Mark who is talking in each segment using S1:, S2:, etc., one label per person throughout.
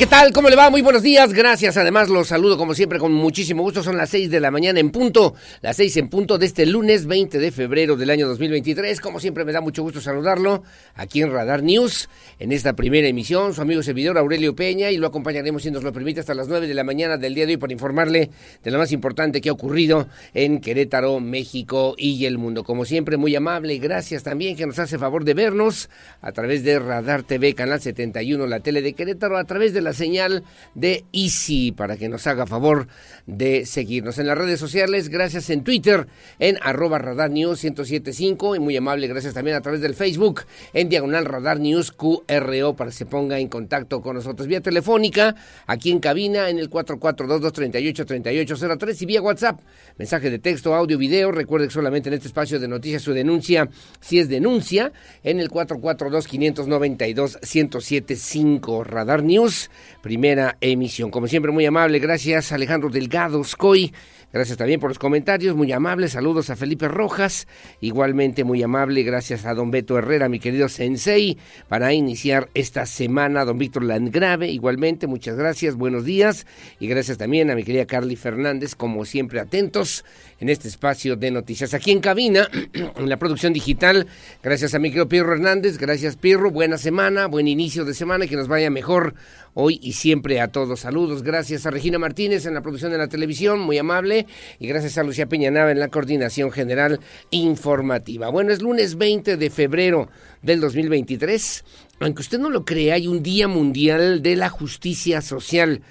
S1: ¿Qué tal? ¿Cómo le va? Muy buenos días. Gracias. Además, los saludo como siempre con muchísimo gusto. Son las 6 de la mañana en punto. Las 6 en punto de este lunes 20 de febrero del año 2023. Como siempre, me da mucho gusto saludarlo aquí en Radar News. En esta primera emisión, su amigo servidor Aurelio Peña y lo acompañaremos, si nos lo permite, hasta las 9 de la mañana del día de hoy para informarle de lo más importante que ha ocurrido en Querétaro, México y el mundo. Como siempre, muy amable. Gracias también que nos hace favor de vernos a través de Radar TV, Canal 71, la tele de Querétaro, a través de la señal de Easy para que nos haga favor de seguirnos en las redes sociales. Gracias en Twitter en arroba Radar News 1075 y muy amable, gracias también a través del Facebook en Diagonal Radar News QRO para que se ponga en contacto con nosotros vía telefónica, aquí en cabina en el 442-238-3803 y vía WhatsApp, mensaje de texto, audio, video. Recuerde que solamente en este espacio de noticias su denuncia, si es denuncia, en el 442-592-1075 Radar News primera emisión. Como siempre, muy amable. Gracias, Alejandro Delgado Scoy. Gracias también por los comentarios, muy amables. Saludos a Felipe Rojas, igualmente muy amable. Gracias a don Beto Herrera, mi querido Sensei, para iniciar esta semana. Don Víctor Landgrave, igualmente, muchas gracias, buenos días. Y gracias también a mi querida Carly Fernández, como siempre, atentos en este espacio de noticias. Aquí en cabina, en la producción digital, gracias a mi querido Pirro Hernández, gracias Pirro, buena semana, buen inicio de semana, que nos vaya mejor hoy y siempre a todos. Saludos, gracias a Regina Martínez en la producción de la televisión, muy amable, y gracias a Lucía Peñanaba en la coordinación general informativa. Bueno, es lunes 20 de febrero del 2023. Aunque usted no lo crea, hay un Día Mundial de la Justicia Social.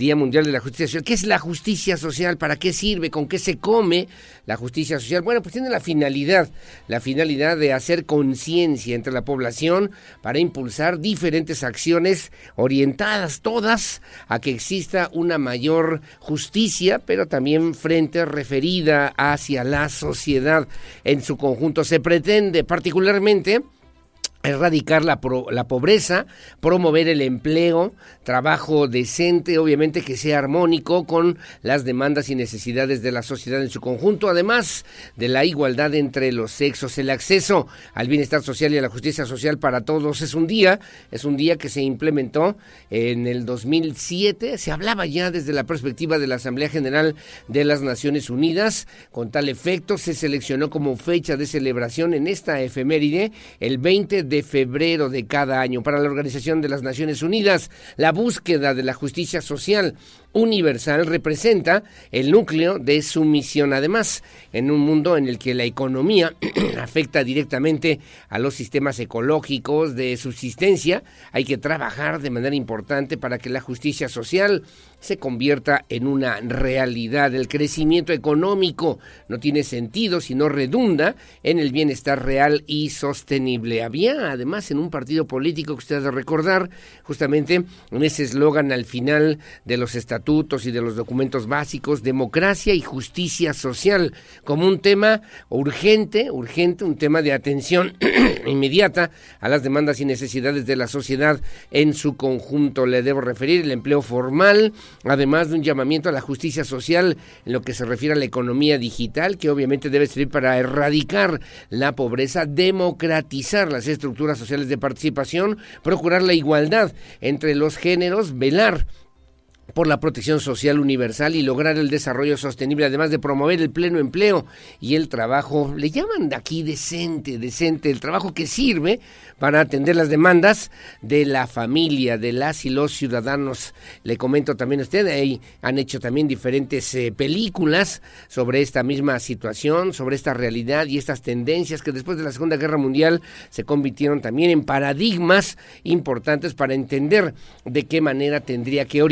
S1: Día Mundial de la Justicia Social. ¿Qué es la justicia social? ¿Para qué sirve? ¿Con qué se come la justicia social? Bueno, pues tiene la finalidad, la finalidad de hacer conciencia entre la población para impulsar diferentes acciones orientadas todas a que exista una mayor justicia, pero también frente referida hacia la sociedad en su conjunto. Se pretende particularmente erradicar la, la pobreza, promover el empleo, trabajo decente, obviamente que sea armónico con las demandas y necesidades de la sociedad en su conjunto, además de la igualdad entre los sexos, el acceso al bienestar social y a la justicia social para todos. Es un día, es un día que se implementó en el 2007, se hablaba ya desde la perspectiva de la Asamblea General de las Naciones Unidas, con tal efecto se seleccionó como fecha de celebración en esta efeméride el 20 de febrero de cada año para la Organización de las Naciones Unidas. La búsqueda de la justicia social universal representa el núcleo de su misión. Además, en un mundo en el que la economía afecta directamente a los sistemas ecológicos de subsistencia, hay que trabajar de manera importante para que la justicia social se convierta en una realidad. El crecimiento económico no tiene sentido si no redunda en el bienestar real y sostenible. Había además en un partido político que usted ha de recordar, justamente en ese eslogan al final de los estatutos y de los documentos básicos, democracia y justicia social, como un tema urgente, urgente, un tema de atención inmediata a las demandas y necesidades de la sociedad en su conjunto. Le debo referir el empleo formal, además de un llamamiento a la justicia social en lo que se refiere a la economía digital, que obviamente debe servir para erradicar la pobreza, democratizar las estructuras sociales de participación, procurar la igualdad entre los géneros, velar por la protección social universal y lograr el desarrollo sostenible, además de promover el pleno empleo y el trabajo, le llaman de aquí decente, decente, el trabajo que sirve para atender las demandas de la familia, de las y los ciudadanos. Le comento también a usted, ahí han hecho también diferentes eh, películas sobre esta misma situación, sobre esta realidad y estas tendencias que después de la Segunda Guerra Mundial se convirtieron también en paradigmas importantes para entender de qué manera tendría que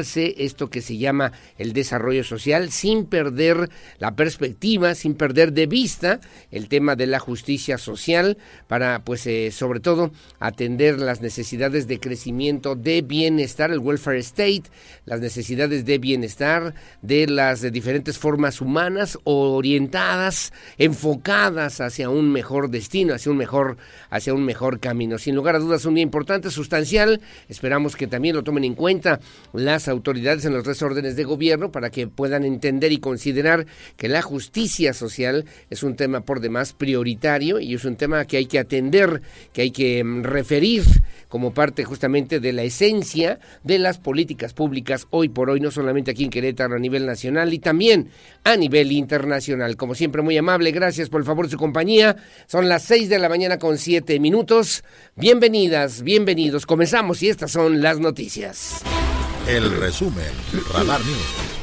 S1: esto que se llama el desarrollo social sin perder la perspectiva, sin perder de vista el tema de la justicia social para pues eh, sobre todo atender las necesidades de crecimiento, de bienestar, el welfare state, las necesidades de bienestar de las diferentes formas humanas orientadas, enfocadas hacia un mejor destino, hacia un mejor, hacia un mejor camino. Sin lugar a dudas, un día importante, sustancial. Esperamos que también lo tomen en cuenta las autoridades en los tres órdenes de gobierno para que puedan entender y considerar que la justicia social es un tema por demás prioritario y es un tema que hay que atender, que hay que mm, referir como parte justamente de la esencia de las políticas públicas hoy por hoy, no solamente aquí en Querétaro a nivel nacional y también a nivel internacional. Como siempre, muy amable, gracias por el favor de su compañía. Son las seis de la mañana con siete minutos. Bienvenidas, bienvenidos. Comenzamos y estas son las noticias.
S2: El resumen, Radar News.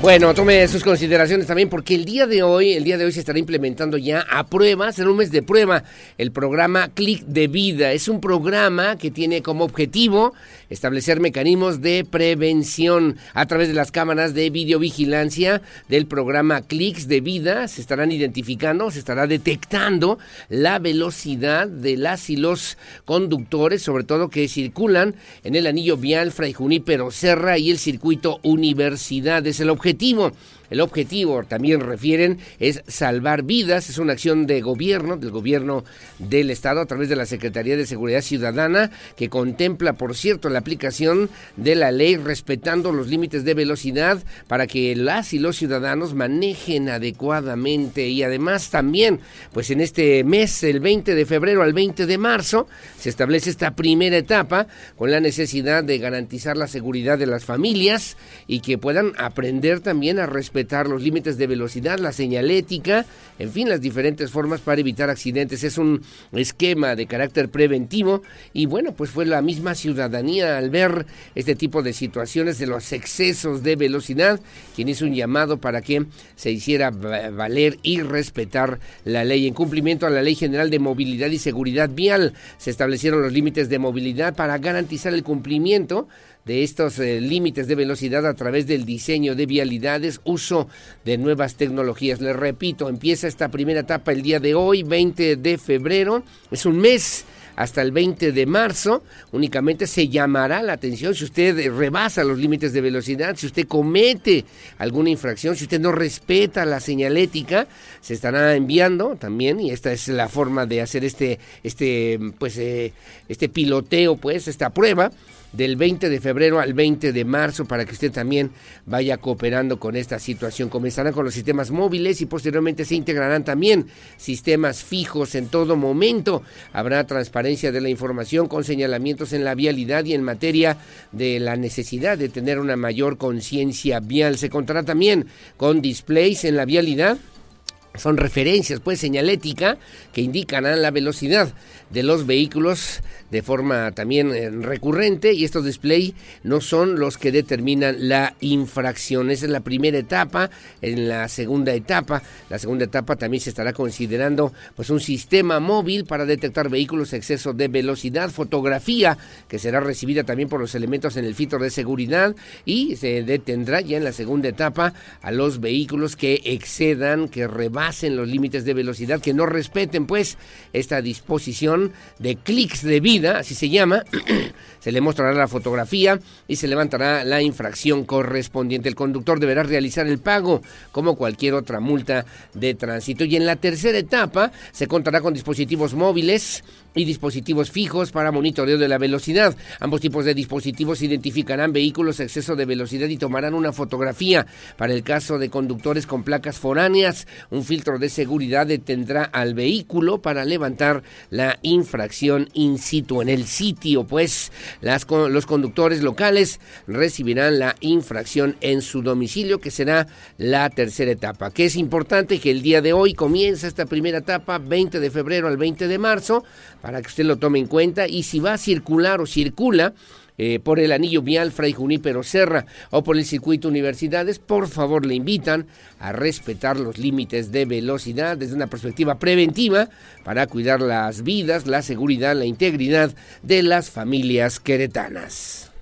S1: Bueno, tome sus consideraciones también porque el día de hoy, el día de hoy se estará implementando ya a prueba, será un mes de prueba, el programa Clic de Vida. Es un programa que tiene como objetivo establecer mecanismos de prevención a través de las cámaras de videovigilancia del programa Clics de Vida. Se estarán identificando, se estará detectando la velocidad de las y los conductores, sobre todo que circulan en el anillo vial Fray Junípero Serra y el circuito Universidad. Es el objetivo el objetivo, también refieren, es salvar vidas. Es una acción de gobierno, del gobierno del Estado, a través de la Secretaría de Seguridad Ciudadana, que contempla, por cierto, la aplicación de la ley respetando los límites de velocidad para que las y los ciudadanos manejen adecuadamente. Y además también, pues en este mes, el 20 de febrero al 20 de marzo, se establece esta primera etapa con la necesidad de garantizar la seguridad de las familias y que puedan aprender también a respetar respetar los límites de velocidad, la señalética, en fin, las diferentes formas para evitar accidentes. Es un esquema de carácter preventivo y bueno, pues fue la misma ciudadanía al ver este tipo de situaciones de los excesos de velocidad quien hizo un llamado para que se hiciera valer y respetar la ley. En cumplimiento a la Ley General de Movilidad y Seguridad Vial, se establecieron los límites de movilidad para garantizar el cumplimiento de estos eh, límites de velocidad a través del diseño de vialidades, uso de nuevas tecnologías. Les repito, empieza esta primera etapa el día de hoy, 20 de febrero. Es un mes hasta el 20 de marzo. Únicamente se llamará la atención si usted rebasa los límites de velocidad, si usted comete alguna infracción, si usted no respeta la señalética, se estará enviando también y esta es la forma de hacer este este pues eh, este piloteo, pues esta prueba del 20 de febrero al 20 de marzo para que usted también vaya cooperando con esta situación. Comenzarán con los sistemas móviles y posteriormente se integrarán también sistemas fijos en todo momento. Habrá transparencia de la información con señalamientos en la vialidad y en materia de la necesidad de tener una mayor conciencia vial. Se contará también con displays en la vialidad son referencias, pues señalética, que indican la velocidad de los vehículos de forma también eh, recurrente y estos display no son los que determinan la infracción. Esa es la primera etapa. En la segunda etapa, la segunda etapa también se estará considerando pues un sistema móvil para detectar vehículos exceso de velocidad, fotografía que será recibida también por los elementos en el filtro de seguridad y se detendrá ya en la segunda etapa a los vehículos que excedan, que rebasen los límites de velocidad, que no respeten pues esta disposición de clics de vida así se llama, se le mostrará la fotografía y se levantará la infracción correspondiente. El conductor deberá realizar el pago como cualquier otra multa de tránsito. Y en la tercera etapa se contará con dispositivos móviles y dispositivos fijos para monitoreo de la velocidad. Ambos tipos de dispositivos identificarán vehículos a exceso de velocidad y tomarán una fotografía. Para el caso de conductores con placas foráneas, un filtro de seguridad detendrá al vehículo para levantar la infracción in situ en el sitio, pues los conductores locales recibirán la infracción en su domicilio, que será la tercera etapa. Que es importante que el día de hoy comienza esta primera etapa, 20 de febrero al 20 de marzo, para que usted lo tome en cuenta y si va a circular o circula, eh, por el anillo vial Fray Junípero Serra o por el circuito Universidades, por favor le invitan a respetar los límites de velocidad desde una perspectiva preventiva para cuidar las vidas, la seguridad, la integridad de las familias queretanas.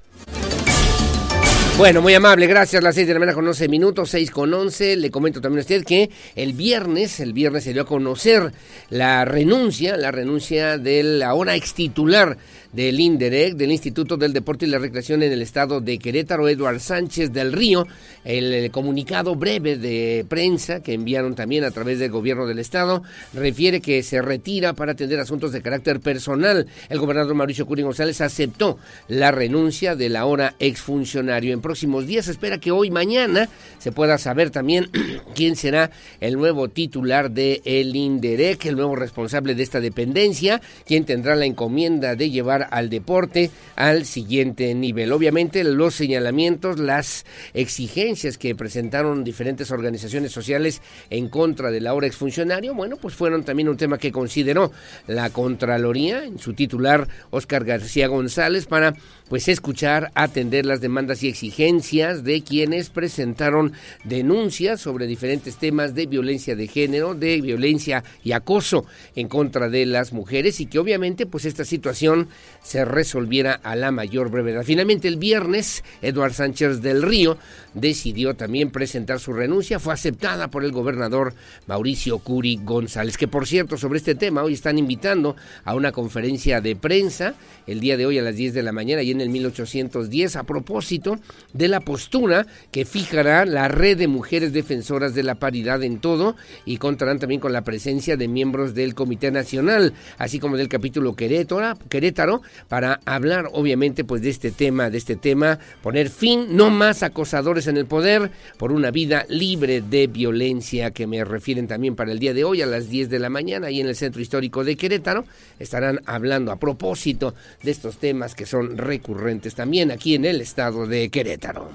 S1: Bueno, muy amable, gracias. Las 6 de la mañana con 11 minutos, 6 con 11. Le comento también a usted que el viernes, el viernes se dio a conocer la renuncia, la renuncia del ahora ex titular del INDEREC, del Instituto del Deporte y la Recreación en el estado de Querétaro, Eduard Sánchez del Río, el, comunicado breve de prensa que enviaron también a través del gobierno del estado refiere que se retira para atender asuntos de carácter personal. El gobernador Mauricio Curi González aceptó la renuncia del ahora exfuncionario. En próximos días se espera que hoy, mañana, se pueda saber también quién será el nuevo titular de INDEREC, el nuevo responsable de esta dependencia, quién tendrá la encomienda de llevar al deporte al siguiente nivel. Obviamente los señalamientos, las exigencias que presentaron diferentes organizaciones sociales en contra del ahora exfuncionario, bueno, pues fueron también un tema que consideró la Contraloría en su titular Oscar García González para pues escuchar, atender las demandas y exigencias de quienes presentaron denuncias sobre diferentes temas de violencia de género, de violencia y acoso en contra de las mujeres y que obviamente pues esta situación se resolviera a la mayor brevedad. Finalmente el viernes, Eduard Sánchez del Río decidió también presentar su renuncia, fue aceptada por el gobernador Mauricio Curi González, que por cierto sobre este tema hoy están invitando a una conferencia de prensa el día de hoy a las 10 de la mañana y en el 1810 a propósito de la postura que fijará la red de mujeres defensoras de la paridad en todo y contarán también con la presencia de miembros del Comité Nacional, así como del capítulo Querétaro, Querétaro para hablar obviamente pues de este tema, de este tema, poner fin, no más acosadores en el poder, por una vida libre de violencia que me refieren también para el día de hoy a las 10 de la mañana y en el Centro Histórico de Querétaro estarán hablando a propósito de estos temas que son recurrentes también aquí en el estado de Querétaro.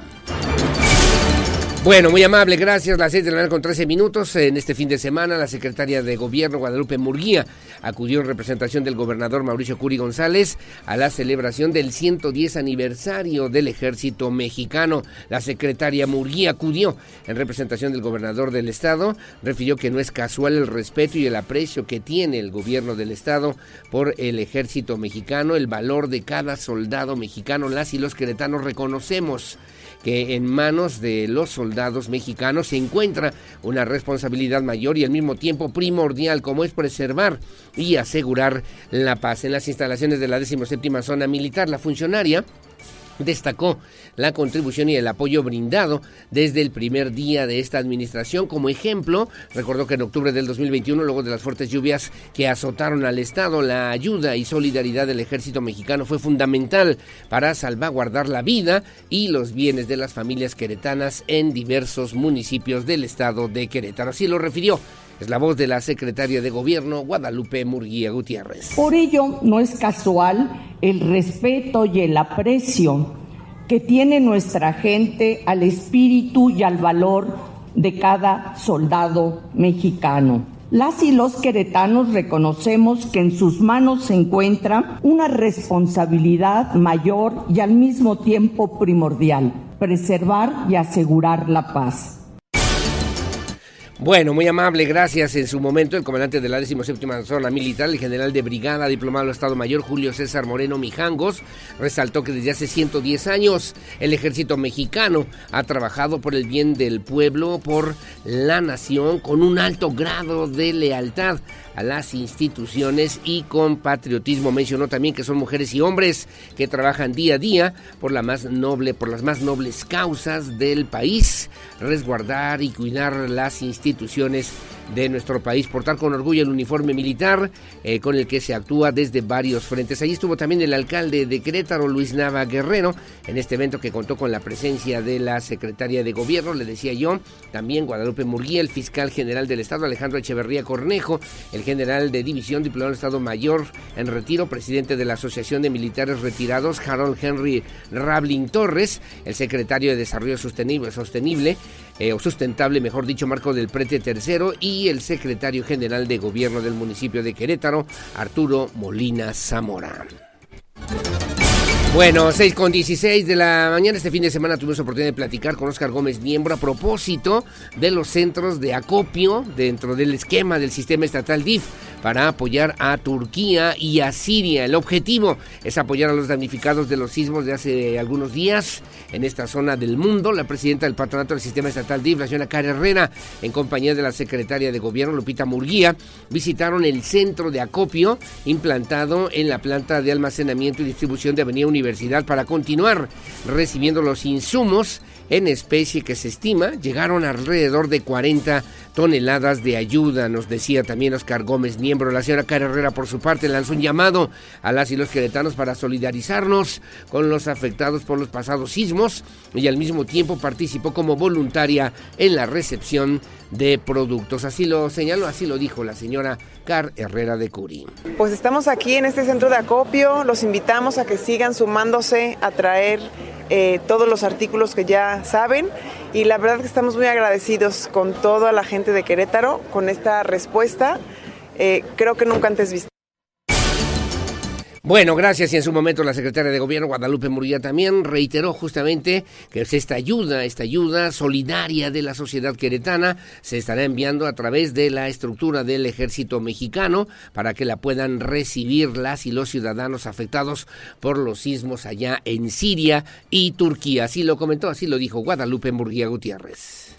S1: Bueno, muy amable, gracias. Las seis de la mañana con 13 minutos. En este fin de semana, la secretaria de Gobierno, Guadalupe Murguía, acudió en representación del gobernador Mauricio Curi González a la celebración del 110 aniversario del ejército mexicano. La secretaria Murguía acudió en representación del gobernador del estado. Refirió que no es casual el respeto y el aprecio que tiene el gobierno del estado por el ejército mexicano, el valor de cada soldado mexicano. Las y los queretanos reconocemos que en manos de los soldados mexicanos se encuentra una responsabilidad mayor y al mismo tiempo primordial como es preservar y asegurar la paz. En las instalaciones de la 17 zona militar, la funcionaria destacó la contribución y el apoyo brindado desde el primer día de esta administración. Como ejemplo, recordó que en octubre del 2021, luego de las fuertes lluvias que azotaron al Estado, la ayuda y solidaridad del ejército mexicano fue fundamental para salvaguardar la vida y los bienes de las familias queretanas en diversos municipios del Estado de Querétaro. Así lo refirió es la voz de la secretaria de Gobierno, Guadalupe Murguía Gutiérrez.
S3: Por ello, no es casual el respeto y el aprecio que tiene nuestra gente al espíritu y al valor de cada soldado mexicano. Las y los queretanos reconocemos que en sus manos se encuentra una responsabilidad mayor y al mismo tiempo primordial, preservar y asegurar la paz.
S1: Bueno, muy amable, gracias. En su momento, el comandante de la 17 Zona Militar, el general de brigada, diplomado Estado Mayor Julio César Moreno Mijangos, resaltó que desde hace 110 años el ejército mexicano ha trabajado por el bien del pueblo, por la nación, con un alto grado de lealtad a las instituciones y con patriotismo. Mencionó también que son mujeres y hombres que trabajan día a día por la más noble, por las más nobles causas del país, resguardar y cuidar las instituciones de nuestro país, portar con orgullo el uniforme militar eh, con el que se actúa desde varios frentes. Allí estuvo también el alcalde de Querétaro, Luis Nava Guerrero, en este evento que contó con la presencia de la secretaria de gobierno, le decía yo, también Guadalupe Murguía, el fiscal general del Estado, Alejandro Echeverría Cornejo, el general de división diplomado del Estado Mayor en retiro, presidente de la Asociación de Militares Retirados, Harold Henry Rablin Torres, el secretario de Desarrollo Sostenible, sostenible eh, o sustentable, mejor dicho, Marco del Prete Tercero y el secretario general de Gobierno del municipio de Querétaro, Arturo Molina Zamora. Bueno, 6 con 16 de la mañana. Este fin de semana tuvimos oportunidad de platicar con Oscar Gómez Miembro a propósito de los centros de acopio dentro del esquema del sistema estatal DIF para apoyar a Turquía y a Siria. El objetivo es apoyar a los damnificados de los sismos de hace algunos días en esta zona del mundo. La presidenta del patronato del sistema estatal la señora Cara Herrera, en compañía de la secretaria de gobierno, Lupita Murguía, visitaron el centro de acopio implantado en la planta de almacenamiento y distribución de Avenida Universidad para continuar recibiendo los insumos en especie que se estima llegaron alrededor de 40 toneladas de ayuda, nos decía también Oscar Gómez, miembro. La señora Cara Herrera, por su parte, lanzó un llamado a las y los queretanos para solidarizarnos con los afectados por los pasados sismos y al mismo tiempo participó como voluntaria en la recepción de productos. Así lo señaló, así lo dijo la señora Car Herrera de Curi.
S4: Pues estamos aquí en este centro de acopio, los invitamos a que sigan sumándose a traer eh, todos los artículos que ya saben y la verdad que estamos muy agradecidos con toda la gente de Querétaro con esta respuesta. Eh, creo que nunca antes visto.
S1: Bueno, gracias. Y en su momento la secretaria de Gobierno, Guadalupe Murguía, también reiteró justamente que esta ayuda, esta ayuda solidaria de la sociedad queretana, se estará enviando a través de la estructura del ejército mexicano para que la puedan recibir las y los ciudadanos afectados por los sismos allá en Siria y Turquía. Así lo comentó, así lo dijo Guadalupe Murguía Gutiérrez.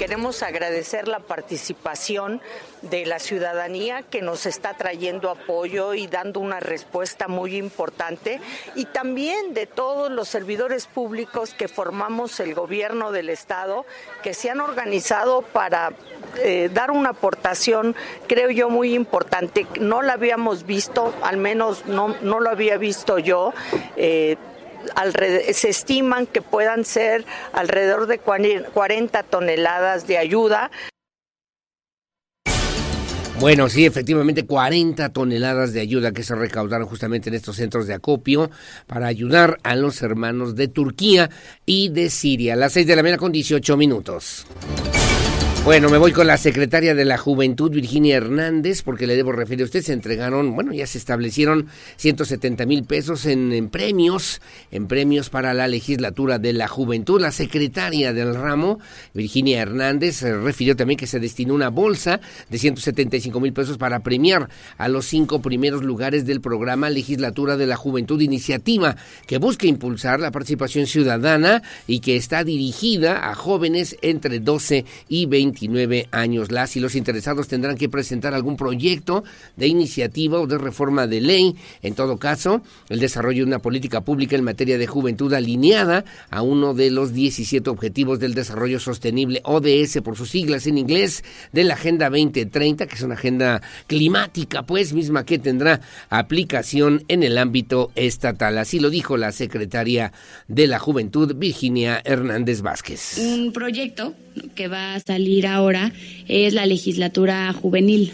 S5: Queremos agradecer la participación de la ciudadanía que nos está trayendo apoyo y dando una respuesta muy importante y también de todos los servidores públicos que formamos el gobierno del Estado que se han organizado para eh, dar una aportación, creo yo, muy importante. No la habíamos visto, al menos no, no lo había visto yo. Eh, se estiman que puedan ser alrededor de 40 toneladas de ayuda.
S1: Bueno, sí, efectivamente 40 toneladas de ayuda que se recaudaron justamente en estos centros de acopio para ayudar a los hermanos de Turquía y de Siria. Las 6 de la mañana con 18 minutos. Bueno, me voy con la secretaria de la Juventud, Virginia Hernández, porque le debo referir a usted, se entregaron, bueno, ya se establecieron 170 mil pesos en, premios, en premios para la legislatura de la Juventud. La secretaria del ramo, Virginia Hernández, refirió también que se destinó una bolsa de 175 mil pesos para premiar a los cinco primeros lugares del programa Legislatura de la Juventud Iniciativa, que busca impulsar la participación ciudadana y que está dirigida a jóvenes entre 12 y 20 29 años. Las y los interesados tendrán que presentar algún proyecto de iniciativa o de reforma de ley. En todo caso, el desarrollo de una política pública en materia de juventud alineada a uno de los 17 Objetivos del Desarrollo Sostenible, ODS por sus siglas en inglés, de la Agenda 2030, que es una agenda climática, pues misma que tendrá aplicación en el ámbito estatal. Así lo dijo la secretaria de la Juventud, Virginia Hernández Vázquez.
S6: Un proyecto que va a salir ahora es la legislatura juvenil,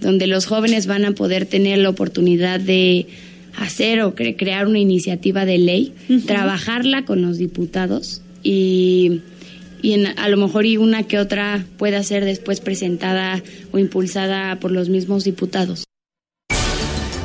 S6: donde los jóvenes van a poder tener la oportunidad de hacer o crear una iniciativa de ley, trabajarla con los diputados y, y a lo mejor y una que otra pueda ser después presentada o impulsada por los mismos diputados.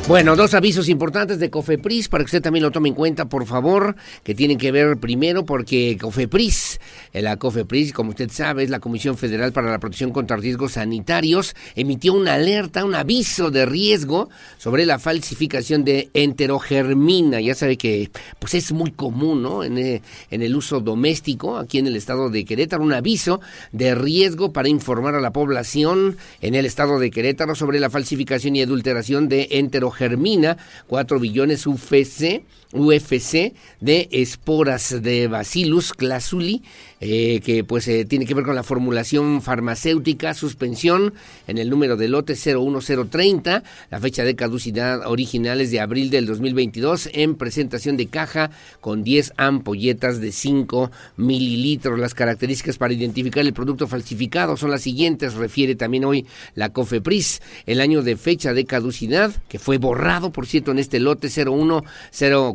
S1: Bueno, dos avisos importantes de Cofepris para que usted también lo tome en cuenta, por favor, que tienen que ver primero porque Cofepris, eh, la Cofepris, como usted sabe, es la Comisión Federal para la Protección contra Riesgos Sanitarios, emitió una alerta, un aviso de riesgo sobre la falsificación de enterogermina. Ya sabe que pues es muy común, ¿no? En, eh, en el uso doméstico aquí en el estado de Querétaro, un aviso de riesgo para informar a la población en el estado de Querétaro sobre la falsificación y adulteración de enterogermina Germina, 4 billones UFC UFC de esporas de Bacillus classuli, eh, que pues eh, tiene que ver con la formulación farmacéutica, suspensión en el número de lote 01030, la fecha de caducidad original es de abril del 2022, en presentación de caja con 10 ampolletas de 5 mililitros. Las características para identificar el producto falsificado son las siguientes, refiere también hoy la COFEPRIS, el año de fecha de caducidad, que fue borrado, por cierto, en este lote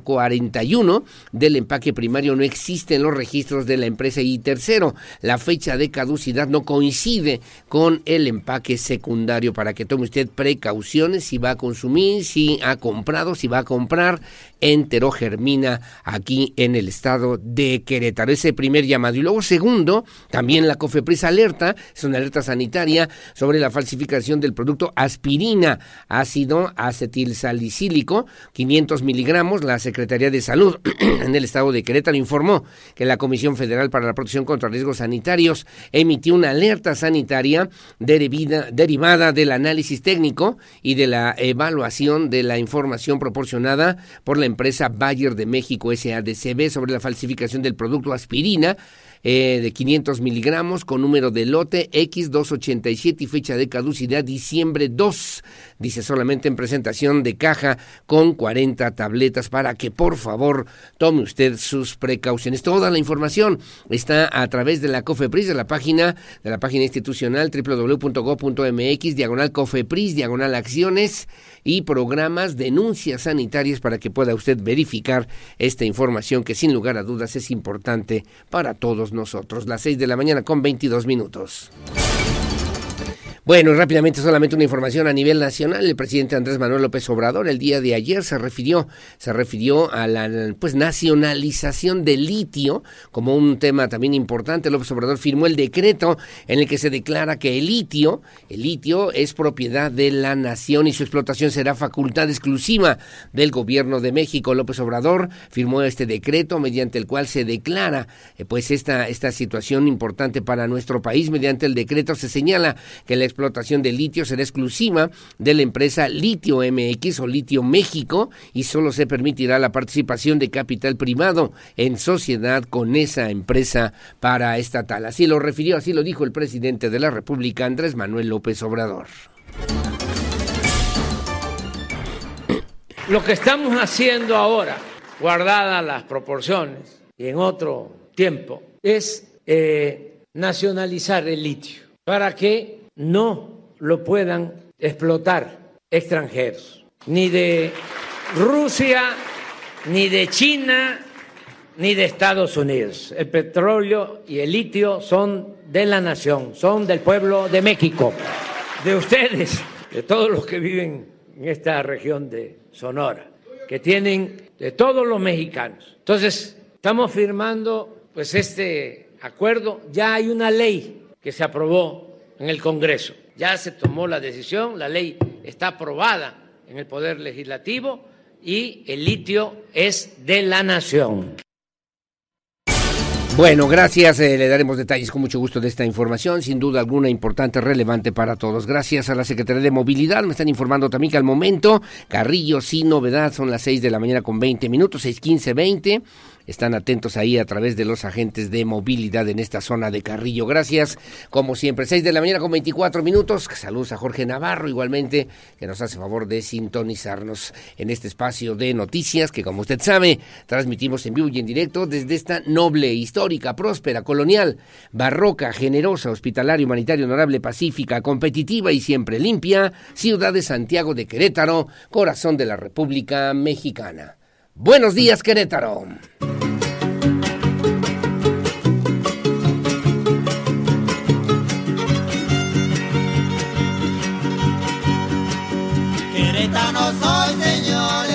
S1: 01041 del empaque primario no existe en los registros de la empresa y tercero, la fecha de caducidad no coincide con el empaque secundario para que tome usted precauciones si va a consumir, si ha comprado, si va a comprar enterogermina aquí en el estado de Querétaro. Ese primer llamado. Y luego segundo, también la COFEPRIS alerta, es una alerta sanitaria sobre la falsificación del producto aspirina, ácido acetilsalicílico, 500 miligramos. La Secretaría de Salud en el estado de Querétaro informó que la Comisión Federal para la Protección contra Riesgos Sanitarios emitió una alerta sanitaria derivada del análisis técnico y de la evaluación de la información proporcionada por la empresa Bayer de México SADCB sobre la falsificación del producto aspirina eh, de 500 miligramos con número de lote X287 y fecha de caducidad diciembre 2. Dice solamente en presentación de caja con 40 tabletas para que por favor tome usted sus precauciones. Toda la información está a través de la COFEPRIS, de la página, de la página institucional www.go.mx, diagonal COFEPRIS, diagonal acciones y programas, denuncias sanitarias para que pueda usted verificar esta información que sin lugar a dudas es importante para todos nosotros. Las 6 de la mañana con 22 minutos. Bueno, rápidamente solamente una información a nivel nacional. El presidente Andrés Manuel López Obrador el día de ayer se refirió, se refirió a la pues nacionalización del litio como un tema también importante. López Obrador firmó el decreto en el que se declara que el litio, el litio es propiedad de la nación y su explotación será facultad exclusiva del gobierno de México. López Obrador firmó este decreto mediante el cual se declara eh, pues esta esta situación importante para nuestro país. Mediante el decreto se señala que la explotación de litio será exclusiva de la empresa Litio MX o Litio México y solo se permitirá la participación de capital privado en sociedad con esa empresa para estatal. Así lo refirió, así lo dijo el presidente de la República, Andrés Manuel López Obrador.
S7: Lo que estamos haciendo ahora, guardadas las proporciones y en otro tiempo, es eh, nacionalizar el litio para que no lo puedan explotar extranjeros, ni de Rusia, ni de China, ni de Estados Unidos. El petróleo y el litio son de la nación, son del pueblo de México, de ustedes, de todos los que viven en esta región de Sonora, que tienen de todos los mexicanos. Entonces, estamos firmando pues este acuerdo, ya hay una ley que se aprobó en el Congreso. Ya se tomó la decisión, la ley está aprobada en el Poder Legislativo y el litio es de la nación.
S1: Bueno, gracias. Eh, le daremos detalles con mucho gusto de esta información, sin duda alguna importante, relevante para todos. Gracias a la Secretaría de Movilidad. Me están informando también que al momento, Carrillo, sin novedad, son las 6 de la mañana con 20 minutos, seis quince veinte están atentos ahí a través de los agentes de movilidad en esta zona de Carrillo. Gracias, como siempre, 6 de la mañana con 24 minutos. Saludos a Jorge Navarro, igualmente, que nos hace favor de sintonizarnos en este espacio de noticias que, como usted sabe, transmitimos en vivo y en directo desde esta noble, histórica, próspera, colonial, barroca, generosa, hospitalaria, humanitaria, honorable, pacífica, competitiva y siempre limpia, ciudad de Santiago de Querétaro, corazón de la República Mexicana. Buenos días, Querétaro.
S8: Querétaro soy, señores.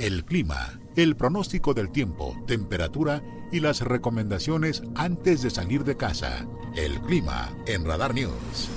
S2: El clima, el pronóstico del tiempo, temperatura y las recomendaciones antes de salir de casa. El clima en Radar News.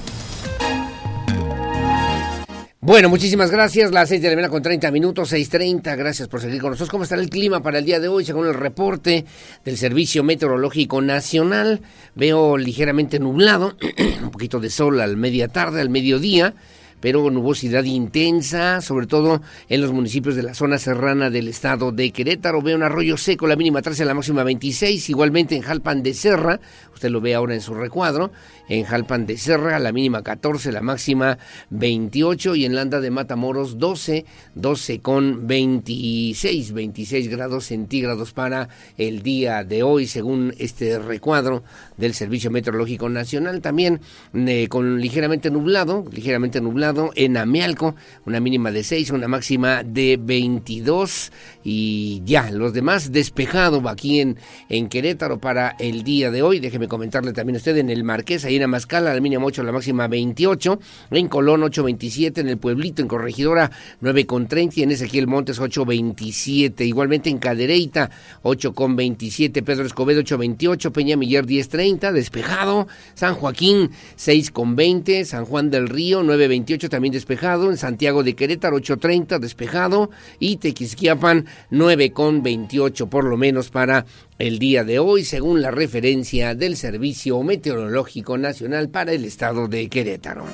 S1: Bueno, muchísimas gracias. Las seis de la mañana con 30 minutos, 6.30. Gracias por seguir con nosotros. ¿Cómo está el clima para el día de hoy? Según el reporte del Servicio Meteorológico Nacional, veo ligeramente nublado, un poquito de sol al media tarde, al mediodía pero nubosidad intensa, sobre todo en los municipios de la zona serrana del estado de Querétaro. Veo un arroyo seco, la mínima 13, la máxima 26, igualmente en Jalpan de Serra, usted lo ve ahora en su recuadro, en Jalpan de Serra, la mínima 14, la máxima 28 y en Landa de Matamoros 12, 12 con 26, 26 grados centígrados para el día de hoy, según este recuadro del Servicio Meteorológico Nacional. También eh, con ligeramente nublado, ligeramente nublado en Amialco, una mínima de 6, una máxima de 22 y ya, los demás despejado aquí en, en Querétaro para el día de hoy. Déjeme comentarle también a usted en el Marqués, ahí la mínima 8, la máxima 28, en Colón 8.27, en el Pueblito, en Corregidora 9.30 y en Ezequiel Montes 8.27, igualmente en Cadereyta 8.27, Pedro Escobedo 8.28, Peña Miller 10.30, despejado, San Joaquín 6.20, San Juan del Río 9.28, también despejado, en Santiago de Querétaro 8.30 despejado. Y Tequisquiapan 9.28 por lo menos para el día de hoy, según la referencia del Servicio Meteorológico Nacional para el estado de Querétaro.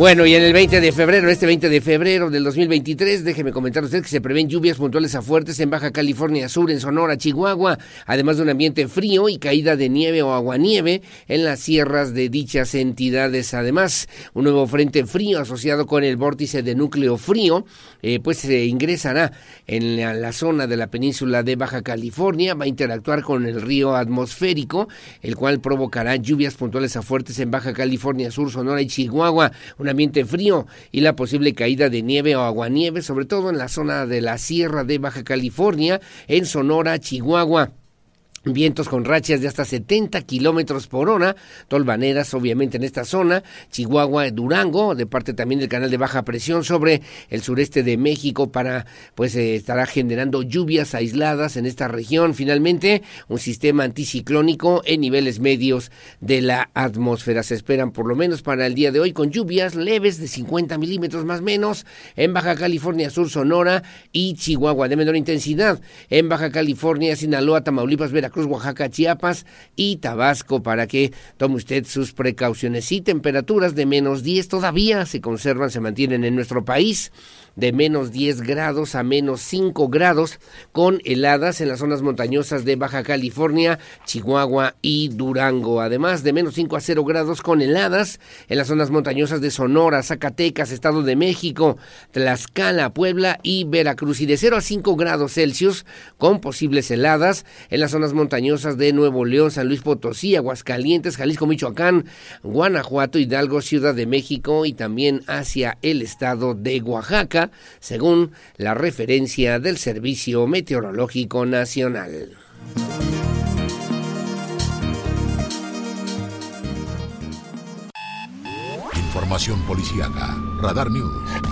S1: Bueno, y en el 20 de febrero, este 20 de febrero del 2023, déjeme comentar a usted que se prevén lluvias puntuales a fuertes en Baja California Sur, en Sonora, Chihuahua, además de un ambiente frío y caída de nieve o aguanieve en las sierras de dichas entidades. Además, un nuevo frente frío asociado con el vórtice de núcleo frío, eh, pues se ingresará en la, zona de la península de Baja California, va a interactuar con el río atmosférico, el cual provocará lluvias puntuales a fuertes en Baja California Sur, Sonora y Chihuahua. Ambiente frío y la posible caída de nieve o aguanieve, sobre todo en la zona de la Sierra de Baja California, en Sonora, Chihuahua. Vientos con rachas de hasta 70 kilómetros por hora, tolvaneras obviamente en esta zona, Chihuahua, Durango, de parte también del canal de baja presión sobre el sureste de México para, pues eh, estará generando lluvias aisladas en esta región. Finalmente, un sistema anticiclónico en niveles medios de la atmósfera. Se esperan por lo menos para el día de hoy con lluvias leves de 50 milímetros más menos en Baja California Sur, Sonora y Chihuahua de menor intensidad. En Baja California, Sinaloa, Tamaulipas, Veracruz, Cruz, Oaxaca, Chiapas y Tabasco para que tome usted sus precauciones. Y temperaturas de menos 10 todavía se conservan, se mantienen en nuestro país de menos 10 grados a menos 5 grados, con heladas en las zonas montañosas de Baja California, Chihuahua y Durango. Además de menos 5 a 0 grados con heladas en las zonas montañosas de Sonora, Zacatecas, Estado de México, Tlaxcala, Puebla y Veracruz. Y de 0 a 5 grados Celsius con posibles heladas en las zonas montañosas de Nuevo León, San Luis Potosí, Aguascalientes, Jalisco, Michoacán, Guanajuato, Hidalgo, Ciudad de México y también hacia el estado de Oaxaca según la referencia del Servicio Meteorológico Nacional.
S2: Información policiaca. Radar News.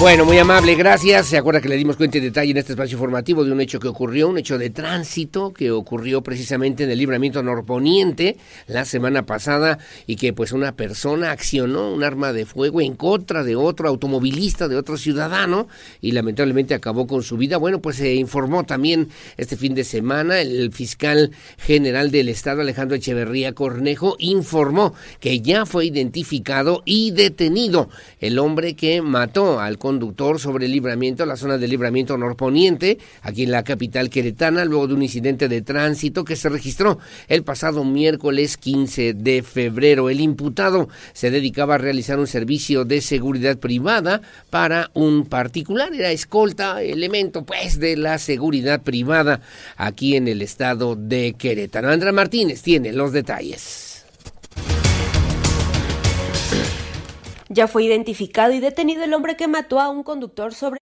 S1: Bueno, muy amable, gracias. Se acuerda que le dimos cuenta y detalle en este espacio informativo de un hecho que ocurrió, un hecho de tránsito que ocurrió precisamente en el libramiento norponiente la semana pasada y que pues una persona accionó un arma de fuego en contra de otro automovilista, de otro ciudadano y lamentablemente acabó con su vida. Bueno, pues se informó también este fin de semana el fiscal general del estado Alejandro Echeverría Cornejo informó que ya fue identificado y detenido el hombre que mató al conductor sobre el libramiento, la zona del libramiento norponiente, aquí en la capital queretana, luego de un incidente de tránsito que se registró el pasado miércoles 15 de febrero. El imputado se dedicaba a realizar un servicio de seguridad privada para un particular, era escolta, elemento pues de la seguridad privada aquí en el estado de Querétaro. Andra Martínez tiene los detalles.
S9: Ya fue identificado y detenido el hombre que mató a un conductor sobre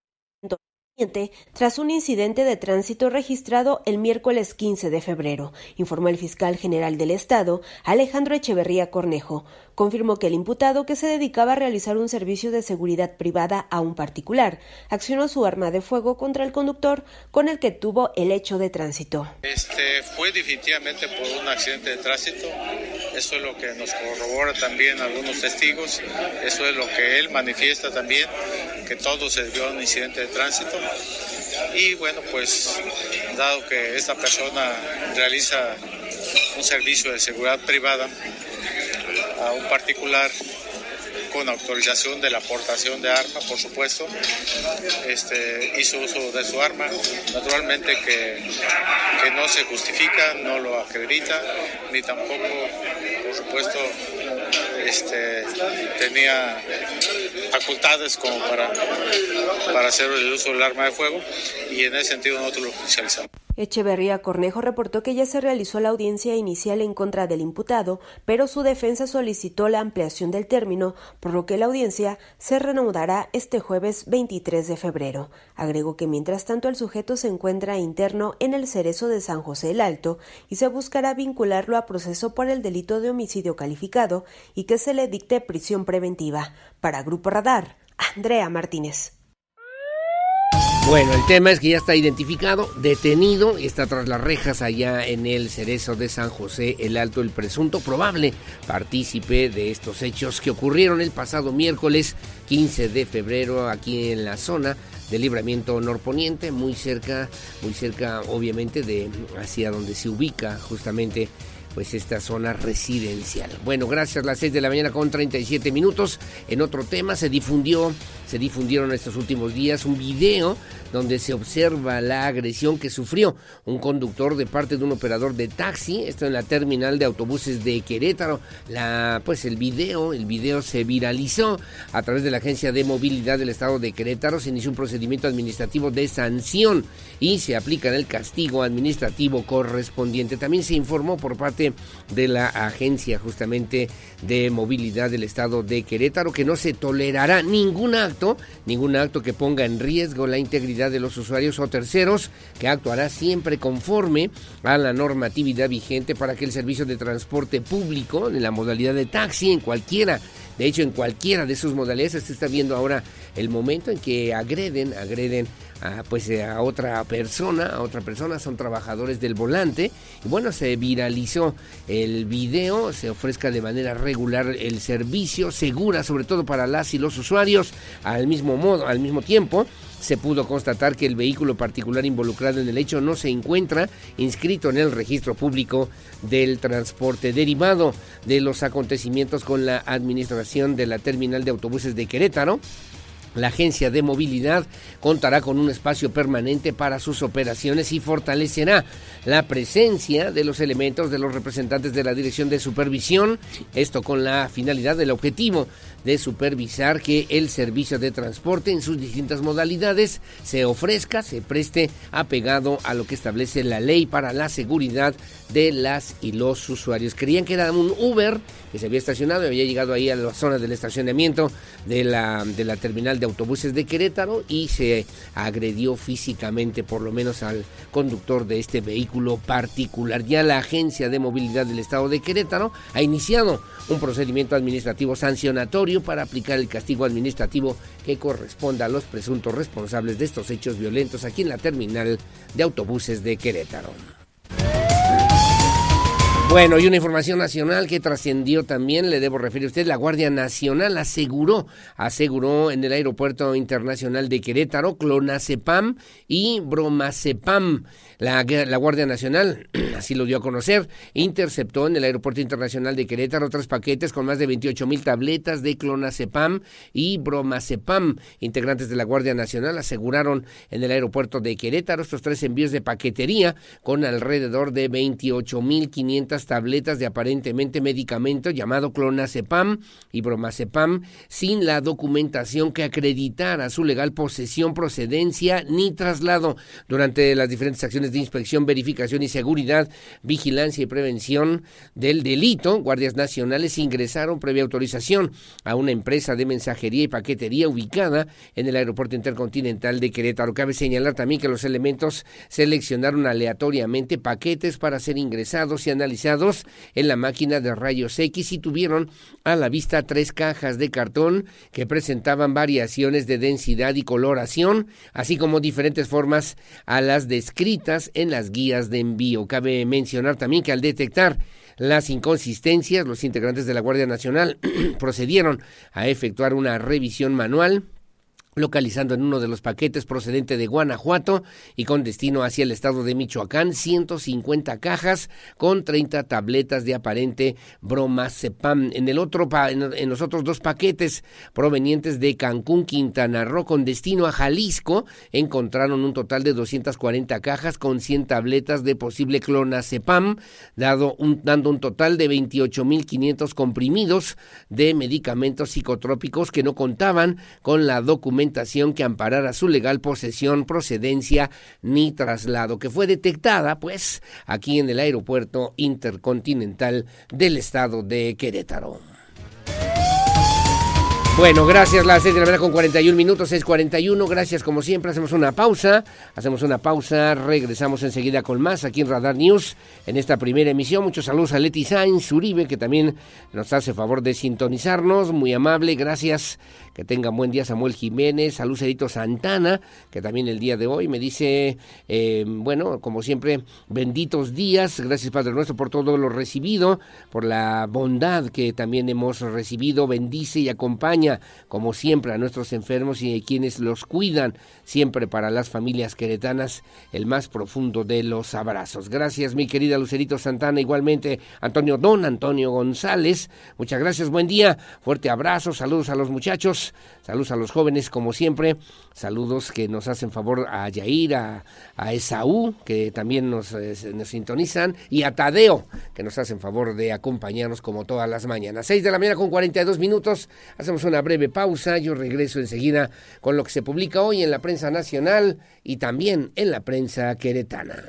S9: tras un incidente de tránsito registrado el miércoles 15 de febrero, informó el fiscal general del Estado, Alejandro Echeverría Cornejo. Confirmó que el imputado, que se dedicaba a realizar un servicio de seguridad privada a un particular, accionó su arma de fuego contra el conductor con el que tuvo el hecho de tránsito.
S10: Este fue definitivamente por un accidente de tránsito. Eso es lo que nos corrobora también algunos testigos. Eso es lo que él manifiesta también, que todo se dio a un incidente de tránsito. Y bueno, pues dado que esta persona realiza un servicio de seguridad privada a un particular con autorización de la aportación de arma, por supuesto, este, hizo uso de su arma, naturalmente que, no se justifica, no lo acredita, ni tampoco, por supuesto, este, tenía facultades como para, para hacer el uso del arma de fuego y en ese sentido nosotros lo oficializamos.
S9: Echeverría Cornejo reportó que ya se realizó la audiencia inicial en contra del imputado, pero su defensa solicitó la ampliación del término, por lo que la audiencia se reanudará este jueves 23 de febrero. Agregó que mientras tanto el sujeto se encuentra interno en el cerezo de San José el Alto y se buscará vincularlo a proceso por el delito de homicidio calificado y que se le dicte prisión preventiva. Para Grupo Radar, Andrea Martínez.
S1: Bueno, el tema es que ya está identificado, detenido, y está tras las rejas allá en el cerezo de San José el Alto, el presunto probable partícipe de estos hechos que ocurrieron el pasado miércoles 15 de febrero aquí en la zona del libramiento norponiente, muy cerca, muy cerca obviamente de hacia donde se ubica justamente pues esta zona residencial. Bueno, gracias, las 6 de la mañana con 37 minutos. En otro tema se difundió, se difundieron estos últimos días un video donde se observa la agresión que sufrió un conductor de parte de un operador de taxi, esto en la terminal de autobuses de Querétaro. La, pues el video, el video se viralizó a través de la Agencia de Movilidad del Estado de Querétaro, se inició un procedimiento administrativo de sanción y se aplica el castigo administrativo correspondiente. También se informó por parte de la Agencia justamente de Movilidad del Estado de Querétaro que no se tolerará ningún acto, ningún acto que ponga en riesgo la integridad de los usuarios o terceros, que actuará siempre conforme a la normatividad vigente para que el servicio de transporte público en la modalidad de taxi en cualquiera de hecho, en cualquiera de sus modalidades se está viendo ahora el momento en que agreden, agreden a, pues a otra persona, a otra persona, son trabajadores del volante. Y bueno, se viralizó el video, se ofrezca de manera regular el servicio, segura sobre todo para las y los usuarios, al mismo modo, al mismo tiempo se pudo constatar que el vehículo particular involucrado en el hecho no se encuentra inscrito en el registro público del transporte derivado de los acontecimientos con la administración de la terminal de autobuses de Querétaro. La agencia de movilidad contará con un espacio permanente para sus operaciones y fortalecerá la presencia de los elementos de los representantes de la Dirección de Supervisión, esto con la finalidad del objetivo de supervisar que el servicio de transporte en sus distintas modalidades se ofrezca, se preste apegado a lo que establece la ley para la seguridad de las y los usuarios. Creían que era un Uber que se había estacionado y había llegado ahí a la zona del estacionamiento de la, de la terminal de autobuses de Querétaro y se agredió físicamente por lo menos al conductor de este vehículo particular. Ya la Agencia de Movilidad del Estado de Querétaro ha iniciado un procedimiento administrativo sancionatorio para aplicar el castigo administrativo que corresponda a los presuntos responsables de estos hechos violentos aquí en la terminal de autobuses de Querétaro. Bueno, y una información nacional que trascendió también, le debo referir a usted, la Guardia Nacional aseguró, aseguró en el Aeropuerto Internacional de Querétaro, clonazepam y bromacepam. La, la, Guardia Nacional, así lo dio a conocer, interceptó en el Aeropuerto Internacional de Querétaro tres paquetes con más de 28 mil tabletas de clonazepam y bromacepam. Integrantes de la Guardia Nacional aseguraron en el aeropuerto de Querétaro estos tres envíos de paquetería con alrededor de 28 mil 500 tabletas de aparentemente medicamento llamado clonazepam y bromacepam sin la documentación que acreditara su legal posesión, procedencia ni traslado durante las diferentes acciones de inspección, verificación y seguridad, vigilancia y prevención del delito, guardias nacionales ingresaron previa autorización a una empresa de mensajería y paquetería ubicada en el aeropuerto intercontinental de Querétaro. Cabe señalar también que los elementos seleccionaron aleatoriamente paquetes para ser ingresados y analizados en la máquina de rayos X y tuvieron a la vista tres cajas de cartón que presentaban variaciones de densidad y coloración, así como diferentes formas a las descritas en las guías de envío. Cabe mencionar también que al detectar las inconsistencias, los integrantes de la Guardia Nacional procedieron a efectuar una revisión manual localizando en uno de los paquetes procedente de Guanajuato y con destino hacia el estado de Michoacán 150 cajas con 30 tabletas de aparente bromacepam. En el otro en, los otros dos paquetes provenientes de Cancún, Quintana Roo con destino a Jalisco encontraron un total de 240 cajas con 100 tabletas de posible clonazepam, dado dando un total de 28.500 comprimidos de medicamentos psicotrópicos que no contaban con la documentación que amparara su legal posesión, procedencia ni traslado, que fue detectada, pues, aquí en el aeropuerto intercontinental del estado de Querétaro. Bueno, gracias, las 6 de la mañana con 41 minutos, 6.41, gracias como siempre, hacemos una pausa, hacemos una pausa, regresamos enseguida con más aquí en Radar News, en esta primera emisión, muchos saludos a Leti Sainz, Uribe, que también nos hace favor de sintonizarnos, muy amable, gracias, que tengan buen día Samuel Jiménez, salud Cerito Santana, que también el día de hoy me dice, eh, bueno, como siempre, benditos días, gracias Padre Nuestro por todo lo recibido, por la bondad que también hemos recibido, bendice y acompaña, como siempre, a nuestros enfermos y a quienes los cuidan, siempre para las familias queretanas, el más profundo de los abrazos. Gracias, mi querida Lucerito Santana, igualmente Antonio Don, Antonio González, muchas gracias, buen día, fuerte abrazo, saludos a los muchachos, Saludos a los jóvenes, como siempre. Saludos que nos hacen favor a Yair, a, Esaú, que también nos, eh, sintonizan, y a Tadeo, que nos hacen favor de acompañarnos como todas las mañanas. 6 de la mañana con 42 minutos. Hacemos una breve pausa. Yo regreso enseguida con lo que se publica hoy en la prensa nacional y también en la prensa queretana.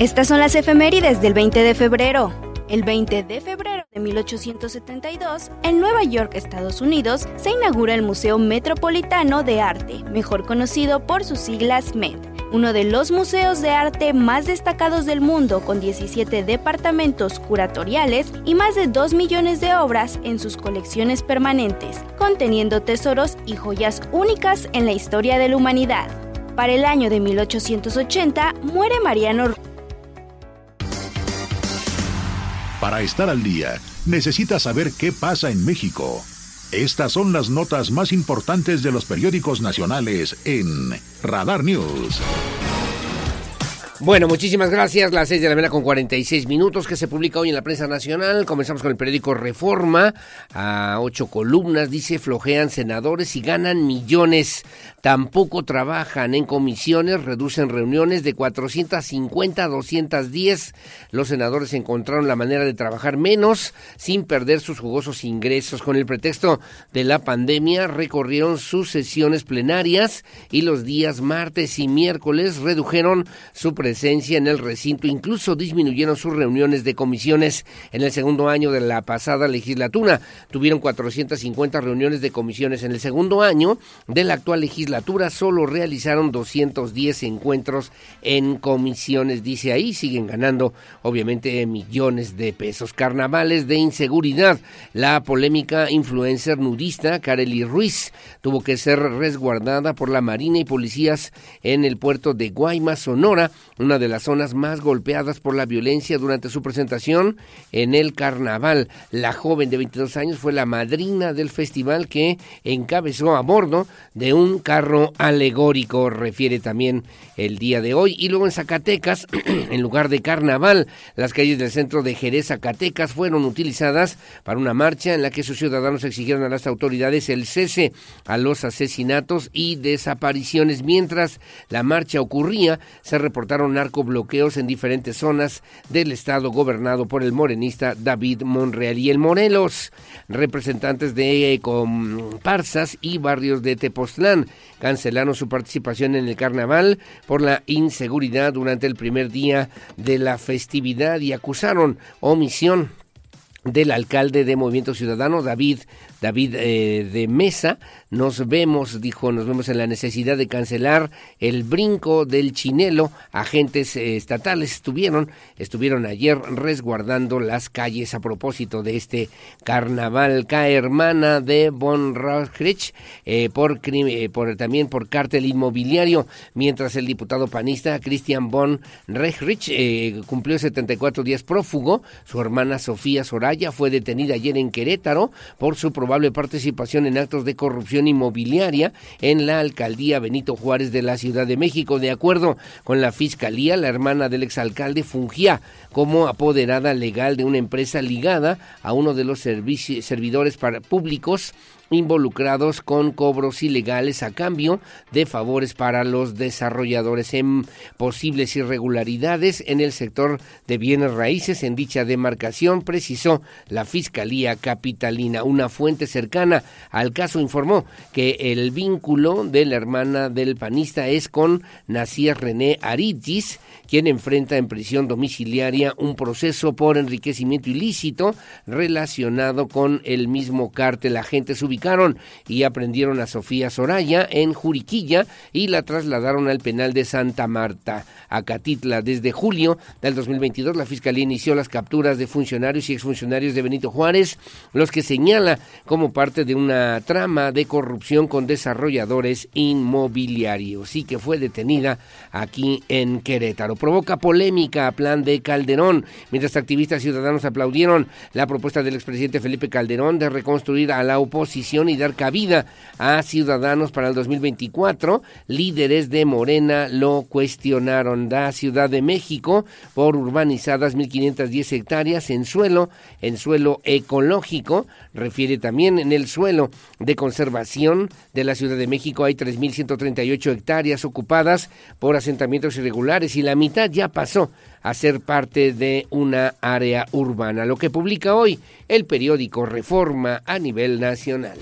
S11: Estas son las efemérides del 20 de febrero. El 20 de febrero de 1872, en Nueva York, Estados Unidos, se inaugura el Museo Metropolitano de Arte, mejor conocido por sus siglas MED, uno de los museos de arte más destacados del mundo con 17 departamentos curatoriales y más de 2 millones de obras en sus colecciones permanentes, conteniendo tesoros y joyas únicas en la historia de la humanidad. Para el año de 1880 muere Mariano
S2: Para estar al día, necesita saber qué pasa en México. Estas son las notas más importantes de los periódicos nacionales en Radar News.
S1: Bueno, muchísimas gracias. Las 6 de la mañana con 46 minutos que se publica hoy en la prensa nacional. Comenzamos con el periódico Reforma. A ocho columnas dice flojean senadores y ganan millones. Tampoco trabajan en comisiones, reducen reuniones de 450 a 210. Los senadores encontraron la manera de trabajar menos sin perder sus jugosos ingresos. Con el pretexto de la pandemia recorrieron sus sesiones plenarias y los días martes y miércoles redujeron su presencia en el recinto, incluso disminuyeron sus reuniones de comisiones en el segundo año de la pasada legislatura. Tuvieron 450 reuniones de comisiones en el segundo año de la actual legislatura, solo realizaron 210 encuentros en comisiones, dice ahí, siguen ganando obviamente millones de pesos. Carnavales de inseguridad. La polémica influencer nudista Kareli Ruiz tuvo que ser resguardada por la Marina y policías en el puerto de Guaymas, Sonora, una de las zonas más golpeadas por la violencia durante su presentación en el carnaval. La joven de 22 años fue la madrina del festival que encabezó a bordo de un alegórico, refiere también el día de hoy. Y luego en Zacatecas, en lugar de carnaval, las calles del centro de Jerez, Zacatecas, fueron utilizadas para una marcha en la que sus ciudadanos exigieron a las autoridades el cese a los asesinatos y desapariciones. Mientras la marcha ocurría, se reportaron narcobloqueos en diferentes zonas del estado gobernado por el morenista David Monreal y el Morelos. Representantes de comparsas y barrios de Tepoztlán cancelaron su participación en el carnaval por la inseguridad durante el primer día de la festividad y acusaron omisión del alcalde de Movimiento Ciudadano, David, David eh, de Mesa. Nos vemos, dijo, nos vemos en la necesidad de cancelar el brinco del chinelo. Agentes eh, estatales estuvieron, estuvieron ayer resguardando las calles a propósito de este carnaval. hermana de Von Rochrich, eh, por, por, también por cártel inmobiliario, mientras el diputado panista Christian Von Rechrich cumplió 74 días prófugo. Su hermana Sofía Soraya fue detenida ayer en Querétaro por su probable participación en actos de corrupción inmobiliaria en la alcaldía Benito Juárez de la Ciudad de México. De acuerdo con la fiscalía, la hermana del exalcalde fungía como apoderada legal de una empresa ligada a uno de los servidores públicos involucrados con cobros ilegales a cambio de favores para los desarrolladores en posibles irregularidades en el sector de bienes raíces en dicha demarcación, precisó la Fiscalía Capitalina. Una fuente cercana al caso informó que el vínculo de la hermana del panista es con Nacía René Aritis, quien enfrenta en prisión domiciliaria un proceso por enriquecimiento ilícito relacionado con el mismo cártel. Agentes y aprendieron a Sofía Soraya en Juriquilla y la trasladaron al penal de Santa Marta, a Catitla. Desde julio del 2022, la Fiscalía inició las capturas de funcionarios y exfuncionarios de Benito Juárez, los que señala como parte de una trama de corrupción con desarrolladores inmobiliarios y que fue detenida aquí en Querétaro provoca polémica a plan de Calderón, mientras activistas ciudadanos aplaudieron la propuesta del expresidente Felipe Calderón de reconstruir a la oposición y dar cabida a ciudadanos para el 2024. Líderes de Morena lo cuestionaron. Da Ciudad de México por urbanizadas 1.510 hectáreas en suelo, en suelo ecológico. Refiere también en el suelo de conservación de la Ciudad de México hay 3.138 hectáreas ocupadas por asentamientos irregulares y la mitad ya pasó a ser parte de una área urbana, lo que publica hoy el periódico Reforma a nivel nacional.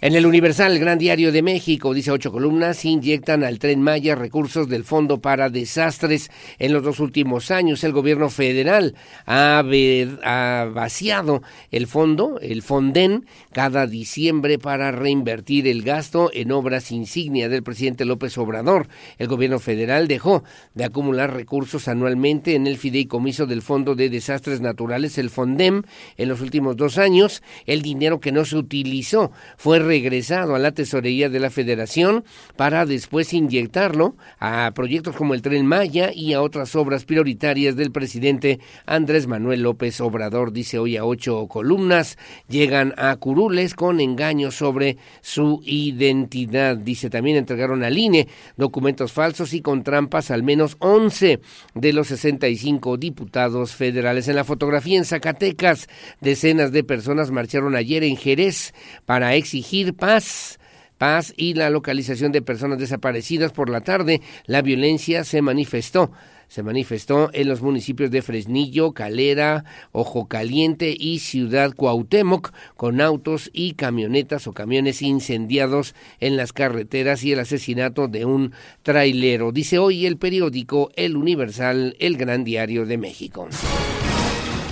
S1: En el Universal, el Gran Diario de México, dice ocho columnas, inyectan al tren Maya recursos del Fondo para Desastres. En los dos últimos años, el gobierno federal ha, ha vaciado el fondo, el Fonden, cada diciembre para reinvertir el gasto en obras insignia del presidente López Obrador. El gobierno federal dejó de acumular recursos anualmente en el fideicomiso del Fondo de Desastres Naturales, el Fondem, en los últimos dos años. El dinero que no se utilizó fue regresado a la tesorería de la federación para después inyectarlo a proyectos como el tren Maya y a otras obras prioritarias del presidente Andrés Manuel López Obrador, dice hoy a ocho columnas, llegan a curules con engaños sobre su identidad. Dice también entregaron al INE documentos falsos y con trampas al menos 11 de los 65 diputados federales. En la fotografía en Zacatecas, decenas de personas marcharon ayer en Jerez para exigir paz paz y la localización de personas desaparecidas por la tarde, la violencia se manifestó. Se manifestó en los municipios de Fresnillo, Calera, Ojo Caliente y Ciudad Cuauhtémoc, con autos y camionetas o camiones incendiados en las carreteras y el asesinato de un trailero. Dice hoy el periódico El Universal, el Gran Diario de México.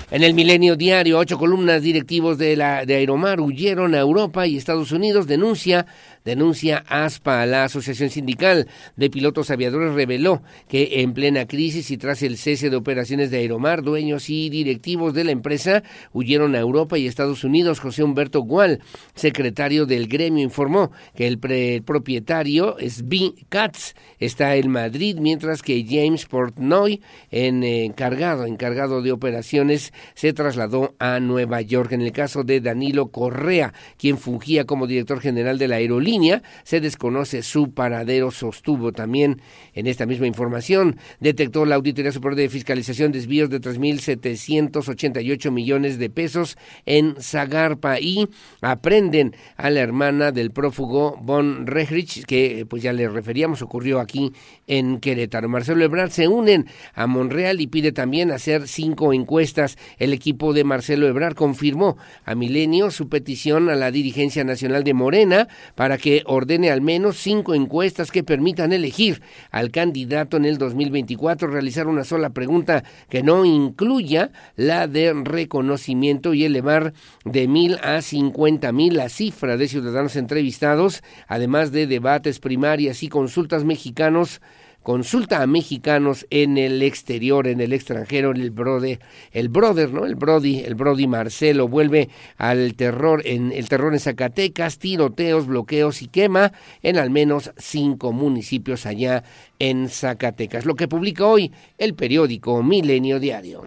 S1: En el Milenio Diario, ocho columnas directivos de, la, de Aeromar huyeron a Europa y Estados Unidos. Denuncia denuncia ASPA. La Asociación Sindical de Pilotos Aviadores reveló que en plena crisis y tras el cese de operaciones de Aeromar, dueños y directivos de la empresa huyeron a Europa y Estados Unidos. José Humberto Gual, secretario del gremio, informó que el propietario, Svi Katz, está en Madrid, mientras que James Portnoy, en, encargado, encargado de operaciones, se trasladó a Nueva York. En el caso de Danilo Correa, quien fungía como director general de la aerolínea, se desconoce su paradero, sostuvo también en esta misma información. Detectó la Auditoría Superior de Fiscalización desvíos de 3.788 millones de pesos en Zagarpa y aprenden a la hermana del prófugo Von Rehrich, que pues ya le referíamos, ocurrió aquí en Querétaro. Marcelo Ebrard se unen a Monreal y pide también hacer cinco encuestas el equipo de Marcelo Ebrar confirmó a Milenio su petición a la dirigencia nacional de Morena para que ordene al menos cinco encuestas que permitan elegir al candidato en el 2024, realizar una sola pregunta que no incluya la de reconocimiento y elevar de mil a cincuenta mil la cifra de ciudadanos entrevistados, además de debates primarias y consultas mexicanos consulta a mexicanos en el exterior, en el extranjero, el brother, el brother, ¿no? El Brody, el Brody Marcelo vuelve al terror en el terror en Zacatecas, tiroteos, bloqueos y quema en al menos cinco municipios allá en Zacatecas. Lo que publica hoy el periódico Milenio Diario.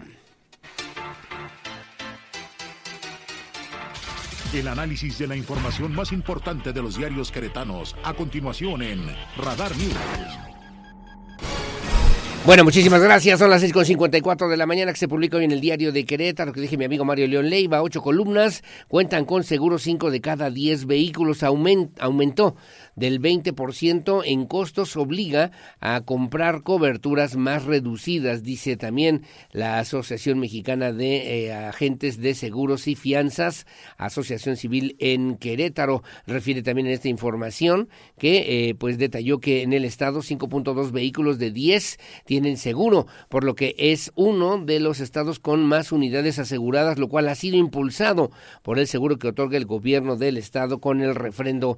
S2: El análisis de la información más importante de los diarios queretanos a continuación en Radar News.
S1: Bueno, muchísimas gracias. Son las 6.54 de la mañana que se publica hoy en el diario de Querétaro, que dije mi amigo Mario León Leiva. Ocho columnas cuentan con seguro cinco de cada diez vehículos. aumentó del 20% en costos obliga a comprar coberturas más reducidas, dice también la Asociación Mexicana de eh, Agentes de Seguros y Fianzas, Asociación Civil en Querétaro. Refiere también en esta información que eh, pues detalló que en el estado 5.2 vehículos de 10 tienen seguro, por lo que es uno de los estados con más unidades aseguradas, lo cual ha sido impulsado por el seguro que otorga el gobierno del estado con el refrendo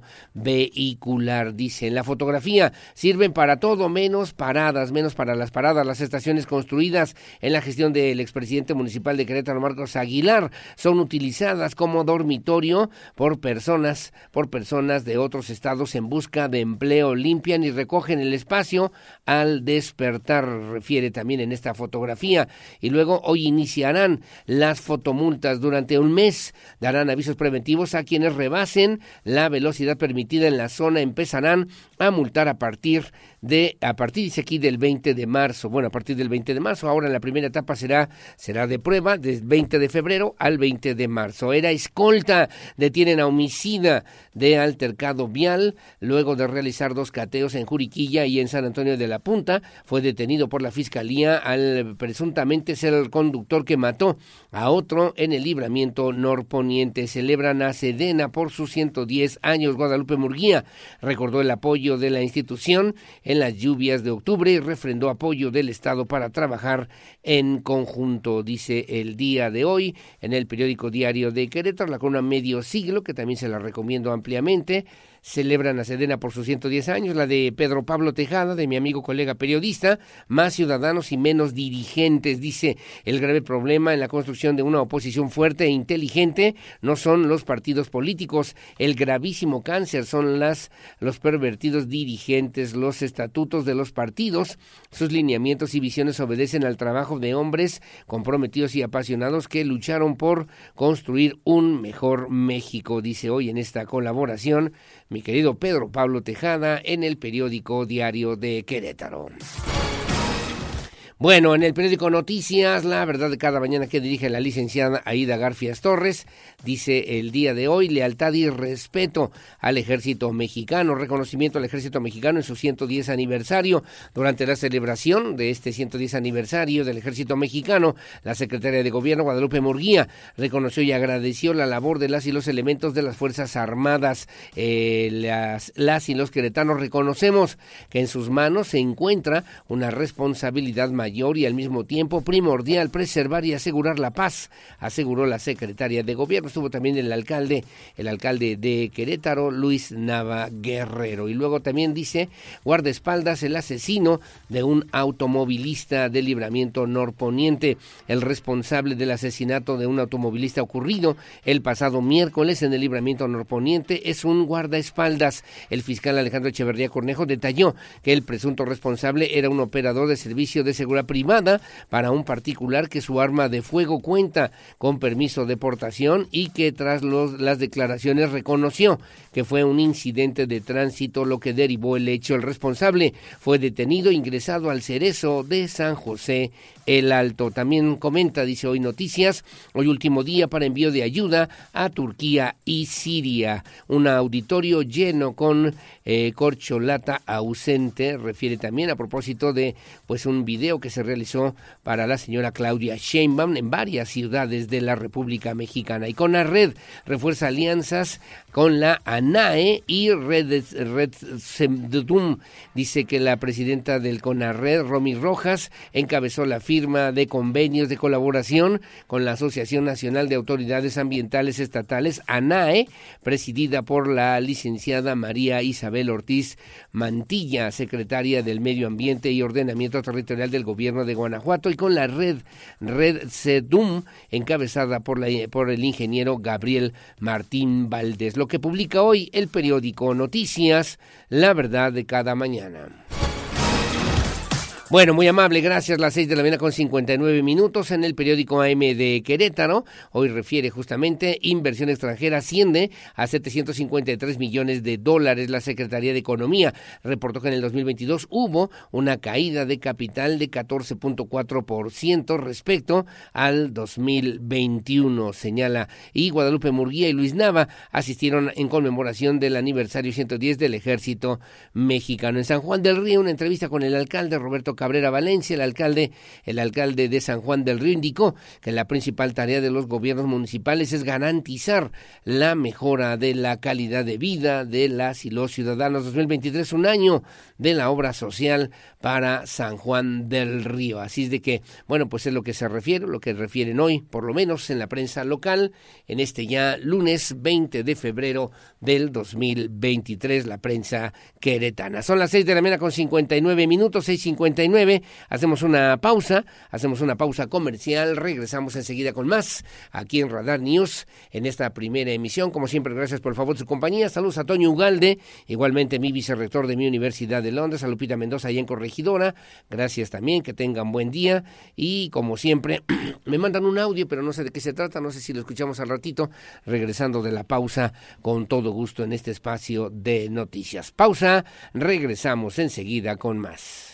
S1: dice. En la fotografía sirven para todo menos paradas, menos para las paradas. Las estaciones construidas en la gestión del expresidente municipal de Querétaro, Marcos Aguilar, son utilizadas como dormitorio por personas, por personas de otros estados en busca de empleo. Limpian y recogen el espacio al despertar, refiere también en esta fotografía. Y luego hoy iniciarán las fotomultas durante un mes. Darán avisos preventivos a quienes rebasen la velocidad permitida en la zona empezarán a multar a partir de, a partir, dice aquí, del 20 de marzo. Bueno, a partir del 20 de marzo, ahora la primera etapa será, será de prueba, del 20 de febrero al 20 de marzo. Era escolta, detienen a homicida de altercado vial, luego de realizar dos cateos en Juriquilla y en San Antonio de la Punta, fue detenido por la fiscalía al presuntamente ser el conductor que mató a otro en el libramiento norponiente. Celebran a Sedena por sus 110 años. Guadalupe Murguía recordó el apoyo de la institución en las lluvias de octubre y refrendó apoyo del Estado para trabajar en conjunto, dice el día de hoy en el periódico diario de Querétaro, la columna medio siglo, que también se la recomiendo ampliamente celebran a Sedena por sus 110 años, la de Pedro Pablo Tejada, de mi amigo colega periodista, más ciudadanos y menos dirigentes, dice el grave problema en la construcción de una oposición fuerte e inteligente no son los partidos políticos, el gravísimo cáncer son las los pervertidos dirigentes, los estatutos de los partidos, sus lineamientos y visiones obedecen al trabajo de hombres comprometidos y apasionados que lucharon por construir un mejor México, dice hoy en esta colaboración mi querido Pedro Pablo Tejada en el periódico Diario de Querétaro. Bueno, en el periódico Noticias, la verdad de cada mañana que dirige la licenciada Aida Garfias Torres, dice el día de hoy, lealtad y respeto al ejército mexicano, reconocimiento al ejército mexicano en su 110 aniversario. Durante la celebración de este 110 aniversario del ejército mexicano, la secretaria de gobierno Guadalupe Murguía reconoció y agradeció la labor de las y los elementos de las Fuerzas Armadas. Eh, las, las y los queretanos reconocemos que en sus manos se encuentra una responsabilidad mayor y al mismo tiempo primordial preservar y asegurar la paz, aseguró la secretaria de gobierno. Estuvo también el alcalde, el alcalde de Querétaro, Luis Nava Guerrero. Y luego también dice, guardaespaldas el asesino de un automovilista de libramiento norponiente, el responsable del asesinato de un automovilista ocurrido el pasado miércoles en el libramiento norponiente es un guardaespaldas. El fiscal Alejandro Echeverría Cornejo detalló que el presunto responsable era un operador de servicio de seguridad privada para un particular que su arma de fuego cuenta con permiso de portación y que tras las declaraciones reconoció que fue un incidente de tránsito lo que derivó el hecho. El responsable fue detenido e ingresado al cerezo de San José el Alto. También comenta, dice hoy Noticias, hoy último día para envío de ayuda a Turquía y Siria. Un auditorio lleno con eh, corcholata ausente, refiere también a propósito de pues un video que se realizó para la señora Claudia Sheinbaum en varias ciudades de la República Mexicana. Y con refuerza alianzas con la ANAE y Red, Red Dice que la presidenta del CONARED, Romy Rojas, encabezó la firma de convenios de colaboración con la Asociación Nacional de Autoridades Ambientales Estatales, ANAE, presidida por la licenciada María Isabel Ortiz Mantilla, secretaria del Medio Ambiente y Ordenamiento Territorial del Gobierno de Guanajuato, y con la red Red CEDUM, encabezada por, la, por el ingeniero Gabriel Martín Valdés lo que publica hoy el periódico Noticias, La Verdad de cada mañana. Bueno, muy amable, gracias. Las seis de la mañana con 59 minutos en el periódico AM de Querétaro. Hoy refiere justamente inversión extranjera asciende a 753 millones de dólares. La Secretaría de Economía reportó que en el 2022 hubo una caída de capital de 14.4% respecto al 2021, señala. Y Guadalupe Murguía y Luis Nava asistieron en conmemoración del aniversario 110 del Ejército Mexicano. En San Juan del Río, una entrevista con el alcalde Roberto Cabrera Valencia, el alcalde, el alcalde de San Juan del Río, indicó que la principal tarea de los gobiernos municipales es garantizar la mejora de la calidad de vida de las y los ciudadanos. 2023, un año de la obra social para San Juan del Río. Así es de que, bueno, pues es lo que se refiere, lo que refieren hoy, por lo menos en la prensa local, en este ya lunes 20 de febrero del 2023, la prensa queretana. Son las 6 de la mañana con 59 minutos, 6.59 Hacemos una pausa, hacemos una pausa comercial, regresamos enseguida con más aquí en Radar News en esta primera emisión. Como siempre, gracias por favor de su compañía. Saludos a Toño Ugalde, igualmente mi vicerrector de mi Universidad de Londres, a Lupita Mendoza allá en Corregidora. Gracias también, que tengan buen día y como siempre me mandan un audio, pero no sé de qué se trata, no sé si lo escuchamos al ratito, regresando de la pausa con todo gusto en este espacio de noticias. Pausa, regresamos enseguida con más.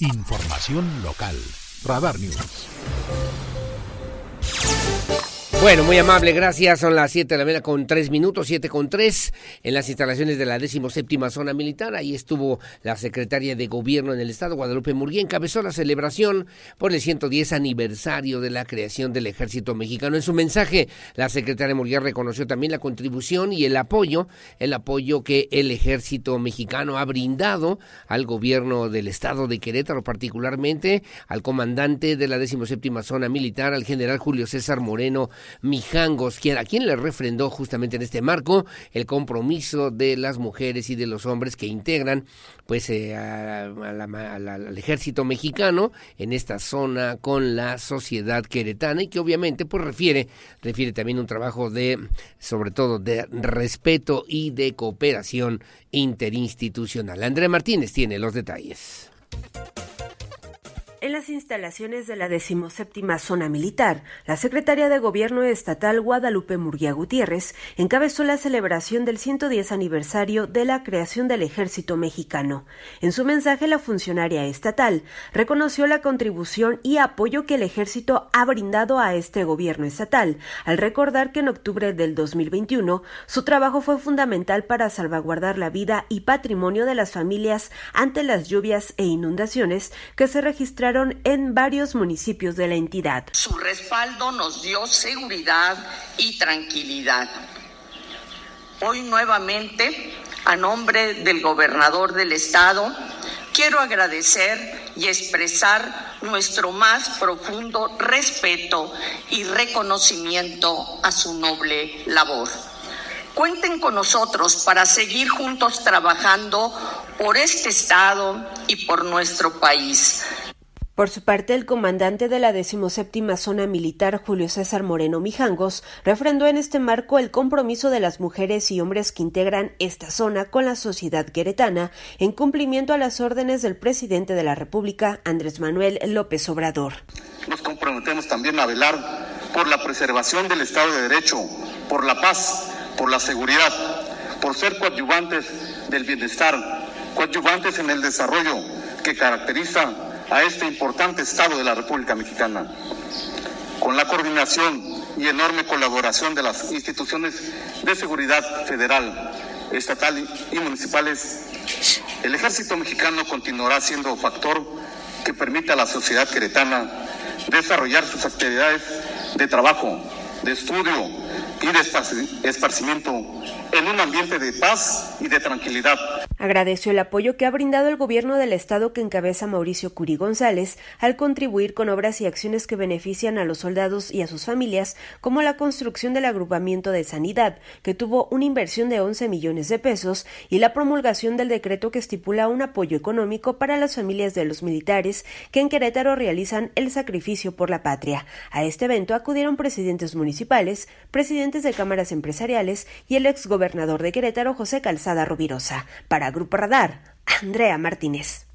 S2: Información local. Radar News.
S1: Bueno, muy amable, gracias. Son las 7 de la mañana con 3 minutos, 7 con 3, en las instalaciones de la 17 zona militar. Ahí estuvo la secretaria de Gobierno en el Estado, Guadalupe Murguía, encabezó la celebración por el 110 aniversario de la creación del Ejército Mexicano. En su mensaje, la secretaria Murguía reconoció también la contribución y el apoyo, el apoyo que el Ejército Mexicano ha brindado al Gobierno del Estado de Querétaro, particularmente al comandante de la 17 zona militar, al general Julio César Moreno Mijangos, quien, a quien le refrendó justamente en este marco el compromiso de las mujeres y de los hombres que integran pues eh, al ejército mexicano en esta zona con la sociedad queretana y que obviamente pues refiere refiere también un trabajo de sobre todo de respeto y de cooperación interinstitucional. Andrea Martínez tiene los detalles.
S9: En las instalaciones de la decimoséptima zona militar, la secretaria de Gobierno estatal Guadalupe Murguía Gutiérrez encabezó la celebración del 110 aniversario de la creación del Ejército Mexicano. En su mensaje, la funcionaria estatal reconoció la contribución y apoyo que el Ejército ha brindado a este gobierno estatal, al recordar que en octubre del 2021 su trabajo fue fundamental para salvaguardar la vida y patrimonio de las familias ante las lluvias e inundaciones que se registraron en varios municipios de la entidad.
S12: Su respaldo nos dio seguridad y tranquilidad. Hoy nuevamente, a nombre del gobernador del estado, quiero agradecer y expresar nuestro más profundo respeto y reconocimiento a su noble labor. Cuenten con nosotros para seguir juntos trabajando por este Estado y por nuestro país.
S9: Por su parte, el comandante de la decimoséptima zona militar, Julio César Moreno Mijangos, refrendó en este marco el compromiso de las mujeres y hombres que integran esta zona con la sociedad queretana en cumplimiento a las órdenes del presidente de la República, Andrés Manuel López Obrador.
S13: Nos comprometemos también a velar por la preservación del Estado de Derecho, por la paz, por la seguridad, por ser coadyuvantes del bienestar, coadyuvantes en el desarrollo que caracteriza a este importante Estado de la República Mexicana. Con la coordinación y enorme colaboración de las instituciones de seguridad federal, estatal y municipales, el ejército mexicano continuará siendo factor que permita a la sociedad queretana desarrollar sus actividades de trabajo, de estudio y esparcimiento en un ambiente de paz y de tranquilidad.
S9: Agradeció el apoyo que ha brindado el gobierno del estado que encabeza Mauricio Curi González al contribuir con obras y acciones que benefician a los soldados y a sus familias, como la construcción del agrupamiento de sanidad, que tuvo una inversión de 11 millones de pesos, y la promulgación del decreto que estipula un apoyo económico para las familias de los militares que en Querétaro realizan el sacrificio por la patria. A este evento acudieron presidentes municipales, presidentes de cámaras empresariales y el exgobernador de Querétaro, José Calzada Rovirosa. Para Grupo Radar, Andrea Martínez.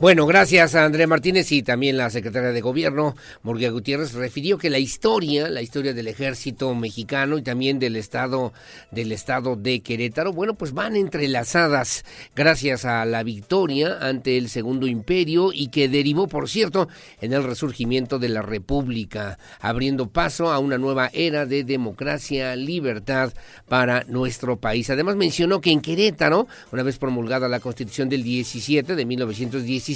S1: Bueno, gracias a Andrea Martínez y también la secretaria de Gobierno, Murguía Gutiérrez, refirió que la historia, la historia del ejército mexicano y también del estado, del estado de Querétaro, bueno, pues van entrelazadas gracias a la victoria ante el Segundo Imperio y que derivó, por cierto, en el resurgimiento de la República, abriendo paso a una nueva era de democracia, libertad para nuestro país. Además mencionó que en Querétaro, una vez promulgada la Constitución del 17 de 1917,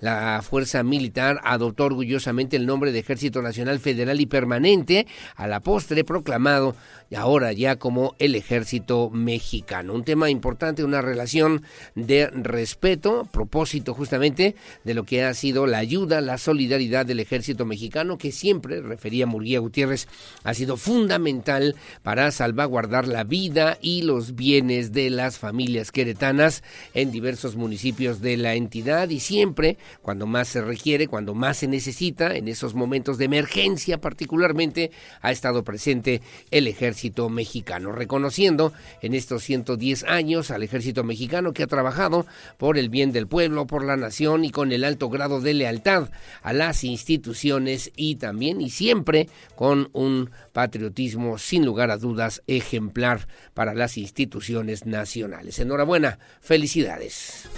S1: la fuerza militar adoptó orgullosamente el nombre de Ejército Nacional Federal y Permanente, a la postre proclamado ahora ya como el ejército mexicano. Un tema importante, una relación de respeto, propósito justamente de lo que ha sido la ayuda, la solidaridad del ejército mexicano, que siempre, refería Murguía Gutiérrez, ha sido fundamental para salvaguardar la vida y los bienes de las familias queretanas en diversos municipios de la entidad y siempre, cuando más se requiere, cuando más se necesita, en esos momentos de emergencia particularmente, ha estado presente el ejército mexicano, reconociendo en estos 110 años al ejército mexicano que ha trabajado por el bien del pueblo, por la nación y con el alto grado de lealtad a las instituciones y también y siempre con un patriotismo sin lugar a dudas ejemplar para las instituciones nacionales. Enhorabuena, felicidades.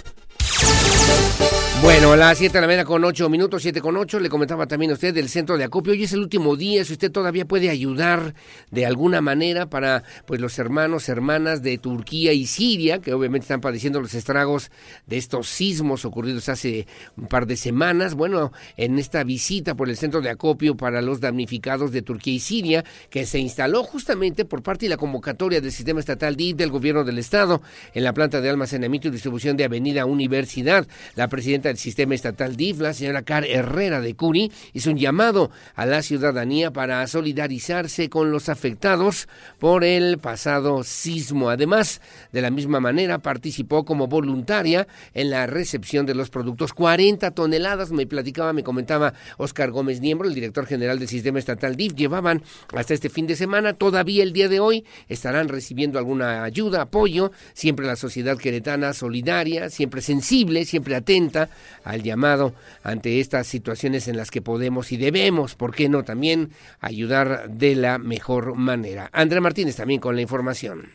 S1: Bueno, a las 7 de la mañana con 8 minutos, 7 con 8, le comentaba también a usted del centro de acopio. Hoy es el último día, si usted todavía puede ayudar de alguna manera para pues los hermanos, hermanas de Turquía y Siria, que obviamente están padeciendo los estragos de estos sismos ocurridos hace un par de semanas. Bueno, en esta visita por el centro de acopio para los damnificados de Turquía y Siria, que se instaló justamente por parte de la convocatoria del sistema estatal DIF del gobierno del estado en la planta de almacenamiento y distribución de Avenida Universidad. La presidenta del sistema estatal DIF, la señora Car Herrera de Curi, hizo un llamado a la ciudadanía para solidarizarse con los afectados por el pasado sismo. Además, de la misma manera, participó como voluntaria en la recepción de los productos. 40 toneladas, me platicaba, me comentaba Oscar Gómez Niembro, el director general del sistema estatal DIF, llevaban hasta este fin de semana. Todavía el día de hoy estarán recibiendo alguna ayuda, apoyo. Siempre la sociedad queretana solidaria, siempre sensible, siempre atenta al llamado ante estas situaciones en las que podemos y debemos, ¿por qué no?, también ayudar de la mejor manera. Andrea Martínez también con la información.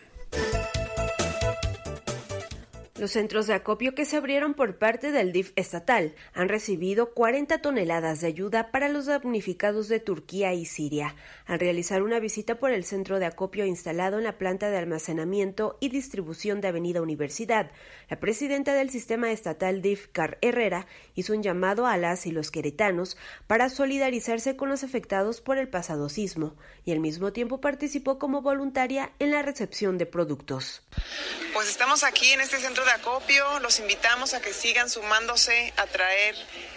S9: Los centros de acopio que se abrieron por parte del DIF estatal han recibido 40 toneladas de ayuda para los damnificados de Turquía y Siria. Al realizar una visita por el centro de acopio instalado en la planta de almacenamiento y distribución de Avenida Universidad, la presidenta del sistema estatal DIF, Car Herrera, hizo un llamado a las y los queretanos para solidarizarse con los afectados por el pasado sismo y al mismo tiempo participó como voluntaria en la recepción de productos.
S4: Pues estamos aquí en este centro de acopio, los invitamos a que sigan sumándose a traer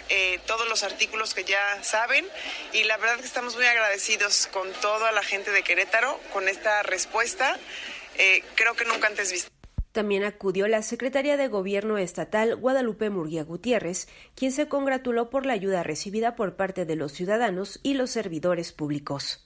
S4: eh, todos los artículos que ya saben y la verdad que estamos muy agradecidos con toda la gente de Querétaro con esta respuesta, eh, creo que nunca antes visto.
S9: También acudió la secretaria de Gobierno estatal Guadalupe Murguía Gutiérrez, quien se congratuló por la ayuda recibida por parte de los ciudadanos y los servidores públicos.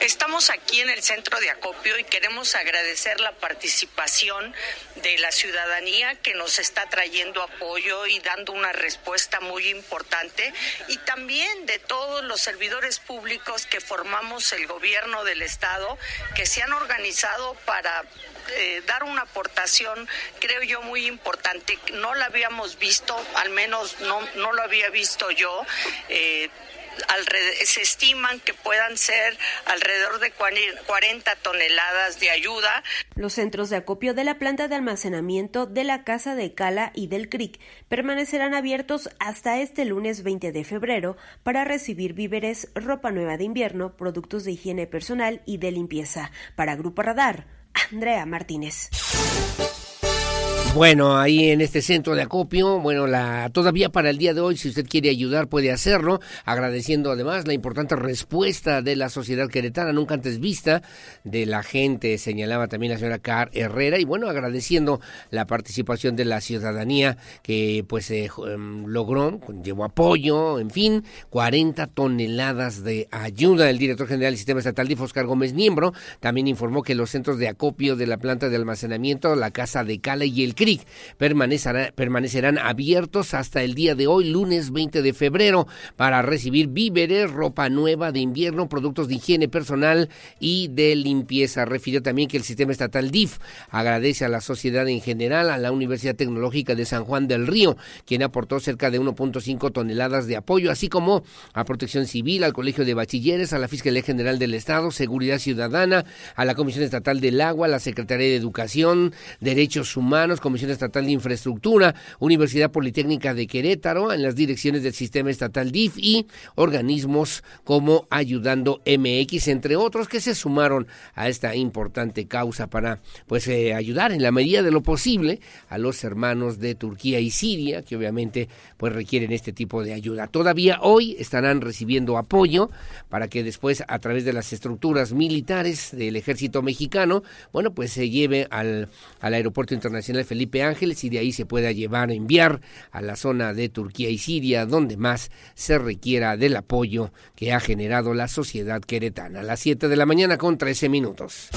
S5: Estamos aquí en el centro de acopio y queremos agradecer la participación de la ciudadanía que nos está trayendo apoyo y dando una respuesta muy importante y también de todos los servidores públicos que formamos el gobierno del estado que se han organizado para eh, dar una aportación, creo yo, muy importante. No la habíamos visto, al menos no, no lo había visto yo. Eh, se estiman que puedan ser alrededor de 40 toneladas de ayuda.
S9: Los centros de acopio de la planta de almacenamiento de la Casa de Cala y del CRIC permanecerán abiertos hasta este lunes 20 de febrero para recibir víveres, ropa nueva de invierno, productos de higiene personal y de limpieza. Para Grupo Radar, Andrea Martínez.
S1: Bueno, ahí en este centro de acopio, bueno, la todavía para el día de hoy, si usted quiere ayudar, puede hacerlo, agradeciendo además la importante respuesta de la sociedad queretana, nunca antes vista, de la gente, señalaba también la señora Car Herrera, y bueno, agradeciendo la participación de la ciudadanía que pues eh, em, logró, llevó apoyo, en fin, 40 toneladas de ayuda. El director general del Sistema Estatal de Oscar Gómez Niembro también informó que los centros de acopio de la planta de almacenamiento, la Casa de Cala y el permanecerán abiertos hasta el día de hoy, lunes 20 de febrero, para recibir víveres, ropa nueva de invierno, productos de higiene personal y de limpieza. Refirió también que el sistema estatal DIF agradece a la sociedad en general, a la Universidad Tecnológica de San Juan del Río, quien aportó cerca de 1.5 toneladas de apoyo, así como a Protección Civil, al Colegio de Bachilleres, a la Fiscalía General del Estado, Seguridad Ciudadana, a la Comisión Estatal del Agua, a la Secretaría de Educación, Derechos Humanos, Comisión Estatal de Infraestructura, Universidad Politécnica de Querétaro, en las direcciones del Sistema Estatal DIF y organismos como Ayudando MX, entre otros, que se sumaron a esta importante causa para pues eh, ayudar en la medida de lo posible a los hermanos de Turquía y Siria, que obviamente pues requieren este tipo de ayuda. Todavía hoy estarán recibiendo apoyo para que después a través de las estructuras militares del ejército mexicano, bueno, pues se lleve al, al aeropuerto internacional Felipe Ángeles y de ahí se pueda llevar, enviar a la zona de Turquía y Siria, donde más se requiera del apoyo que ha generado la sociedad queretana. A las 7 de la mañana con 13 minutos.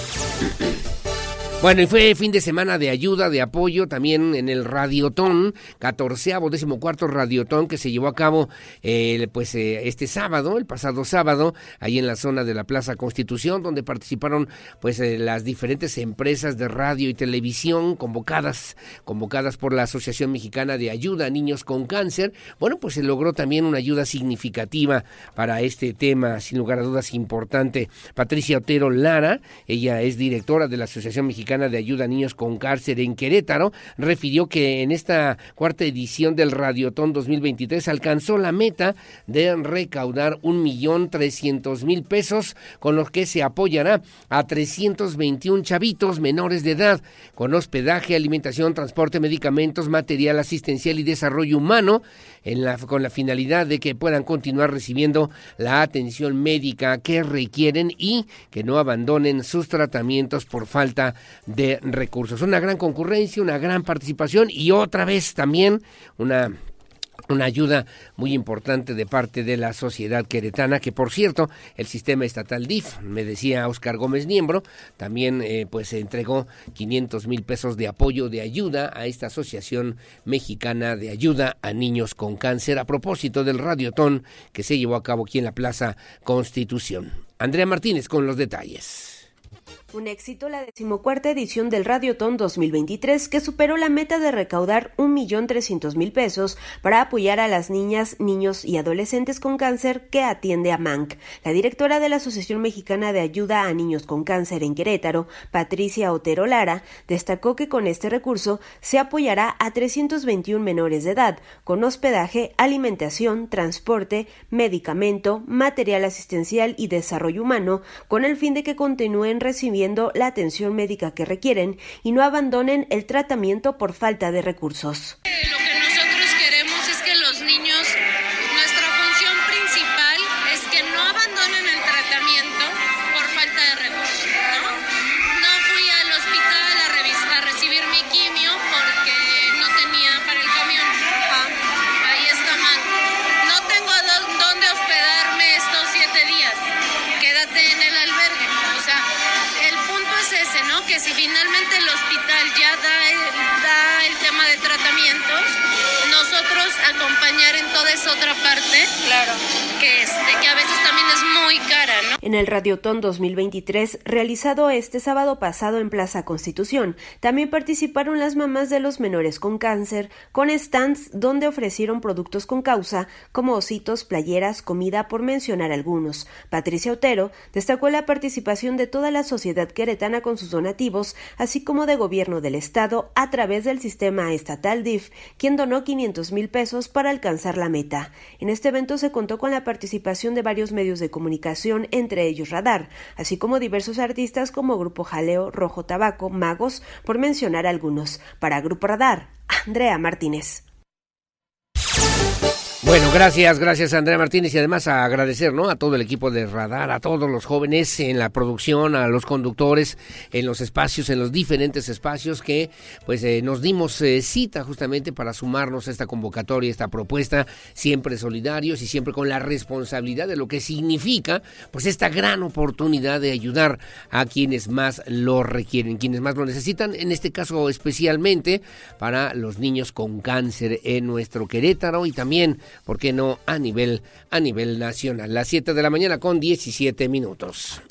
S1: Bueno, y fue fin de semana de ayuda, de apoyo también en el Radiotón, catorceavo, décimo cuarto Radiotón que se llevó a cabo eh, pues eh, este sábado, el pasado sábado, ahí en la zona de la Plaza Constitución, donde participaron pues eh, las diferentes empresas de radio y televisión convocadas, convocadas por la Asociación Mexicana de Ayuda a Niños con Cáncer. Bueno, pues se logró también una ayuda significativa para este tema, sin lugar a dudas importante. Patricia Otero Lara, ella es directora de la Asociación Mexicana de Ayuda a Niños con Cárcel en Querétaro, refirió que en esta cuarta edición del Radiotón 2023 alcanzó la meta de recaudar un millón trescientos mil pesos, con los que se apoyará a 321 chavitos menores de edad, con hospedaje, alimentación, transporte, medicamentos, material asistencial y desarrollo humano, en la, con la finalidad de que puedan continuar recibiendo la atención médica que requieren y que no abandonen sus tratamientos por falta de recursos. Una gran concurrencia, una gran participación y otra vez también una una ayuda muy importante de parte de la sociedad queretana, que por cierto, el sistema estatal DIF, me decía Oscar Gómez Niembro, también eh, pues se entregó 500 mil pesos de apoyo, de ayuda a esta Asociación Mexicana de Ayuda a Niños con Cáncer, a propósito del radiotón que se llevó a cabo aquí en la Plaza Constitución. Andrea Martínez con los detalles.
S9: Un éxito la decimocuarta edición del Radiotón 2023 que superó la meta de recaudar 1.300.000 pesos para apoyar a las niñas, niños y adolescentes con cáncer que atiende a MANC. La directora de la Asociación Mexicana de Ayuda a Niños con Cáncer en Querétaro, Patricia Otero Lara, destacó que con este recurso se apoyará a 321 menores de edad con hospedaje, alimentación, transporte, medicamento, material asistencial y desarrollo humano con el fin de que continúen recibiendo la atención médica que requieren y no abandonen el tratamiento por falta de recursos.
S14: Claro. Que, es
S9: En el Radiotón 2023, realizado este sábado pasado en Plaza Constitución, también participaron las mamás de los menores con cáncer, con stands donde ofrecieron productos con causa, como ositos, playeras, comida, por mencionar algunos. Patricia Otero destacó la participación de toda la sociedad queretana con sus donativos, así como de gobierno del Estado a través del sistema estatal DIF, quien donó 500 mil pesos para alcanzar la meta. En este evento se contó con la participación de varios medios de comunicación, entre ellos Radar, así como diversos artistas como Grupo Jaleo, Rojo Tabaco, Magos, por mencionar algunos. Para Grupo Radar, Andrea Martínez.
S1: Bueno, gracias, gracias Andrea Martínez y además a agradecer, ¿no? A todo el equipo de Radar, a todos los jóvenes en la producción, a los conductores en los espacios, en los diferentes espacios que pues eh, nos dimos eh, cita justamente para sumarnos a esta convocatoria, esta propuesta, siempre solidarios y siempre con la responsabilidad de lo que significa pues esta gran oportunidad de ayudar a quienes más lo requieren, quienes más lo necesitan, en este caso especialmente para los niños con cáncer en nuestro Querétaro y también ¿por qué no a nivel, a nivel nacional? Las 7 de la mañana con 17 minutos.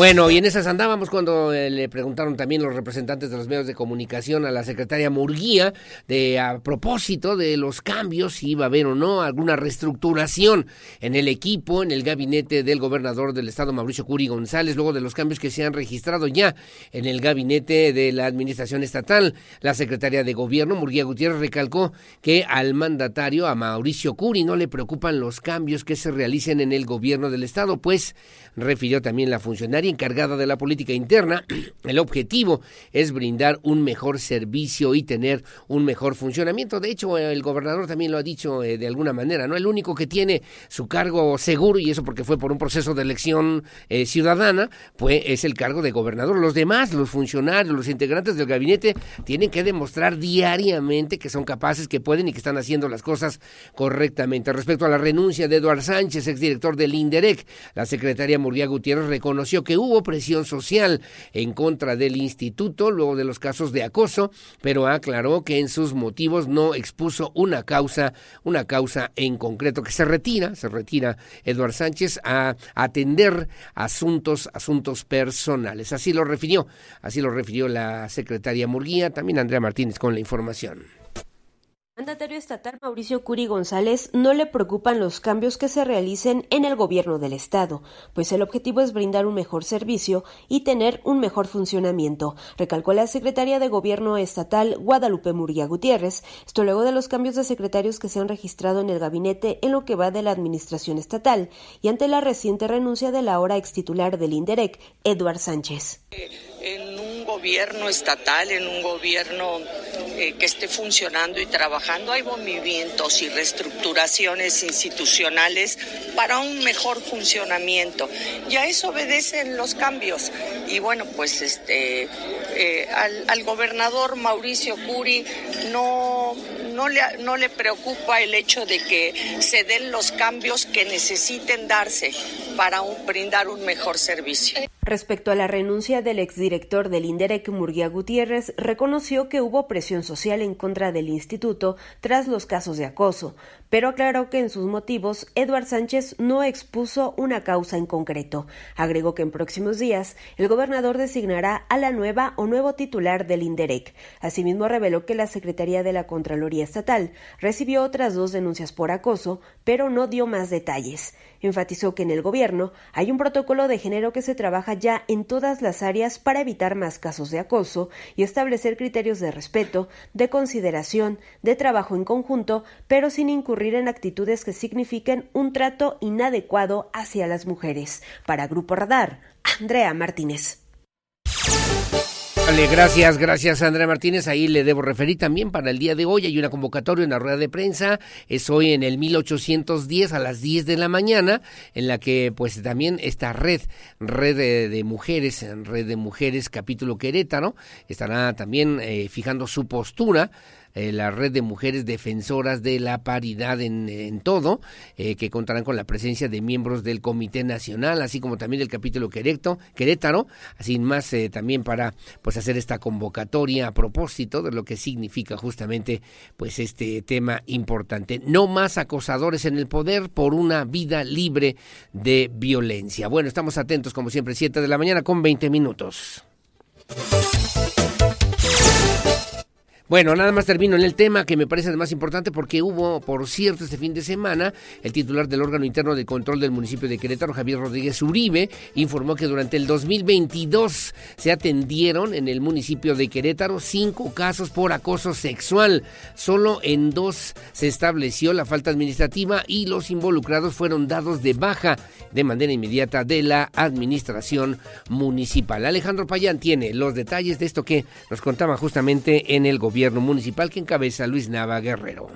S1: Bueno, y en esas andábamos cuando eh, le preguntaron también los representantes de los medios de comunicación a la secretaria Murguía de a propósito de los cambios, si iba a haber o no alguna reestructuración en el equipo, en el gabinete del gobernador del estado Mauricio Curi González, luego de los cambios que se han registrado ya en el gabinete de la administración estatal. La secretaria de gobierno, Murguía Gutiérrez, recalcó que al mandatario, a Mauricio Curi, no le preocupan los cambios que se realicen en el gobierno del estado, pues refirió también la funcionaria encargada de la política interna, el objetivo es brindar un mejor servicio y tener un mejor funcionamiento. De hecho, el gobernador también lo ha dicho eh, de alguna manera, ¿no? El único que tiene su cargo seguro, y eso porque fue por un proceso de elección eh, ciudadana, pues es el cargo de gobernador. Los demás, los funcionarios, los integrantes del gabinete, tienen que demostrar diariamente que son capaces, que pueden y que están haciendo las cosas correctamente. Respecto a la renuncia de Eduard Sánchez, exdirector del INDEREC, la secretaria Murguía Gutiérrez reconoció que hubo presión social en contra del instituto luego de los casos de acoso, pero aclaró que en sus motivos no expuso una causa, una causa en concreto que se retira, se retira Eduard Sánchez a atender asuntos, asuntos personales. Así lo refirió, así lo refirió la secretaria Murguía, también Andrea Martínez con la información
S9: mandatario estatal Mauricio Curi González no le preocupan los cambios que se realicen en el gobierno del estado, pues el objetivo es brindar un mejor servicio y tener un mejor funcionamiento, recalcó la secretaria de gobierno estatal Guadalupe Murguía Gutiérrez, esto luego de los cambios de secretarios que se han registrado en el gabinete en lo que va de la administración estatal y ante la reciente renuncia de la ahora extitular del INDEREC, Eduard Sánchez.
S12: Un gobierno estatal, en un gobierno eh, que esté funcionando y trabajando. Hay movimientos y reestructuraciones institucionales para un mejor funcionamiento. Y a eso obedecen los cambios. Y bueno, pues este eh, al, gobernador Mauricio Curi no, no, le, no le preocupa el hecho de que se den los cambios que necesiten darse para brindar un mejor servicio.
S9: Respecto a la renuncia del exdirector del INDEREC, Murguía Gutiérrez, reconoció que hubo presión social en contra del instituto tras los casos de acoso, pero aclaró que en sus motivos Eduard Sánchez no expuso una causa en concreto. Agregó que en próximos días el gobernador designará a la nueva o nuevo titular del INDEREC. Asimismo reveló que la Secretaría de la Contraloría Estatal recibió otras dos denuncias por acoso, pero no dio más detalles. Enfatizó que en el gobierno hay un protocolo de género que se trabaja ya en todas las áreas para evitar más casos de acoso y establecer criterios de respeto, de consideración, de trabajo en conjunto, pero sin incurrir en actitudes que signifiquen un trato inadecuado hacia las mujeres. Para Grupo Radar, Andrea Martínez.
S1: Vale, gracias, gracias Andrea Martínez. Ahí le debo referir también para el día de hoy. Hay una convocatoria, una rueda de prensa. Es hoy en el 1810 a las 10 de la mañana, en la que pues también esta red, red de, de mujeres, red de mujeres capítulo Querétaro, estará también eh, fijando su postura eh, la red de mujeres defensoras de la paridad en, todo, eh, que contarán con la presencia de miembros del Comité Nacional, así como también del capítulo Querétaro, así más eh, también para pues hacer esta convocatoria a propósito de lo que significa justamente pues este tema importante. No más acosadores en el poder por una vida libre de violencia. Bueno, estamos atentos como siempre, 7 de la mañana con 20 minutos. Bueno, nada más termino en el tema que me parece además importante porque hubo, por cierto, este fin de semana, el titular del órgano interno de control del municipio de Querétaro, Javier Rodríguez Uribe, informó que durante el 2022 se atendieron en el municipio de Querétaro cinco casos por acoso sexual. Solo en dos se estableció la falta administrativa y los involucrados fueron dados de baja de manera inmediata de la administración municipal. Alejandro Payán tiene los detalles de esto que nos contaba justamente en el gobierno municipal que encabeza Luis Nava Guerrero.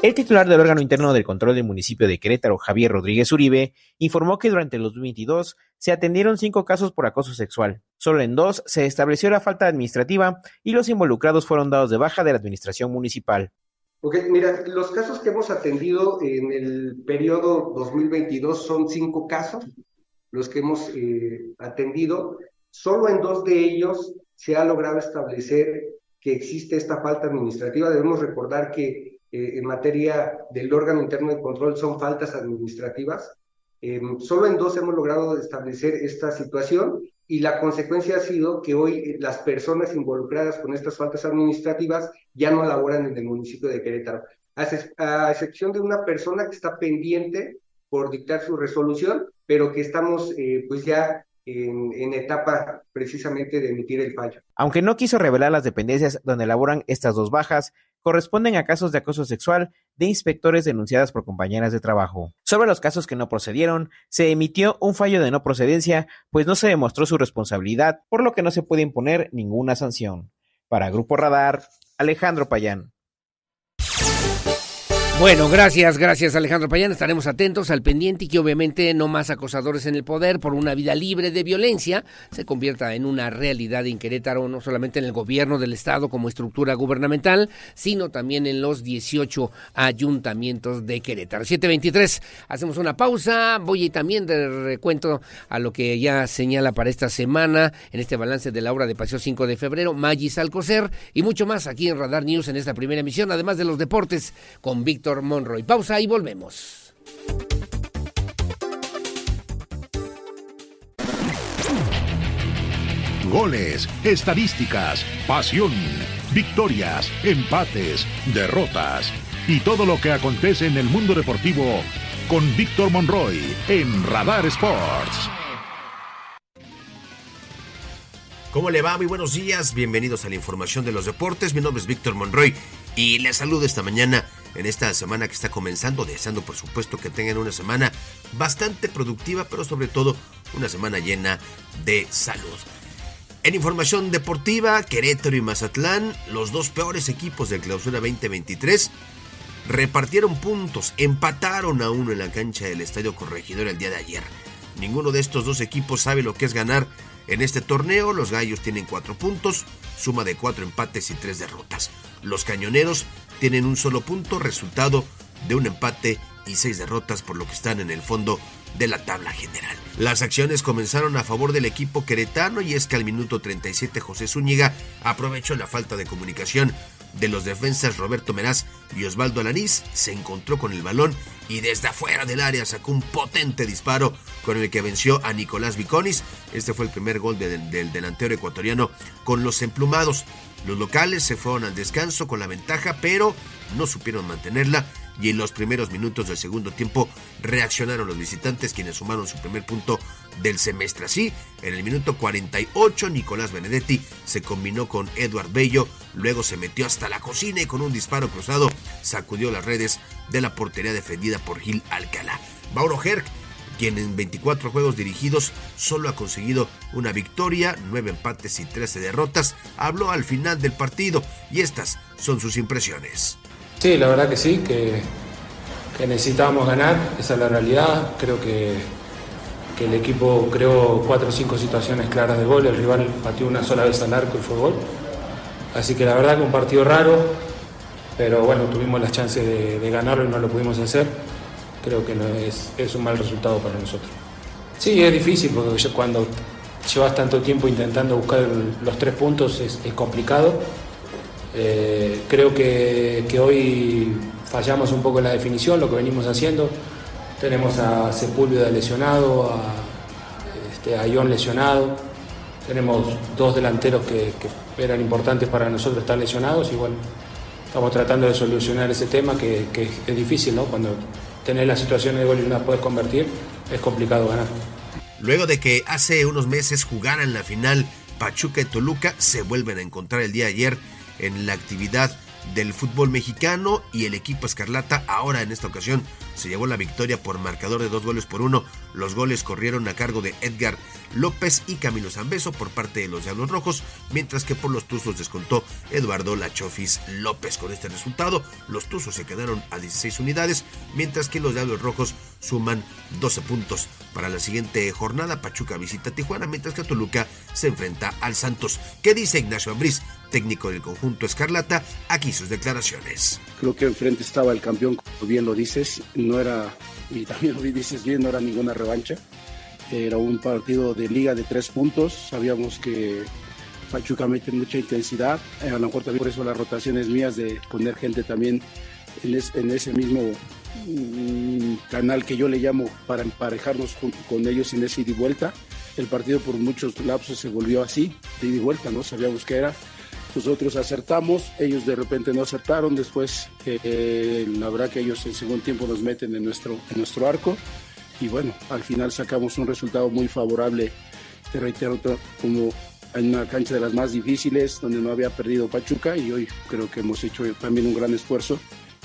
S14: El titular del órgano interno del control del municipio de Querétaro, Javier Rodríguez Uribe, informó que durante los 2022 se atendieron cinco casos por acoso sexual. Solo en dos se estableció la falta administrativa y los involucrados fueron dados de baja de la administración municipal.
S15: Ok, mira, los casos que hemos atendido en el periodo 2022 son cinco casos, los que hemos eh, atendido. Solo en dos de ellos se ha logrado establecer que existe esta falta administrativa. Debemos recordar que eh, en materia del órgano interno de control son faltas administrativas. Em, solo en dos hemos logrado establecer esta situación y la consecuencia ha sido que hoy las personas involucradas con estas faltas administrativas ya no laboran en el municipio de Querétaro, a, excepción de una persona que está pendiente por dictar su resolución, pero que estamos eh, pues ya en, etapa precisamente de emitir el fallo.
S14: Aunque no quiso revelar las dependencias donde elaboran estas dos bajas, corresponden a casos de acoso sexual de inspectores denunciadas por compañeras de trabajo. Sobre los casos que no procedieron, se emitió un fallo de no procedencia, pues no se demostró su responsabilidad, por lo que no se puede imponer ninguna sanción. Para Grupo Radar, Alejandro Payán.
S1: Bueno, gracias, gracias Alejandro Payán. Estaremos atentos al pendiente y que obviamente no más acosadores en el poder por una vida libre de violencia se convierta en una realidad en Querétaro, no solamente en el gobierno del Estado como estructura gubernamental, sino también en los 18 ayuntamientos de Querétaro. 723, hacemos una pausa. Voy también de recuento a lo que ya señala para esta semana en este balance de la obra de Paseo 5 de febrero, Magis Alcocer y mucho más aquí en Radar News en esta primera emisión, además de los deportes con Víctor Monroy. Pausa y volvemos.
S2: Goles, estadísticas, pasión, victorias, empates, derrotas y todo lo que acontece en el mundo deportivo con Víctor Monroy en Radar Sports.
S16: ¿Cómo le va? Muy buenos días, bienvenidos a la información de los deportes. Mi nombre es Víctor Monroy y les saludo esta mañana en esta semana que está comenzando, deseando por supuesto que tengan una semana bastante productiva, pero sobre todo una semana llena de salud. En información deportiva, Querétaro y Mazatlán, los dos peores equipos de clausura 2023, repartieron puntos, empataron a uno en la cancha del Estadio Corregidor el día de ayer. Ninguno de estos dos equipos sabe lo que es ganar en este torneo. Los Gallos tienen cuatro puntos, suma de cuatro empates y tres derrotas. Los Cañoneros tienen un solo punto, resultado de un empate y seis derrotas por lo que están en el fondo de la tabla general. Las acciones comenzaron a favor del equipo queretano y es que al minuto 37 José Zúñiga aprovechó la falta de comunicación de los defensas Roberto Meraz y Osvaldo Alaniz, se encontró con el balón y desde afuera del área sacó un potente disparo con el que venció a Nicolás Viconis. Este fue el primer gol del delantero ecuatoriano con los emplumados. Los locales se fueron al descanso con la ventaja, pero no supieron mantenerla y en los primeros minutos del segundo tiempo reaccionaron los visitantes quienes sumaron su primer punto del semestre. Así, en el minuto 48 Nicolás Benedetti se combinó con Eduard Bello, luego se metió hasta la cocina y con un disparo cruzado sacudió las redes de la portería defendida por Gil Alcalá. Mauro Herc quien en 24 juegos dirigidos solo ha conseguido una victoria, 9 empates y 13 derrotas, habló al final del partido y estas son sus impresiones.
S17: Sí, la verdad que sí, que, necesitábamos ganar, esa es la realidad, creo que, que el equipo creó 4 o 5 situaciones claras de gol, el rival pateó una sola vez al arco y fue gol. Así que la verdad que un partido raro, pero bueno, tuvimos las chances de, ganarlo y no lo pudimos hacer. Creo que es un mal resultado para nosotros. Sí, es difícil porque cuando llevas tanto tiempo intentando buscar los tres puntos es, complicado. Eh, creo que, que, hoy fallamos un poco en la definición, lo que venimos haciendo. Tenemos a Sepúlveda lesionado, a, este, Ion lesionado. Tenemos dos delanteros que, eran importantes para nosotros estar lesionados y bueno, estamos tratando de solucionar ese tema que, es difícil, ¿no? Cuando tenés la situación de gol y no la puedes convertir, es complicado ganar.
S16: Luego de que hace unos meses jugaran la final Pachuca y Toluca, se vuelven a encontrar el día de ayer en la actividad del fútbol mexicano y el equipo Escarlata ahora en esta ocasión se llevó la victoria por marcador de dos goles por uno. Los goles corrieron a cargo de Edgar López y Camilo Zambeso por parte de los Diablos Rojos, mientras que por los Tuzos descontó Eduardo Lachofis López. Con este resultado, los Tuzos se quedaron a 16 unidades, mientras que los Diablos Rojos suman 12 puntos. Para la siguiente jornada, Pachuca visita Tijuana, mientras que Toluca se enfrenta al Santos. ¿Qué dice Ignacio Ambriz, técnico del conjunto Escarlata? Aquí sus declaraciones.
S18: Creo que enfrente estaba el campeón, como bien lo dices, no era, y también lo dices bien, no era ninguna revancha. Era un partido de liga de tres puntos. Sabíamos que Pachuca mete mucha intensidad. A lo mejor también por eso las rotaciones mías de poner gente también en, ese mismo mm, canal que yo le llamo para emparejarnos con, ellos en ese ida y vuelta. El partido por muchos lapsos se volvió así, de ida y vuelta, ¿no? Sabíamos que era. Nosotros acertamos, ellos de repente no acertaron, después eh, la verdad que ellos en segundo tiempo nos meten en nuestro, en nuestro arco y bueno, al final sacamos un resultado muy favorable, te reitero, como en una cancha de las más difíciles, donde no había perdido Pachuca y hoy creo que hemos hecho también un gran esfuerzo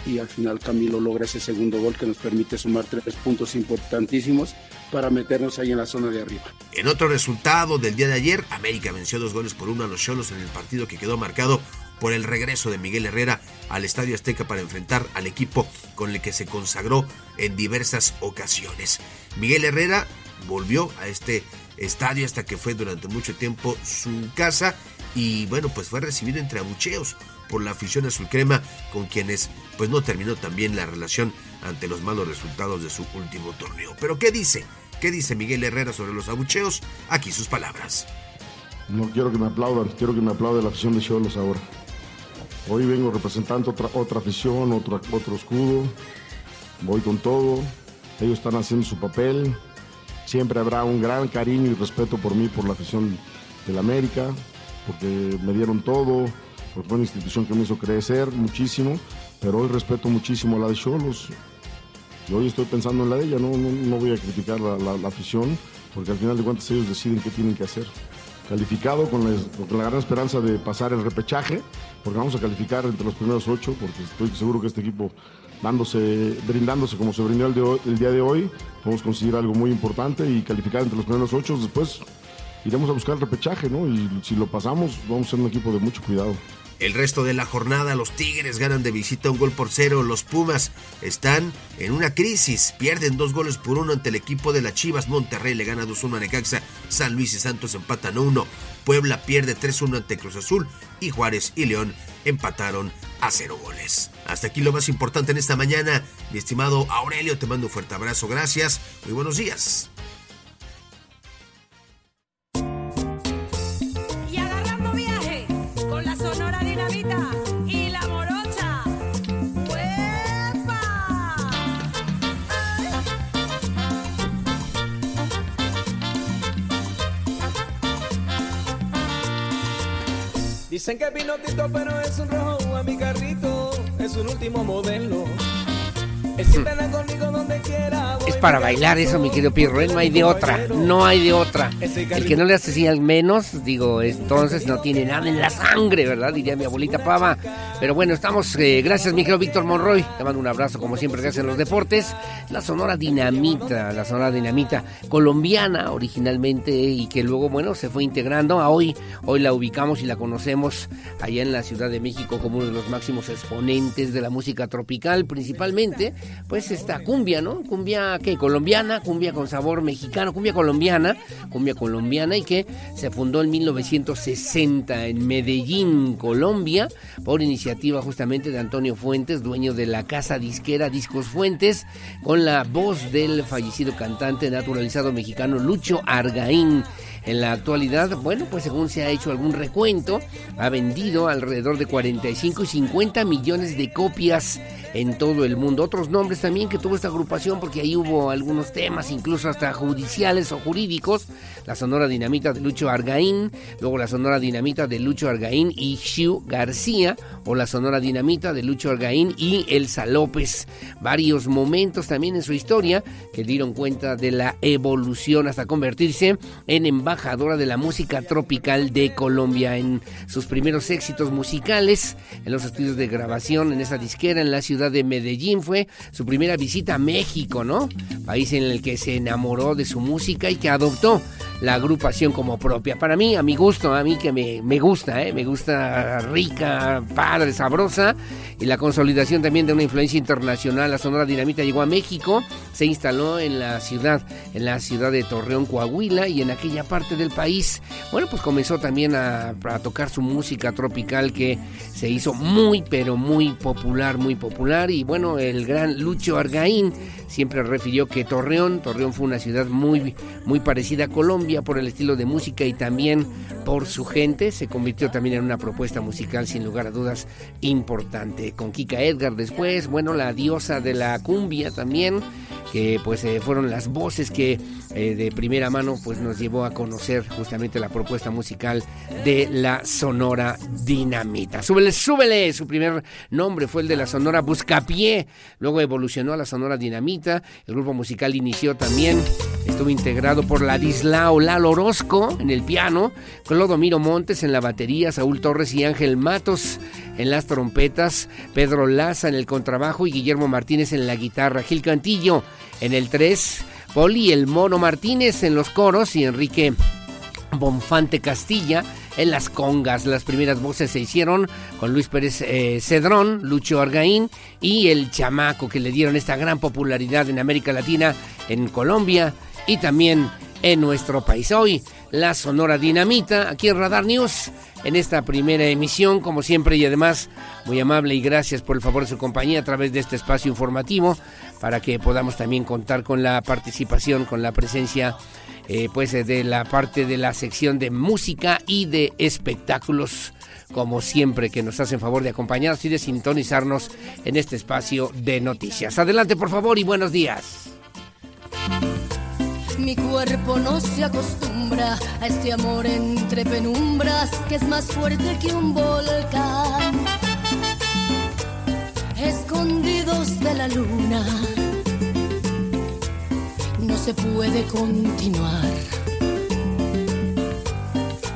S18: y al final Camilo logra ese segundo gol que nos permite sumar tres puntos importantísimos para meternos ahí en la zona de arriba.
S16: En otro resultado del día de ayer, América venció dos goles por uno a los Cholos en el partido que quedó marcado por el regreso de Miguel Herrera al Estadio Azteca para enfrentar al equipo con el que se consagró en diversas ocasiones. Miguel Herrera volvió a este estadio hasta que fue durante mucho tiempo su casa y bueno, pues fue recibido entre abucheos por la afición azul crema con quienes pues no terminó también la relación ante los malos resultados de su último torneo. Pero ¿qué dice? ¿Qué dice Miguel Herrera sobre los abucheos? Aquí sus palabras.
S19: No quiero que me aplaudan, quiero que me aplaude la afición de Cholos ahora. Hoy vengo representando otra, otra afición, otro, otro escudo. Voy con todo. Ellos están haciendo su papel. Siempre habrá un gran cariño y respeto por mí, por la afición del América, porque me dieron todo, porque fue una institución que me hizo crecer muchísimo, pero hoy respeto muchísimo a la de Cholos. Y hoy estoy pensando en la de ella, no, no, voy a criticar la, la afición, porque al final de cuentas ellos deciden qué tienen que hacer calificado con la, gran esperanza de pasar el repechaje, porque vamos a calificar entre los primeros ocho, porque estoy seguro que este equipo dándose, brindándose como se brindó el, día de hoy, podemos conseguir algo muy importante y calificar entre los primeros ocho, después iremos a buscar el repechaje, ¿no? Y si lo pasamos, vamos a ser un equipo de mucho cuidado.
S16: El resto de la jornada, los Tigres ganan de visita un gol por cero. Los Pumas están en una crisis. Pierden dos goles por uno ante el equipo de las Chivas. Monterrey le gana 2-1 a Necaxa. San Luis y Santos empatan 1. Puebla pierde 3-1 ante Cruz Azul. Y Juárez y León empataron a cero goles. Hasta aquí lo más importante en esta mañana. Mi estimado Aurelio, te mando un fuerte abrazo. Gracias. Muy buenos días.
S20: Dicen que vino Tito, pero es un rojo a mi carrito, es un último modelo.
S1: Es para bailar eso, mi querido Pierro, ¿eh? no hay de otra, no hay de otra. El que no le hace señal menos, digo, entonces no tiene nada en la sangre, ¿verdad? Diría mi abuelita Pava. Pero bueno, estamos, eh, gracias, mi querido Víctor Monroy. Te mando un abrazo, como siempre, que hacen los deportes. La Sonora Dinamita, la Sonora Dinamita colombiana originalmente y que luego, bueno, se fue integrando. A hoy, hoy la ubicamos y la conocemos allá en la Ciudad de México como uno de los máximos exponentes de la música tropical, principalmente pues esta cumbia, ¿no? Cumbia que colombiana, cumbia con sabor mexicano, cumbia colombiana, cumbia colombiana y que se fundó en 1960 en Medellín, Colombia, por iniciativa justamente de Antonio Fuentes, dueño de la casa disquera Discos Fuentes, con la voz del fallecido cantante naturalizado mexicano Lucho Argaín. En la actualidad, bueno, pues según se ha hecho algún recuento, ha vendido alrededor de 45 y 50 millones de copias en todo el mundo. Otros nombres también que tuvo esta agrupación, porque ahí hubo algunos temas, incluso hasta judiciales o jurídicos. La Sonora Dinamita de Lucho Argaín, luego la Sonora Dinamita de Lucho Argaín y Xiu García, o la Sonora Dinamita de Lucho Argaín y Elsa López. Varios momentos también en su historia que dieron cuenta de la evolución hasta convertirse en embajadora de la música tropical de Colombia. En sus primeros éxitos musicales, en los estudios de grabación en esa disquera en la ciudad de Medellín, fue su primera visita a México, ¿no? País en el que se enamoró de su música y que adoptó la agrupación como propia. Para mí, a mi gusto, a mí que me, me gusta, ¿eh? me gusta rica, padre, sabrosa, y la consolidación también de una influencia internacional. La Sonora Dinamita llegó a México, se instaló en la ciudad, en la ciudad de Torreón, Coahuila, y en aquella parte del país, bueno, pues comenzó también a, tocar su música tropical que se hizo muy, pero muy popular, muy popular, y bueno, el gran Lucho Argaín siempre refirió que Torreón, Torreón fue una ciudad muy, muy parecida a Colombia por el estilo de música y también por su gente. Se convirtió también en una propuesta musical sin lugar a dudas importante. Con Kika Edgar después, bueno, la diosa de la cumbia también, que pues eh, fueron las voces que eh, de primera mano pues nos llevó a conocer justamente la propuesta musical de la Sonora Dinamita. Súbele, súbele, su primer nombre fue el de la Sonora Buscapié, luego evolucionó a la Sonora Dinamita, el grupo musical inició también, estuvo integrado por Ladislao Lalo Orozco en el piano, Clodomiro Montes en la batería, Saúl Torres y Ángel Matos en las trompetas, Pedro Laza en el contrabajo y Guillermo Martínez en la guitarra, Gil Cantillo en el 3, Poli el Mono Martínez en los coros y Enrique Bonfante Castilla en las congas. Las primeras voces se hicieron con Luis Pérez eh, Cedrón, Lucho Argaín y el chamaco que le dieron esta gran popularidad en América Latina, en Colombia y también en nuestro país. Hoy la Sonora Dinamita, aquí en Radar News, en esta primera emisión, como siempre, y además muy amable y gracias por el favor de su compañía a través de este espacio informativo, para que podamos también contar con la participación, con la presencia eh, pues de la parte de la sección de música y de espectáculos como siempre que nos hacen favor de acompañarnos y de sintonizarnos en este espacio de noticias. Adelante por favor y buenos días.
S21: Mi cuerpo no se acostumbra a este amor entre penumbras que es más fuerte que un volcán. Escondidos de la luna no se puede continuar.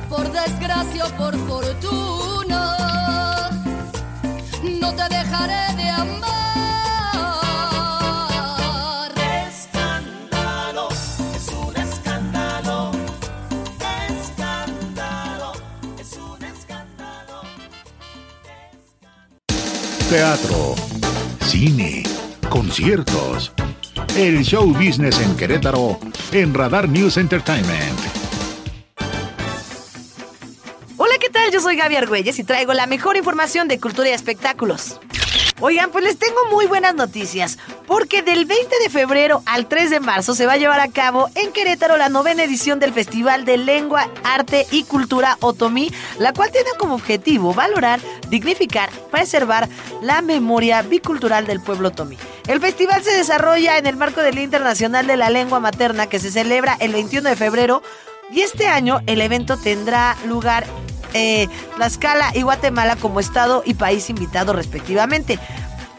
S21: Por desgracia o por fortuna, no te dejaré de amar.
S2: Teatro, cine, conciertos. El show business en Querétaro en Radar News Entertainment.
S22: Hola, ¿qué tal? Yo soy Gaby Argüelles y traigo la mejor información de cultura y espectáculos. Oigan, pues les tengo muy buenas noticias, porque del 20 de febrero al 3 de marzo se va a llevar a cabo en Querétaro la novena edición del Festival de Lengua, Arte y Cultura Otomí, la cual tiene como objetivo valorar, dignificar, preservar la memoria bicultural del pueblo otomí. El festival se desarrolla en el marco del Día Internacional de la Lengua Materna que se celebra el 21 de febrero y este año el evento tendrá lugar eh, Tlaxcala y Guatemala como estado y país invitado respectivamente.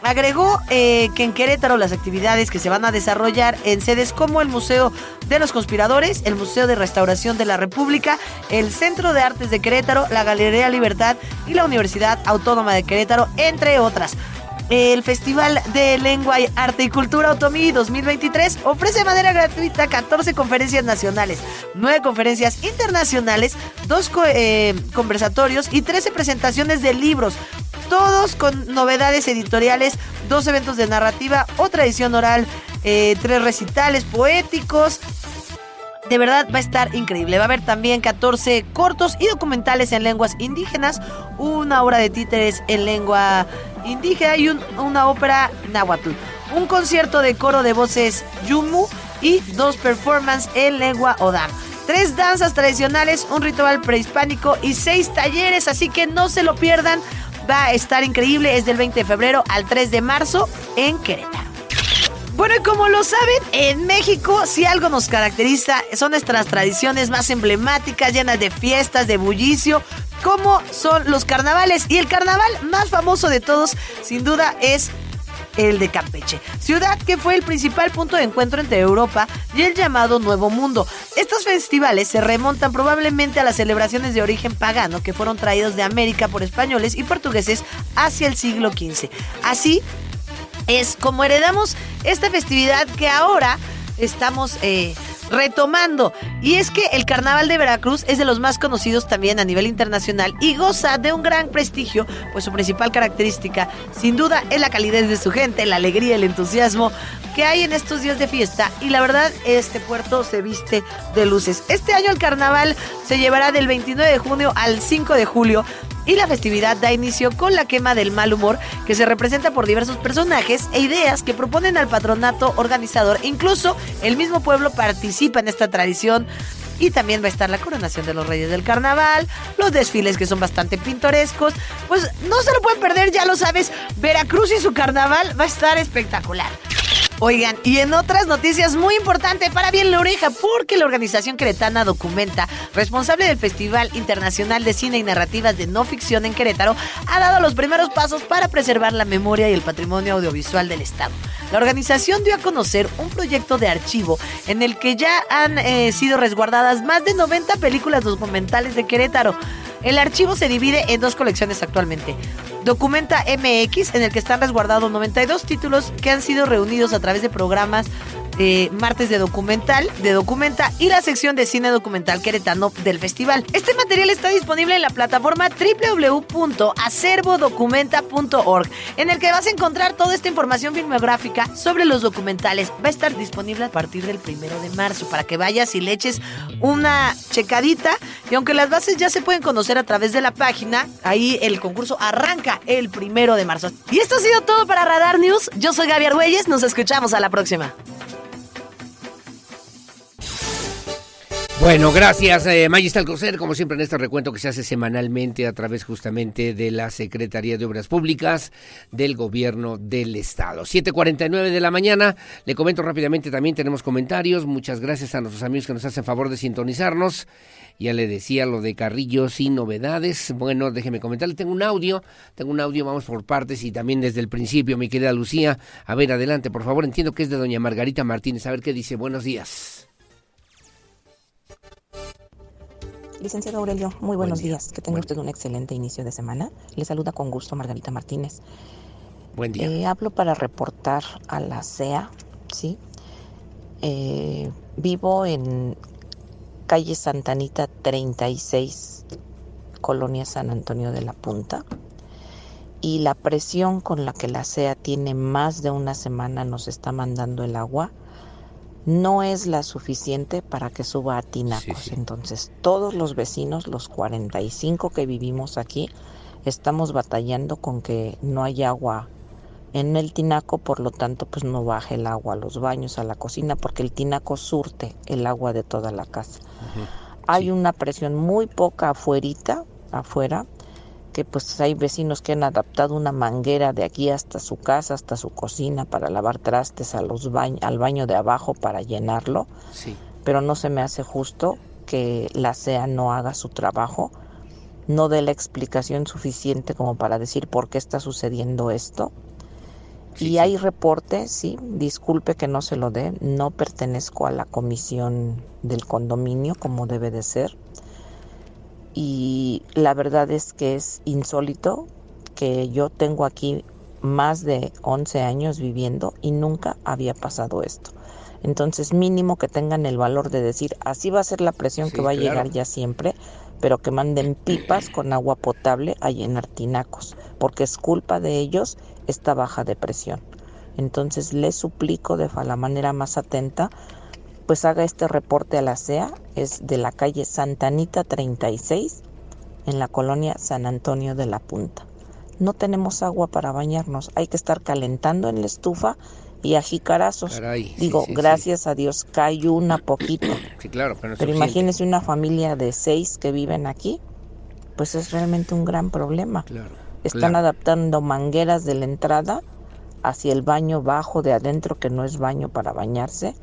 S22: Agregó eh, que en Querétaro las actividades que se van a desarrollar en sedes como el Museo de los Conspiradores, el Museo de Restauración de la República, el Centro de Artes de Querétaro, la Galería Libertad y la Universidad Autónoma de Querétaro, entre otras. El Festival de Lengua, Arte y Cultura Otomí 2023 ofrece de manera gratuita 14 conferencias nacionales, 9 conferencias internacionales, 2 conversatorios y 13 presentaciones de libros, todos con novedades editoriales dos eventos de narrativa, otra edición oral, eh, tres recitales poéticos. De verdad va a estar increíble. Va a haber también 14 cortos y documentales en lenguas indígenas, una obra de títeres en lengua indígena y un- una ópera náhuatl. Un concierto de coro de voces yumu y dos performances en lengua odam. Tres danzas tradicionales, un ritual prehispánico y seis talleres, así que no se lo pierdan. Va a estar increíble, es del 20 de febrero al 3 de marzo en Querétaro. Bueno, y como lo saben, en México si algo nos caracteriza son nuestras tradiciones más emblemáticas, llenas de fiestas, de bullicio, como son los carnavales. Y el carnaval más famoso de todos, sin duda, es el de Campeche, ciudad que fue el principal punto de encuentro entre Europa y el llamado Nuevo Mundo. Estos festivales se remontan probablemente a las celebraciones de origen pagano que fueron traídos de América por españoles y portugueses hacia el siglo XV. Así, es como heredamos esta festividad que ahora estamos eh, retomando. Y es que el Carnaval de Veracruz es de los más conocidos también a nivel internacional y goza de un gran prestigio, pues su principal característica, sin duda, es la calidez de su gente, la alegría, el entusiasmo que hay en estos días de fiesta. Y la verdad, este puerto se viste de luces. Este año el carnaval se llevará del 29 de junio al 5 de julio y la festividad da inicio con la quema del mal humor que se representa por diversos personajes e ideas que proponen al patronato organizador. Incluso el mismo pueblo participa en esta tradición. Y también va a estar la coronación de los reyes del carnaval, los desfiles que son bastante pintorescos. Pues no se lo pueden perder, ya lo sabes. Veracruz y su carnaval va a estar espectacular. Oigan, y en otras noticias muy importante para bien la oreja, porque la organización queretana Documenta, responsable del Festival Internacional de Cine y Narrativas de No Ficción en Querétaro, ha dado los primeros pasos para preservar la memoria y el patrimonio audiovisual del Estado. La organización dio a conocer un proyecto de archivo en el que ya han eh, sido resguardadas más de 90 películas documentales de Querétaro. El archivo se divide en dos colecciones actualmente. Documenta MX, en el que están resguardados 92 títulos que han sido reunidos a través de programas martes de documental, de documenta y la sección de cine documental queretano del festival. Este material está disponible en la plataforma www.acervodocumenta.org, en el que vas a encontrar toda esta información filmográfica sobre los documentales. Va a estar disponible a partir del primero de marzo para que vayas y le eches una checadita. Y aunque las bases ya se pueden conocer a través de la página, ahí el concurso arranca el primero de marzo. Y esto ha sido todo para Radar News. Yo soy Gaby Argüelles. Nos escuchamos a la próxima.
S1: Bueno, gracias, eh, Magista Alcocer, como siempre en este recuento que se hace semanalmente a través justamente de la Secretaría de Obras Públicas del Gobierno del Estado. 7.49 de la mañana, le comento rápidamente, también tenemos comentarios, muchas gracias a nuestros amigos que nos hacen favor de sintonizarnos. Ya le decía lo de Carrillo sin novedades. Bueno, déjeme comentarle, tengo un audio, tengo un audio, vamos por partes y también desde el principio, mi querida Lucía. A ver, adelante, por favor, entiendo que es de doña Margarita Martínez, a ver qué dice. Buenos días.
S23: Licenciado Aurelio, muy buenos días. Que tenga usted un excelente inicio de semana. Le saluda con gusto Margarita Martínez.
S1: Buen día.
S23: Eh, hablo para reportar a la CEA, ¿sí? Eh, vivo en calle Santanita 36, Colonia San Antonio de la Punta. Y la presión con la que la CEA tiene más de una semana nos está mandando el agua no es la suficiente para que suba a tinacos. Entonces, todos los vecinos, los 45 que vivimos aquí, estamos batallando con que no hay agua en el tinaco, por lo tanto, pues no baje el agua a los baños, a la cocina, porque el tinaco surte el agua de toda la casa. Hay una presión muy poca afuerita, afuera, que pues hay vecinos que han adaptado una manguera de aquí hasta su casa, hasta su cocina para lavar trastes a los al baño de abajo para llenarlo.
S1: Sí.
S23: Pero no se me hace justo que la CEA no haga su trabajo, no dé la explicación suficiente como para decir por qué está sucediendo esto. y hay reporte, sí, disculpe que no se lo dé, no pertenezco a la comisión del condominio como debe de ser y la verdad es que es insólito que yo tengo aquí más de 11 años viviendo y nunca había pasado esto. Entonces mínimo que tengan el valor de decir, así va a ser la presión
S1: Sí,
S23: que va a llegar ya siempre, pero que manden pipas con agua potable a llenar tinacos, porque es culpa de ellos esta baja de presión. Entonces les suplico de la manera más atenta, pues haga este reporte a la CEA, es de la calle Santanita 36, en la colonia San Antonio de la Punta. No tenemos agua para bañarnos, hay que estar calentando en la estufa y a jicarazos.
S1: Caray,
S23: Digo,
S1: sí, sí.
S23: gracias a Dios cae una poquito.
S1: Sí, claro, pero no
S23: Pero imagínese una familia de seis que viven aquí, pues es realmente un gran problema. Están
S1: claro.
S23: adaptando mangueras de la entrada hacia el baño bajo de adentro, que no es baño para bañarse,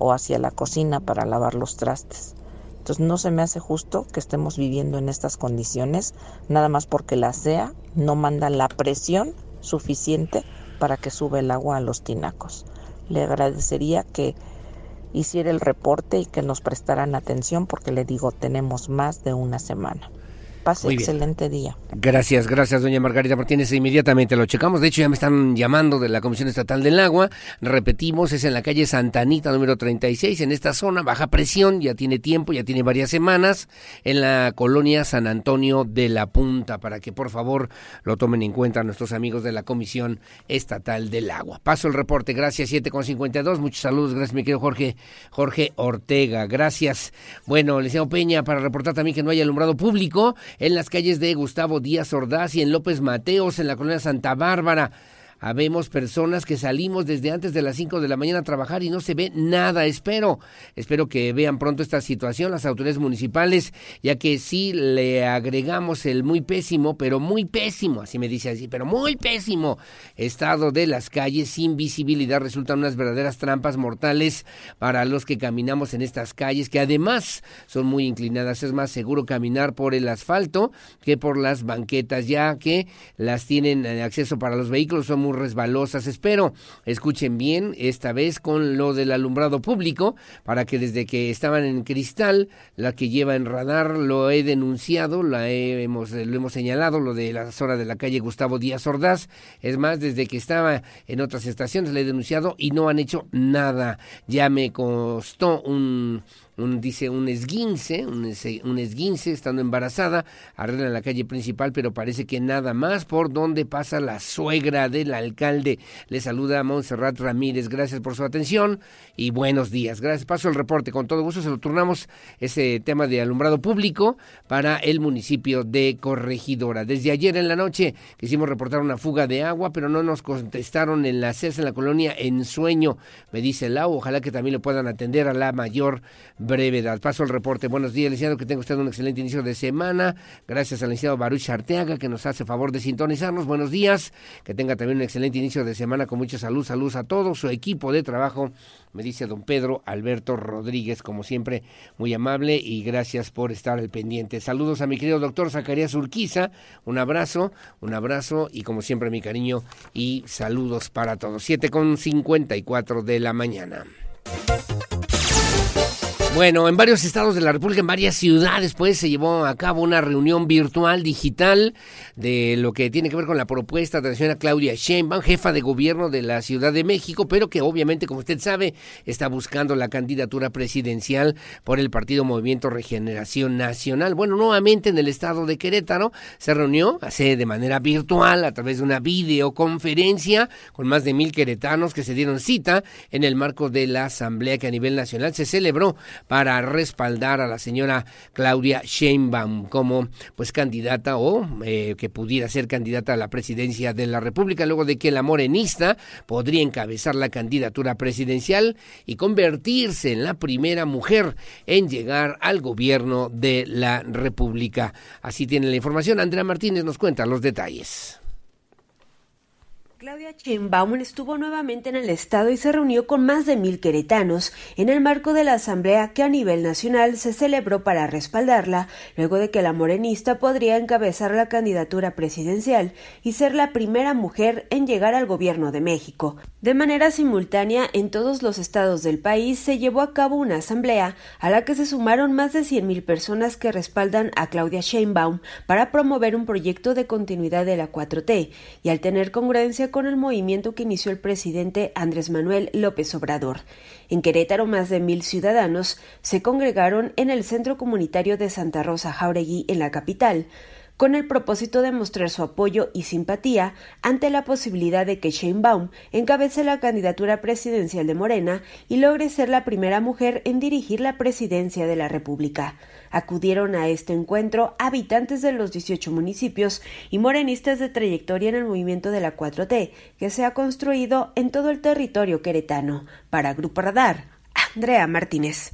S23: o hacia la cocina para lavar los trastes. Entonces no se me hace justo que estemos viviendo en estas condiciones, nada más porque la CEA no manda la presión suficiente para que sube el agua a los tinacos. Le agradecería que hiciera el reporte y que nos prestaran atención porque le digo, tenemos más de una semana. Pase excelente día.
S1: Gracias, gracias, doña Margarita Martínez. Inmediatamente lo checamos. De hecho, ya me están llamando de la Comisión Estatal del Agua. Repetimos, es en la calle Santanita, número 36, en esta zona, baja presión. Ya tiene tiempo, ya tiene varias semanas, en la colonia San Antonio de la Punta, para que por favor lo tomen en cuenta nuestros amigos de la Comisión Estatal del Agua. Paso el reporte, gracias, 7.52. Muchos saludos, gracias, mi querido Jorge, Jorge Ortega. Gracias. Bueno, licenciado Peña, para reportar también que no hay alumbrado público en las calles de Gustavo Díaz Ordaz y en López Mateos, en la colonia Santa Bárbara. Habemos personas que salimos desde antes de las 5 de la mañana a trabajar y no se ve nada. Espero, espero que vean pronto esta situación las autoridades municipales, ya que sí le agregamos el muy pésimo, pero muy pésimo, así me dice así, pero muy pésimo estado de las calles sin visibilidad. Resultan unas verdaderas trampas mortales para los que caminamos en estas calles, que además son muy inclinadas. Es más seguro caminar por el asfalto que por las banquetas, ya que las tienen eh, acceso para los vehículos, son muy resbalosas. Espero escuchen bien esta vez con lo del alumbrado público, para que desde que estaban en cristal, la que lleva en radar, lo he denunciado, la he- hemos, lo hemos señalado, lo de la zona de la calle Gustavo Díaz Ordaz. Es más, desde que estaba en otras estaciones, le he denunciado y no han hecho nada. Ya me costó un un, dice un esguince, un, es- un esguince estando embarazada, arregla la calle principal, pero parece que nada más por donde pasa la suegra del alcalde. Le saluda Montserrat Ramírez, gracias por su atención y buenos días. Gracias, paso el reporte, con todo gusto se lo turnamos ese tema de alumbrado público para el municipio de Corregidora. Desde ayer en la noche quisimos reportar una fuga de agua, pero no nos contestaron en la CES en la colonia En Sueño, me dice Lau, ojalá que también lo puedan atender a la mayor brevedad. Paso el reporte. Buenos días, licenciado, que tenga usted un excelente inicio de semana. Gracias al licenciado Baruch Arteaga, que nos hace favor de sintonizarnos. Buenos días, que tenga también un excelente inicio de semana con mucha salud. Saludos a todo su equipo de trabajo, me dice don Pedro Alberto Rodríguez, como siempre, muy amable y gracias por estar al pendiente. Saludos a mi querido doctor Zacarías Urquiza, un abrazo, un abrazo y como siempre mi cariño y saludos para todos. 7 con 54 de la mañana. Bueno, en varios estados de la República, en varias ciudades, pues se llevó a cabo una reunión virtual digital de lo que tiene que ver con la propuesta de la señora Claudia Sheinbaum, jefa de gobierno de la Ciudad de México, pero que obviamente, como usted sabe, está buscando la candidatura presidencial por el partido Movimiento Regeneración Nacional. Bueno, nuevamente en el estado de Querétaro se reunió, hace de manera virtual, a través de una videoconferencia con más de mil queretanos que se dieron cita en el marco de la asamblea que a nivel nacional se celebró para respaldar a la señora Claudia Sheinbaum como pues candidata o eh, que pudiera ser candidata a la presidencia de la República luego de que la morenista podría encabezar la candidatura presidencial y convertirse en la primera mujer en llegar al gobierno de la República. Así tiene la información. Andrea Martínez nos cuenta los detalles.
S9: Claudia Sheinbaum estuvo nuevamente en el estado y se reunió con más de mil queretanos en el marco de la asamblea que a nivel nacional se celebró para respaldarla, luego de que la morenista podría encabezar la candidatura presidencial y ser la primera mujer en llegar al gobierno de México. De manera simultánea, en todos los estados del país se llevó a cabo una asamblea a la que se sumaron más de 100.000 personas que respaldan a Claudia Sheinbaum para promover un proyecto de continuidad de la 4T y al tener congruencia con el movimiento que inició el presidente Andrés Manuel López Obrador. En Querétaro, más de mil ciudadanos se congregaron en el Centro Comunitario de Santa Rosa Jauregui en la capital con el propósito de mostrar su apoyo y simpatía ante la posibilidad de que Baum encabece la candidatura presidencial de Morena y logre ser la primera mujer en dirigir la presidencia de la República. Acudieron a este encuentro habitantes de los 18 municipios y morenistas de trayectoria en el movimiento de la 4T, que se ha construido en todo el territorio queretano. Para Grupo Radar, Andrea Martínez.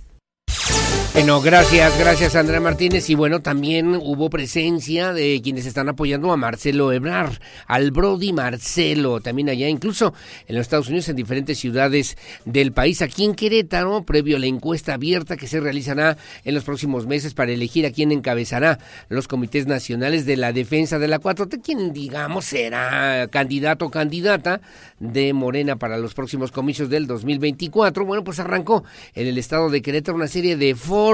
S1: Bueno, gracias, gracias Andrea Martínez. Y bueno, también hubo presencia de quienes están apoyando a Marcelo Ebrar, al Brody Marcelo, también allá, incluso en los Estados Unidos, en diferentes ciudades del país. Aquí en Querétaro, previo a la encuesta abierta que se realizará en los próximos meses para elegir a quién encabezará los comités nacionales de la defensa de la 4T, quien digamos será candidato o candidata de Morena para los próximos comicios del 2024. Bueno, pues arrancó en el estado de Querétaro una serie de foros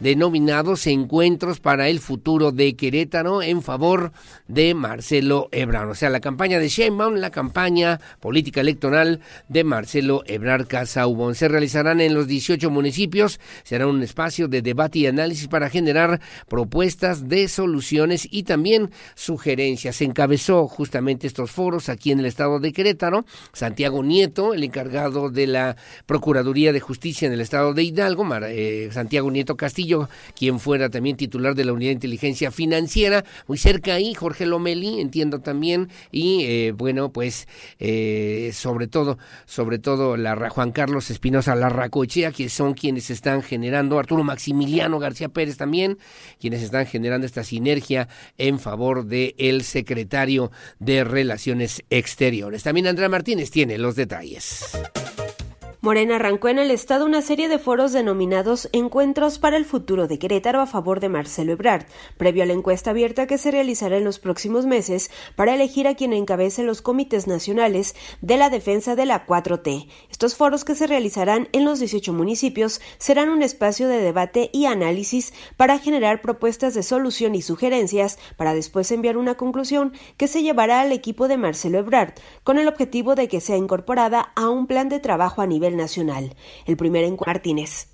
S1: denominados Encuentros para el Futuro de Querétaro en favor de Marcelo Ebrard. O sea, la campaña de Sheinbaum, la campaña política electoral de Marcelo Ebrard Casaubon. Se realizarán en los 18 municipios. Será un espacio de debate y análisis para generar propuestas de soluciones y también sugerencias. Se encabezó justamente estos foros aquí en el estado de Querétaro. Santiago Nieto, el encargado de la Procuraduría de Justicia en el estado de Hidalgo, eh, Santiago Nieto Castillo, quien fuera también titular de la Unidad de Inteligencia Financiera, muy cerca ahí, Jorge Lomeli, entiendo también, y eh, bueno, pues eh, sobre todo, sobre todo la Juan Carlos Espinosa Larracochea, que son quienes están generando, Arturo Maximiliano García Pérez también, quienes están generando esta sinergia en favor del el secretario de Relaciones Exteriores. También Andrea Martínez tiene los detalles.
S9: Morena arrancó en el Estado una serie de foros denominados Encuentros para el Futuro de Querétaro a favor de Marcelo Ebrard, previo a la encuesta abierta que se realizará en los próximos meses para elegir a quien encabece los comités nacionales de la defensa de la 4T. Estos foros que se realizarán en los 18 municipios serán un espacio de debate y análisis para generar propuestas de solución y sugerencias para después enviar una conclusión que se llevará al equipo de Marcelo Ebrard, con el objetivo de que sea incorporada a un plan de trabajo a nivel nacional. El primer en Martínez.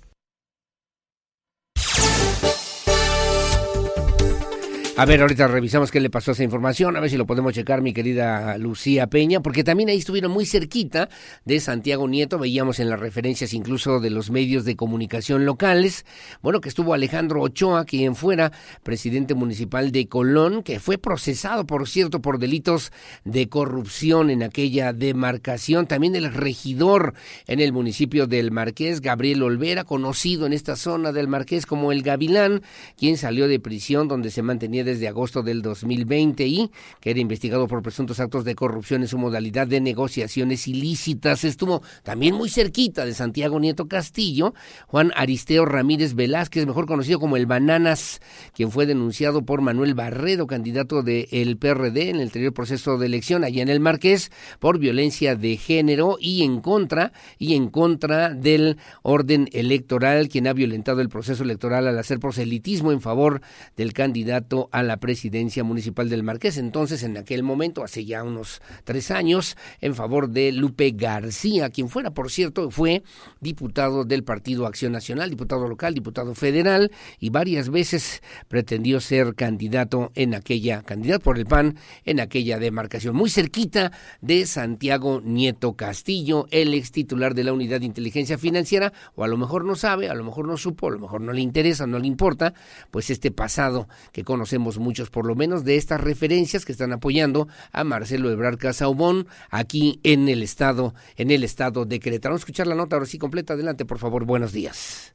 S1: A ver, ahorita revisamos qué le pasó a esa información, a ver si lo podemos checar, mi querida Lucía Peña, porque también ahí estuvieron muy cerquita de Santiago Nieto, veíamos en las referencias incluso de los medios de comunicación locales, bueno, que estuvo Alejandro Ochoa, quien fuera presidente municipal de Colón, que fue procesado, por cierto, por delitos de corrupción en aquella demarcación, también el regidor en el municipio del Marqués, Gabriel Olvera, conocido en esta zona del Marqués como el Gavilán, quien salió de prisión donde se mantenía desde agosto del 2020 y que era investigado por presuntos actos de corrupción en su modalidad de negociaciones ilícitas. Estuvo también muy cerquita de Santiago Nieto Castillo, Juan Aristeo Ramírez Velázquez, mejor conocido como el Bananas, quien fue denunciado por Manuel Barredo, candidato del PRD en el anterior proceso de elección allá en el Marqués, por violencia de género y en contra, y en contra del orden electoral, quien ha violentado el proceso electoral al hacer proselitismo en favor del candidato a la presidencia municipal del Marqués, entonces en aquel momento, hace ya unos tres años, en favor de Lupe García, quien fuera, por cierto, fue diputado del Partido Acción Nacional, diputado local, diputado federal, y varias veces pretendió ser candidato en aquella, candidato por el PAN en aquella demarcación, muy cerquita de Santiago Nieto Castillo, el ex titular de la Unidad de Inteligencia Financiera, o a lo mejor no sabe, a lo mejor no supo, a lo mejor no le interesa, no le importa, pues este pasado que conocemos muchos, por lo menos, de estas referencias que están apoyando a Marcelo Ebrard Casaubón aquí en el estado, en el estado de Querétaro. Vamos a escuchar la nota ahora sí completa. Adelante, por favor. Buenos días.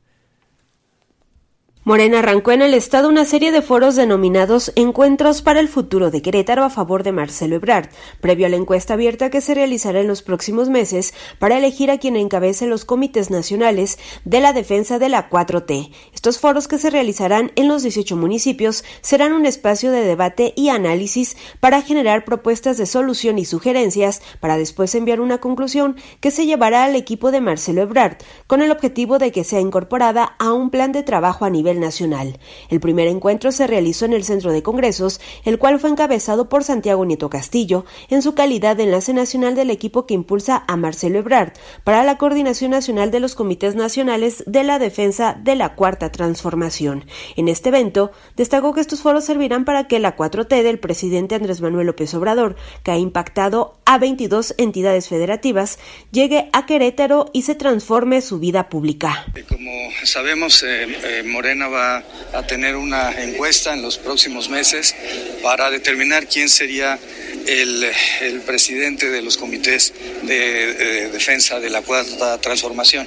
S9: Morena arrancó en el Estado una serie de foros denominados Encuentros para el Futuro de Querétaro a favor de Marcelo Ebrard, previo a la encuesta abierta que se realizará en los próximos meses para elegir a quien encabece los comités nacionales de la defensa de la 4T. Estos foros que se realizarán en los 18 municipios serán un espacio de debate y análisis para generar propuestas de solución y sugerencias para después enviar una conclusión que se llevará al equipo de Marcelo Ebrard, con el objetivo de que sea incorporada a un plan de trabajo a nivel nacional. El primer encuentro se realizó en el Centro de Congresos, el cual fue encabezado por Santiago Nieto Castillo, en su calidad de enlace nacional del equipo que impulsa a Marcelo Ebrard para la coordinación nacional de los comités nacionales de la defensa de la Cuarta Transformación. En este evento, destacó que estos foros servirán para que la 4T del presidente Andrés Manuel López Obrador, que ha impactado a 22 entidades federativas, llegue a Querétaro y se transforme su vida pública.
S24: Como sabemos, eh, eh, Morena va a tener una encuesta en los próximos meses para determinar quién sería el, el presidente de los comités de, defensa de la cuarta transformación.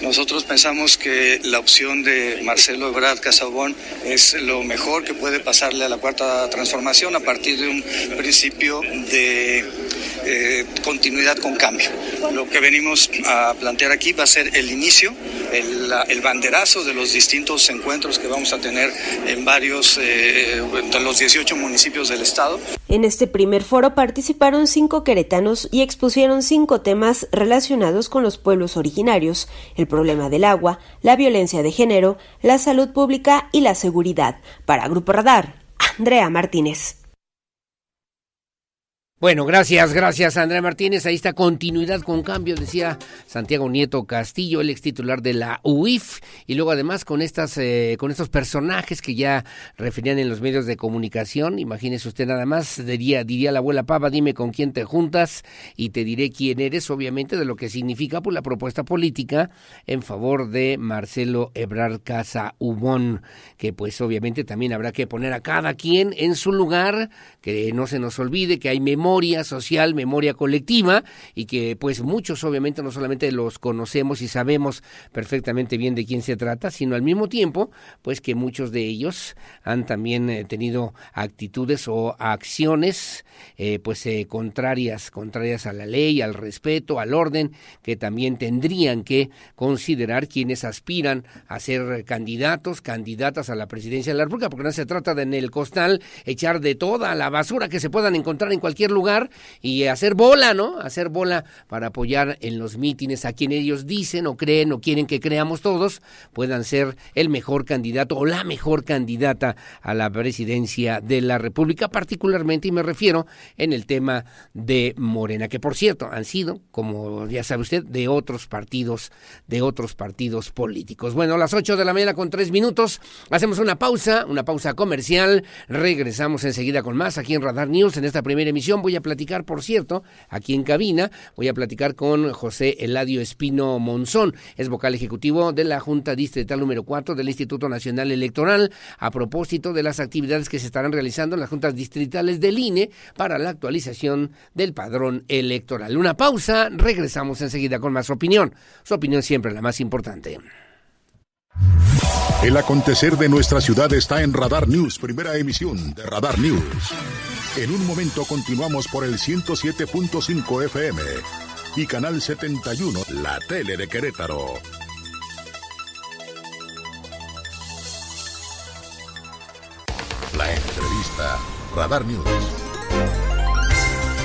S24: Nosotros pensamos que la opción de Marcelo Ebrard Casabón es lo mejor que puede pasarle a la cuarta transformación a partir de un principio de eh, continuidad con cambio. Lo que venimos a plantear aquí va a ser el inicio, el, el banderazo de los distintos encuentros que vamos a tener en varios eh, de los 18 municipios del estado.
S9: En este primer foro participaron cinco queretanos y expusieron cinco temas relacionados con los pueblos originarios, el problema del agua, la violencia de género, la salud pública y la seguridad. Para Grupo Radar, Andrea Martínez.
S1: Bueno, gracias, gracias Andrea Martínez. Ahí está continuidad con cambio, decía Santiago Nieto Castillo, el ex titular de la UIF, y luego además con estas, eh, con estos personajes que ya referían en los medios de comunicación. Imagínese usted nada más, diría, diría la abuela Pava, dime con quién te juntas y te diré quién eres, obviamente, de lo que significa por la propuesta política en favor de Marcelo Ebrard Casa Ubón, que pues obviamente también habrá que poner a cada quien en su lugar, que no se nos olvide que hay memoria social, memoria colectiva y que pues muchos obviamente no solamente los conocemos y sabemos perfectamente bien de quién se trata, sino al mismo tiempo pues que muchos de ellos han también eh, tenido actitudes o acciones eh, pues eh, contrarias, contrarias a la ley, al respeto, al orden, que también tendrían que considerar quienes aspiran a ser candidatos, candidatas a la presidencia de la República, porque no se trata de en el costal echar de toda la basura que se puedan encontrar en cualquier lugar y hacer bola, ¿no? Hacer bola para apoyar en los mítines a quien ellos dicen o creen o quieren que creamos todos puedan ser el mejor candidato o la mejor candidata a la presidencia de la República, particularmente, y me refiero en el tema de Morena, que por cierto han sido, como ya sabe usted, de otros partidos, de otros partidos políticos. Bueno, a las 8 de la mañana con tres minutos, hacemos una pausa, una pausa comercial, regresamos enseguida con más aquí en Radar News en esta primera emisión voy a platicar, por cierto, aquí en cabina, voy a platicar con José Eladio Espino Monzón, es vocal ejecutivo de la Junta Distrital número 4 del Instituto Nacional Electoral, a propósito de las actividades que se estarán realizando en las juntas distritales del INE para la actualización del padrón electoral. Una pausa, regresamos enseguida con más opinión. Su opinión siempre la más importante.
S2: El acontecer de nuestra ciudad está en Radar News, primera emisión de Radar News. En un momento continuamos por el 107.5 FM y Canal 71, la tele de Querétaro. La entrevista, Radar News.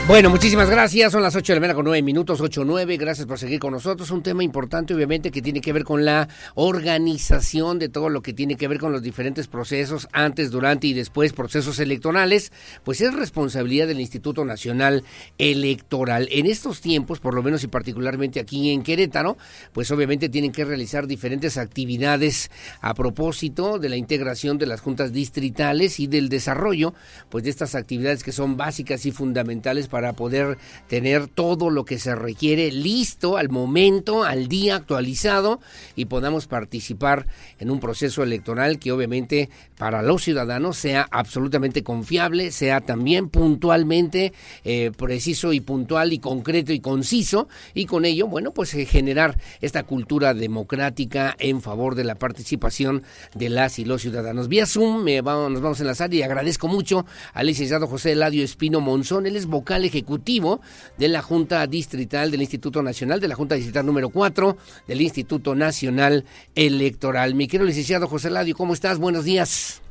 S1: Bueno, muchísimas gracias. Son las 8 de la mañana con 9 minutos, 8 9. Gracias por seguir con nosotros. Un tema importante, obviamente, que tiene que ver con la organización de todo lo que tiene que ver con los diferentes procesos, antes, durante y después, procesos electorales. Pues es responsabilidad del Instituto Nacional Electoral. En estos tiempos, por lo menos y particularmente aquí en Querétaro, pues obviamente tienen que realizar diferentes actividades a propósito de la integración de las juntas distritales y del desarrollo, pues de estas actividades que son básicas y fundamentales para para poder tener todo lo que se requiere listo al momento, al día actualizado y podamos participar en un proceso electoral que obviamente para los ciudadanos sea absolutamente confiable, sea también puntualmente eh, preciso y puntual y concreto y conciso y con ello, bueno, pues eh, generar esta cultura democrática en favor de la participación de las y los ciudadanos. Vía Zoom me vamos, nos vamos a enlazar y agradezco mucho al licenciado José Eladio Espino Monzón, él es vocal ejecutivo de la Junta Distrital del Instituto Nacional, de la Junta Distrital número 4 del Instituto Nacional Electoral. Mi querido licenciado José Ladio, ¿cómo estás? Buenos días.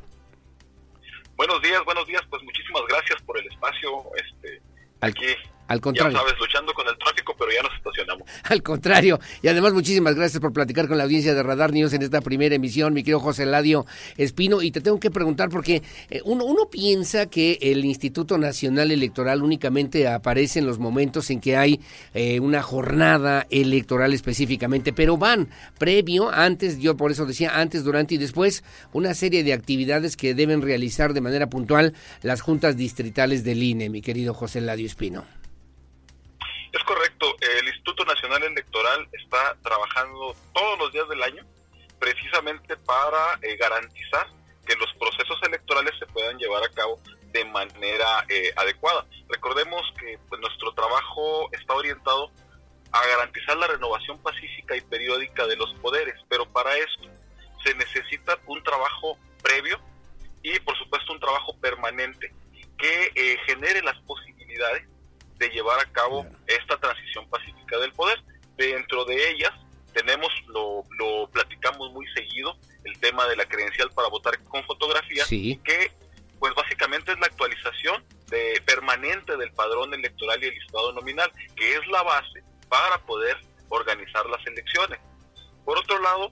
S25: Buenos días, buenos días. Pues muchísimas gracias por el espacio. Este, aquí
S1: Al contrario.
S25: Ya sabes, luchando con el tráfico, pero ya nos estacionamos.
S1: Al contrario. Y además, muchísimas gracias por platicar con la audiencia de Radar News en esta primera emisión, mi querido José Ladio Espino. Y te tengo que preguntar, porque eh, uno, uno piensa que el Instituto Nacional Electoral únicamente aparece en los momentos en que hay eh, una jornada electoral específicamente, pero van previo, antes, yo por eso decía antes, durante y después, una serie de actividades que deben realizar de manera puntual las juntas distritales del INE, mi querido José Ladio Espino.
S25: Es correcto, el Instituto Nacional Electoral está trabajando todos los días del año precisamente para eh, garantizar que los procesos electorales se puedan llevar a cabo de manera eh, adecuada. Recordemos que pues, nuestro trabajo está orientado a garantizar la renovación pacífica y periódica de los poderes, pero para eso se necesita un trabajo previo y por supuesto un trabajo permanente que eh, genere las posibilidades de llevar a cabo esta transición pacífica del poder. Dentro de ellas tenemos, lo, lo platicamos muy seguido, el tema de la credencial para votar con fotografía, que pues básicamente es la actualización de, permanente del padrón electoral y el listado nominal, que es la base para poder organizar las elecciones. Por otro lado,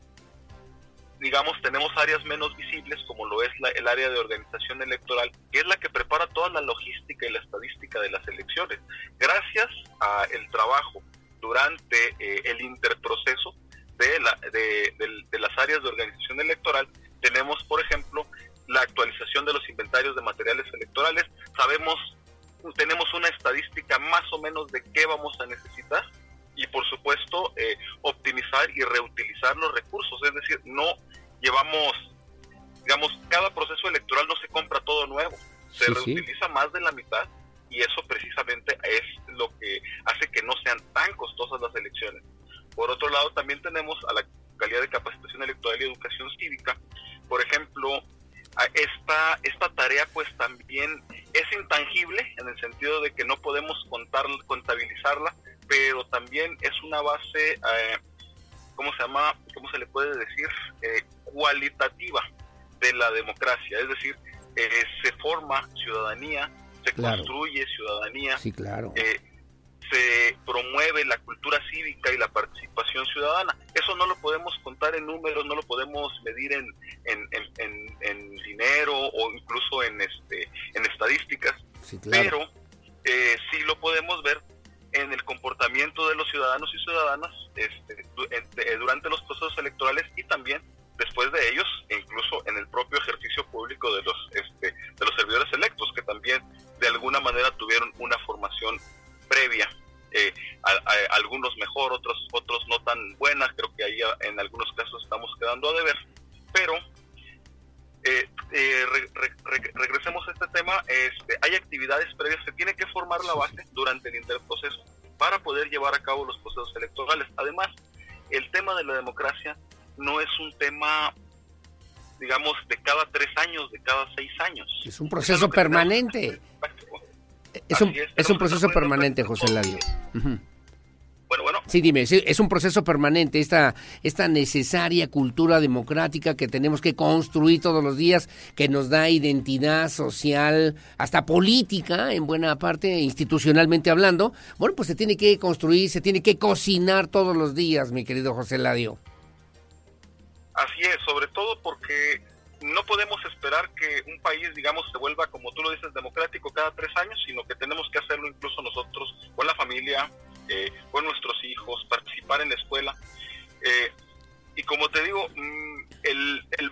S25: digamos, tenemos áreas menos visibles, como lo es la, el área de organización electoral, que es la que prepara toda la logística y la estadística de las elecciones. Gracias al trabajo durante eh, el interproceso de, la, de, de, las áreas de organización electoral, tenemos, por ejemplo, la actualización de los inventarios de materiales electorales. Sabemos, tenemos una estadística más o menos de qué vamos a necesitar y por supuesto eh, optimizar y reutilizar los recursos, es decir, no llevamos, digamos, cada proceso electoral no se compra todo nuevo, se reutiliza más de la mitad y eso precisamente es lo que hace que no sean tan costosas las elecciones. Por otro lado, también tenemos a la calidad de capacitación electoral y educación cívica. Por ejemplo, esta, esta tarea pues también es intangible en el sentido de que no podemos contar, contabilizarla, pero también es una base, eh, ¿cómo se llama? ¿Cómo se le puede decir? Eh, cualitativa de la democracia, es decir, eh, se forma ciudadanía, se construye ciudadanía,
S1: sí, claro.
S25: Eh, se promueve la cultura cívica y la participación ciudadana. Eso no lo podemos contar en números, no lo podemos medir en, en, en, en dinero o incluso en, este, en estadísticas, pero eh, sí lo podemos ver en el comportamiento de los ciudadanos y ciudadanas este, durante los procesos electorales y también después de ellos incluso en el propio ejercicio público de los este, de los servidores electos que también de alguna manera tuvieron una formación previa eh, algunos mejor otros otros no tan buenas creo que ahí en algunos casos estamos quedando a deber pero eh, eh, regresemos a este tema, este, hay actividades previas, se tiene que formar la base durante el interproceso para poder llevar a cabo los procesos electorales. Además, el tema de la democracia no es un tema, digamos, de cada tres años, de cada seis años.
S1: Es un proceso permanente. Es un, es, un proceso permanente, José Ladio.
S25: Bueno, bueno.
S1: Sí, dime, es un proceso permanente, esta, esta necesaria cultura democrática que tenemos que construir todos los días, que nos da identidad social, hasta política, en buena parte, institucionalmente hablando. Bueno, pues se tiene que construir, se tiene que cocinar todos los días, mi querido José Ladio.
S25: Así es, sobre todo porque no podemos esperar que un país, digamos, se vuelva, como tú lo dices, democrático cada tres años, sino que tenemos que hacerlo incluso nosotros, con la familia, eh, con nuestros hijos, participar en la escuela. Eh, y como te digo, mm,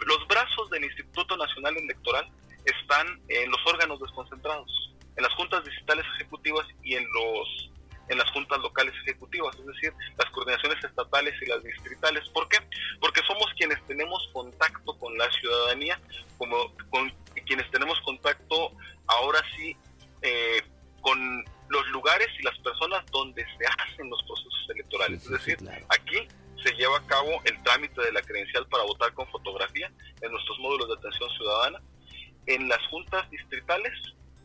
S25: los brazos del Instituto Nacional Electoral están en los órganos desconcentrados, en las juntas distritales ejecutivas y en los en las juntas locales ejecutivas, es decir, las coordinaciones estatales y las distritales. ¿Por qué? Porque somos quienes tenemos contacto con la ciudadanía, como con quienes tenemos contacto ahora sí eh, con los lugares y las personas donde se hacen los procesos electorales. es decir, aquí se lleva a cabo el trámite de la credencial para votar con fotografía en nuestros módulos de atención ciudadana. En las juntas distritales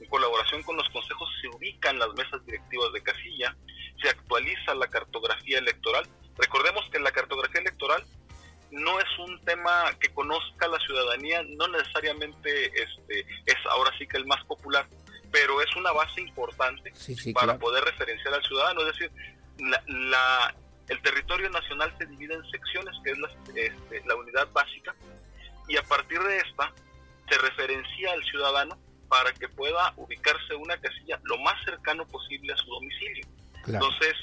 S25: en colaboración con los consejos se ubican las mesas directivas de casilla, se actualiza la cartografía electoral. Recordemos que la cartografía electoral no es un tema que conozca la ciudadanía, no necesariamente este, es ahora sí que el más popular, pero es una base importante
S1: Sí, sí,
S25: para
S1: claro.
S25: poder referenciar al ciudadano. Es decir, la, la- el territorio nacional se divide en secciones, que es la, este, la unidad básica, y a partir de esta se referencia al ciudadano para que pueda ubicarse una casilla lo más cercano posible a su domicilio.
S1: Claro.
S25: Entonces,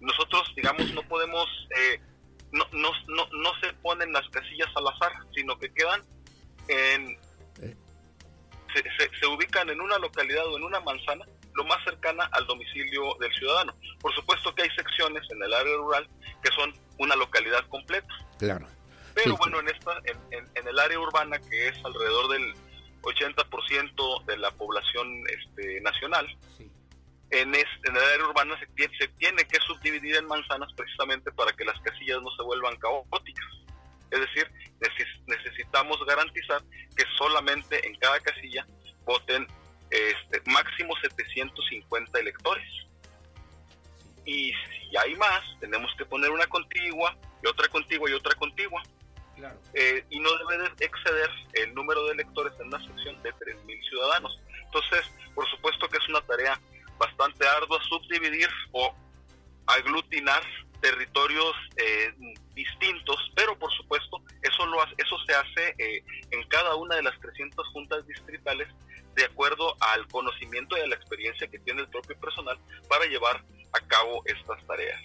S25: nosotros, digamos, no podemos, eh, no, no, no, no se ponen las casillas al azar, sino que quedan en, se, se- se ubican en una localidad o en una manzana lo más cercana al domicilio del ciudadano. Por supuesto que hay secciones en el área rural que son una localidad completa,
S1: Claro.
S25: pero bueno, en esta, en, en- en el área urbana que es alrededor del 80% de la población este, nacional, en, es- en el área urbana se, tie- se tiene que subdividir en manzanas precisamente para que las casillas no se vuelvan caóticas. Es decir, neces- necesitamos garantizar que solamente en cada casilla voten este, máximo 750 electores. Y si hay más, tenemos que poner una contigua, y otra contigua y otra contigua. Eh, y no debe de exceder el número de electores en una sección de 3.000 ciudadanos. Entonces, por supuesto que es una tarea bastante ardua subdividir o aglutinar territorios eh, distintos, pero por supuesto eso lo hace- eso se hace eh, en cada una de las 300 juntas distritales de acuerdo al conocimiento y a la experiencia que tiene el propio personal para llevar a cabo estas tareas.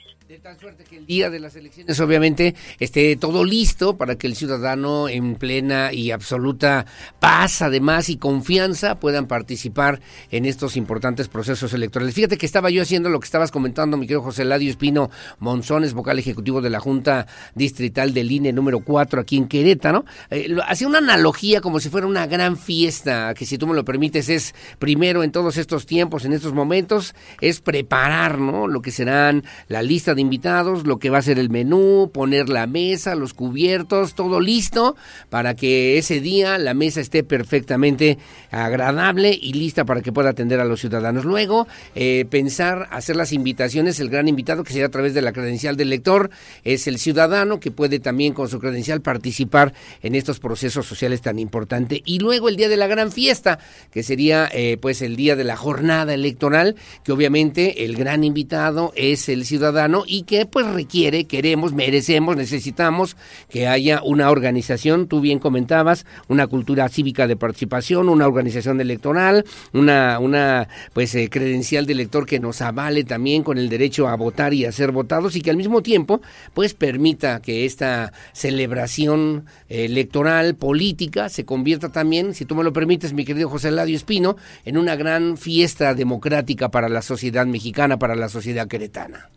S1: Tal suerte que el día de las elecciones obviamente esté todo listo para que el ciudadano en plena y absoluta paz además y confianza puedan participar en estos importantes procesos electorales. Fíjate que estaba yo haciendo lo que estabas comentando, mi querido José Ladio Espino Monzones, vocal ejecutivo de la Junta Distrital del INE número 4 aquí en Querétaro. Eh, hacía una analogía como si fuera una gran fiesta, que si tú me lo permites es primero en todos estos tiempos, en estos momentos, es preparar, ¿no? Lo que serán la lista de invitados, lo que va a ser el menú, poner la mesa, los cubiertos, todo listo para que ese día la mesa esté perfectamente agradable y lista para que pueda atender a los ciudadanos. Luego, eh, pensar, hacer las invitaciones, el gran invitado que será a través de la credencial del lector es el ciudadano que puede también con su credencial participar en estos procesos sociales tan importantes. Y luego el día de la gran fiesta, que sería eh, pues el día de la jornada electoral, que obviamente el gran invitado es el ciudadano y que pues requiere, queremos, merecemos, necesitamos que haya una organización, tú bien comentabas, una cultura cívica de participación, una organización electoral, una, una pues eh, credencial de elector que nos avale también con el derecho a votar y a ser votados y que al mismo tiempo pues permita que esta celebración electoral, política, se convierta también, si tú me lo permites, mi querido José Ladio Espino, en una gran fiesta democrática para la sociedad mexicana, para la sociedad queretana.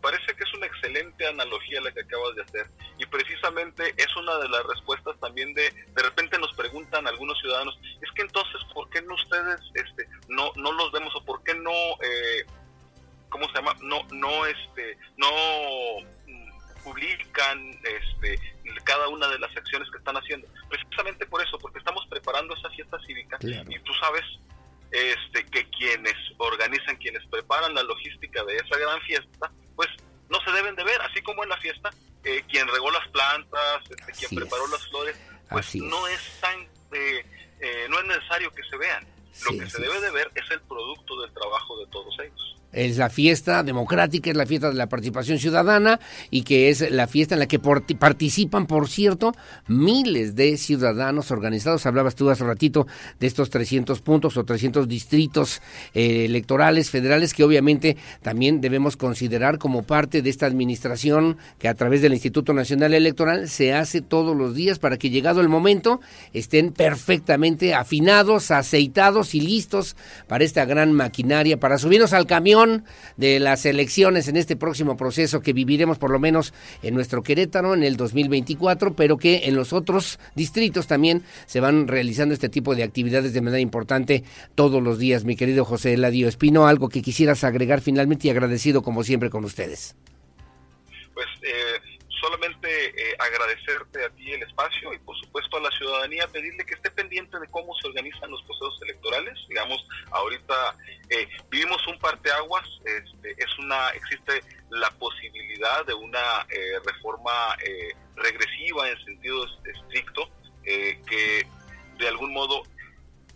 S25: Parece que es una excelente analogía la que acabas de hacer. Y precisamente es una de las respuestas también de de repente nos preguntan algunos ciudadanos es que entonces por qué no ustedes este no no los vemos o por qué no eh, cómo se llama no no este no mm, publican este cada una de las acciones que están haciendo precisamente por eso porque estamos preparando esa fiesta cívica y tú sabes este que quienes organizan, quienes preparan la logística de esa gran fiesta, pues no se deben de ver, así como en la fiesta, eh, quien regó las plantas, este, quien preparó
S1: es.
S25: las flores, pues
S1: Así
S25: no es tan, eh, eh, no es necesario que se vean. Lo
S1: Sí,
S25: que se debe de ver es el producto del trabajo de todos ellos.
S1: Es la fiesta democrática, es la fiesta de la participación ciudadana y que es la fiesta en la que participan, por cierto, miles de ciudadanos organizados. Hablabas tú hace ratito de estos 300 puntos o 300 distritos eh, electorales federales que obviamente también debemos considerar como parte de esta administración que a través del Instituto Nacional Electoral se hace todos los días para que llegado el momento estén perfectamente afinados, aceitados y listos para esta gran maquinaria, para subirnos al camión de las elecciones en este próximo proceso que viviremos por lo menos en nuestro Querétaro en el 2024, pero que en los otros distritos también se van realizando este tipo de actividades de manera importante todos los días. Mi querido José Eladio Espino, algo que quisieras agregar finalmente y agradecido como siempre con ustedes.
S25: Pues eh, solamente eh, agradecerte a ti el espacio y por supuesto a la ciudadanía pedirle que esté pendiente de cómo se organizan los procesos electorales. Digamos, ahorita eh, vivimos un parteaguas, este, es una, existe la posibilidad de una eh, reforma eh, regresiva en sentido es- estricto eh, que de algún modo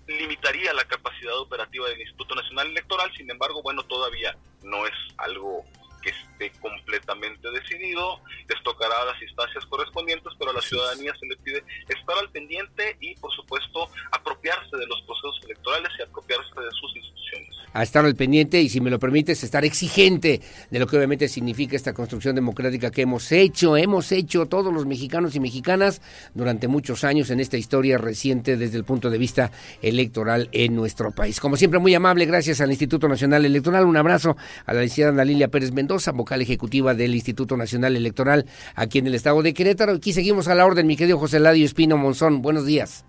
S25: limitaría la capacidad operativa del Instituto Nacional Electoral, sin embargo, bueno, todavía no es algo que esté completamente decidido, les tocará a las instancias correspondientes, pero a la ciudadanía se le pide estar al pendiente y, por supuesto, apropiarse de los procesos electorales y apropiarse de sus instituciones.
S1: A estar al pendiente y, si me lo permites, estar exigente de lo que obviamente significa esta construcción democrática que hemos hecho, hemos hecho todos los mexicanos y mexicanas durante muchos años en esta historia reciente desde el punto de vista electoral en nuestro país. Como siempre, muy amable, gracias al Instituto Nacional Electoral. Un abrazo a la licenciada Ana Lilia Pérez Mendoza, vocal ejecutiva del Instituto Nacional Electoral aquí en el estado de Querétaro. Aquí seguimos a la orden, mi querido José Ladio Espino Monzón. Buenos días.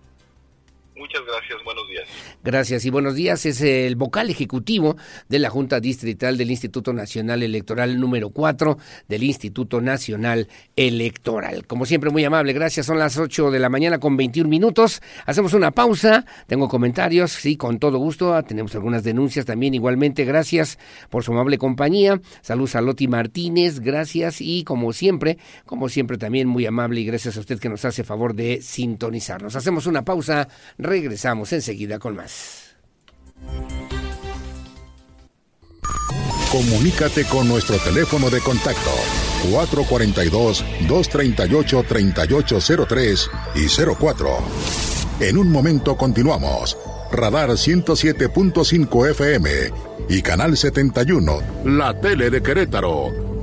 S25: Muchas gracias, buenos días.
S1: Gracias y buenos días. Es el vocal ejecutivo de la Junta Distrital del Instituto Nacional Electoral número 4 del Instituto Nacional Electoral. Como siempre, muy amable. Gracias. Son las 8 de la mañana con 21 minutos. Hacemos una pausa. Tengo comentarios. Sí, con todo gusto. Tenemos algunas denuncias también. Igualmente, gracias por su amable compañía. Saludos a Loti Martínez. Gracias. Y como siempre, como siempre, también muy amable y gracias a usted que nos hace favor de sintonizarnos. Hacemos una pausa. Regresamos enseguida con más.
S2: Comunícate con nuestro teléfono de contacto 442-238-3803 y 04. En un momento continuamos. Radar 107.5 FM y Canal 71, la tele de Querétaro.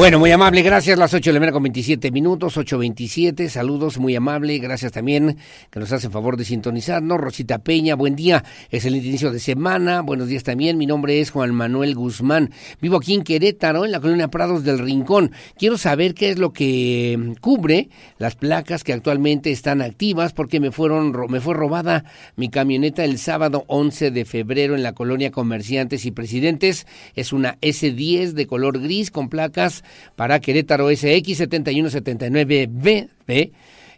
S1: Bueno, muy amable, gracias. Las 8 de la mañana con 27 minutos, 8.27. Saludos, muy amable. Gracias también que nos hace favor de sintonizarnos. Rosita Peña, buen día. Es el inicio de semana. Buenos días también. Mi nombre es Juan Manuel Guzmán. Vivo aquí en Querétaro, en la colonia Prados del Rincón. Quiero saber qué es lo que mm, cubre las placas que actualmente están activas porque me fueron me fue robada mi camioneta el sábado 11 de febrero en la colonia Comerciantes y Presidentes. Es una S10 de color gris con placas para Querétaro SX 7179B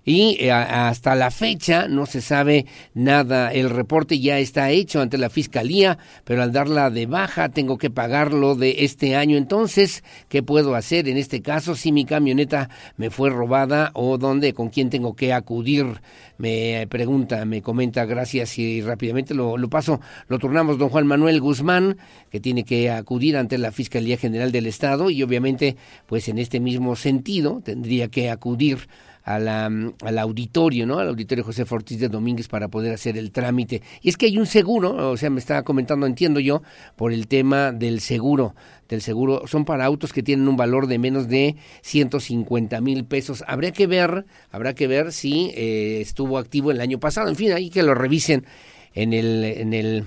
S1: y eh, hasta la fecha no se sabe nada. El reporte ya está hecho ante la fiscalía, pero al darla de baja tengo que pagarlo de este año. Entonces, ¿qué puedo hacer en este caso si mi camioneta me fue robada o dónde, con quién tengo que acudir? Me pregunta, me comenta, gracias y rápidamente lo, lo paso, lo turnamos don Juan Manuel Guzmán, que tiene que acudir ante la Fiscalía General del Estado y obviamente, pues en este mismo sentido, tendría que acudir a la, al auditorio, ¿no? Al auditorio José Ortiz de Domínguez para poder hacer el trámite. Y es que hay un seguro, o sea, me estaba comentando, entiendo yo, por el tema del seguro, del seguro, son para autos que tienen un valor de menos de 150 mil pesos. Habría que ver, habrá que ver si eh, estuvo activo el año pasado. En fin, ahí que lo revisen en el, en el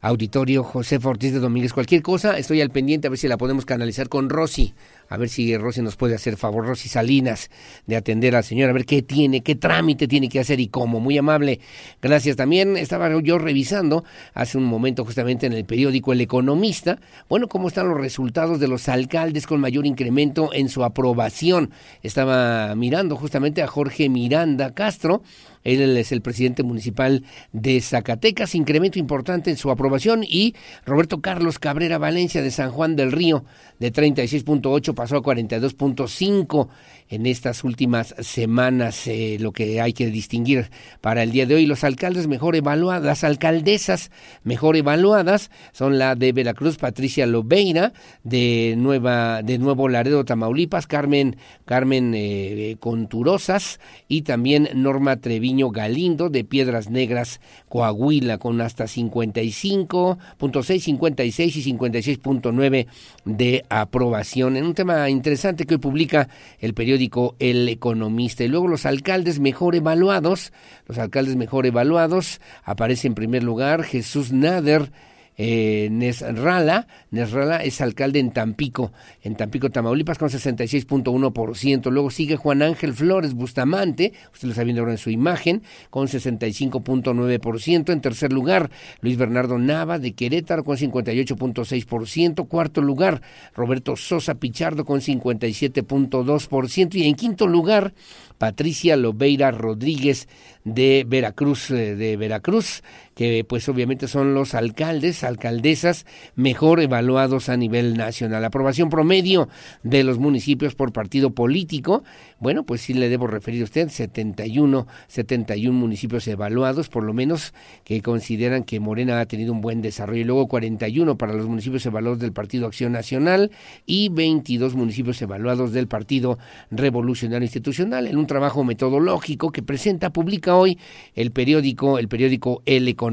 S1: auditorio José Ortiz de Domínguez. Cualquier cosa, estoy al pendiente a ver si la podemos canalizar con Rosy a ver si Rosy nos puede hacer favor, Rosy Salinas, de atender al señor, a ver qué tiene, qué trámite tiene que hacer y cómo. Muy amable. Gracias también. Estaba yo revisando hace un momento justamente en el periódico El Economista, bueno, cómo están los resultados de los alcaldes con mayor incremento en su aprobación. Estaba mirando justamente a Jorge Miranda Castro, él es el presidente municipal de Zacatecas, incremento importante en su aprobación y Roberto Carlos Cabrera Valencia de San Juan del Río de 36.8 pasó a 42.5 en estas últimas semanas, eh, lo que hay que distinguir para el día de hoy. Los alcaldes mejor evaluadas, las alcaldesas mejor evaluadas son la de Veracruz, Patricia Lobeira, de Nueva, de Nuevo Laredo, Tamaulipas, Carmen, Carmen eh, Conturosas y también Norma Treviño Galindo de Piedras Negras, Coahuila, con hasta 55.6, 56 y 56.9 de aprobación. En un tema interesante que hoy publica el periódico El Economista. Y luego los alcaldes mejor evaluados, los alcaldes mejor evaluados, aparece en primer lugar Jesús Nader, eh, Nesrala, Nesrala es alcalde en Tampico, en Tampico, Tamaulipas, con 66.1%. Luego sigue Juan Ángel Flores Bustamante, usted lo está viendo ahora en su imagen, con 65.9%. En tercer lugar, Luis Bernardo Nava de Querétaro, con 58.6%. Cuarto lugar, Roberto Sosa Pichardo, con 57.2%. Y en quinto lugar, Patricia Lobeira Rodríguez de Veracruz, eh, de Veracruz, que pues obviamente son los alcaldes, alcaldesas mejor evaluados a nivel nacional. Aprobación promedio de los municipios por partido político. Bueno, pues sí le debo referir a usted, 71, 71 municipios evaluados, por lo menos que consideran que Morena ha tenido un buen desarrollo. Y luego 41 para los municipios evaluados del Partido Acción Nacional y 22 municipios evaluados del Partido Revolucionario Institucional, en un trabajo metodológico que presenta, publica hoy el periódico, el periódico El Economista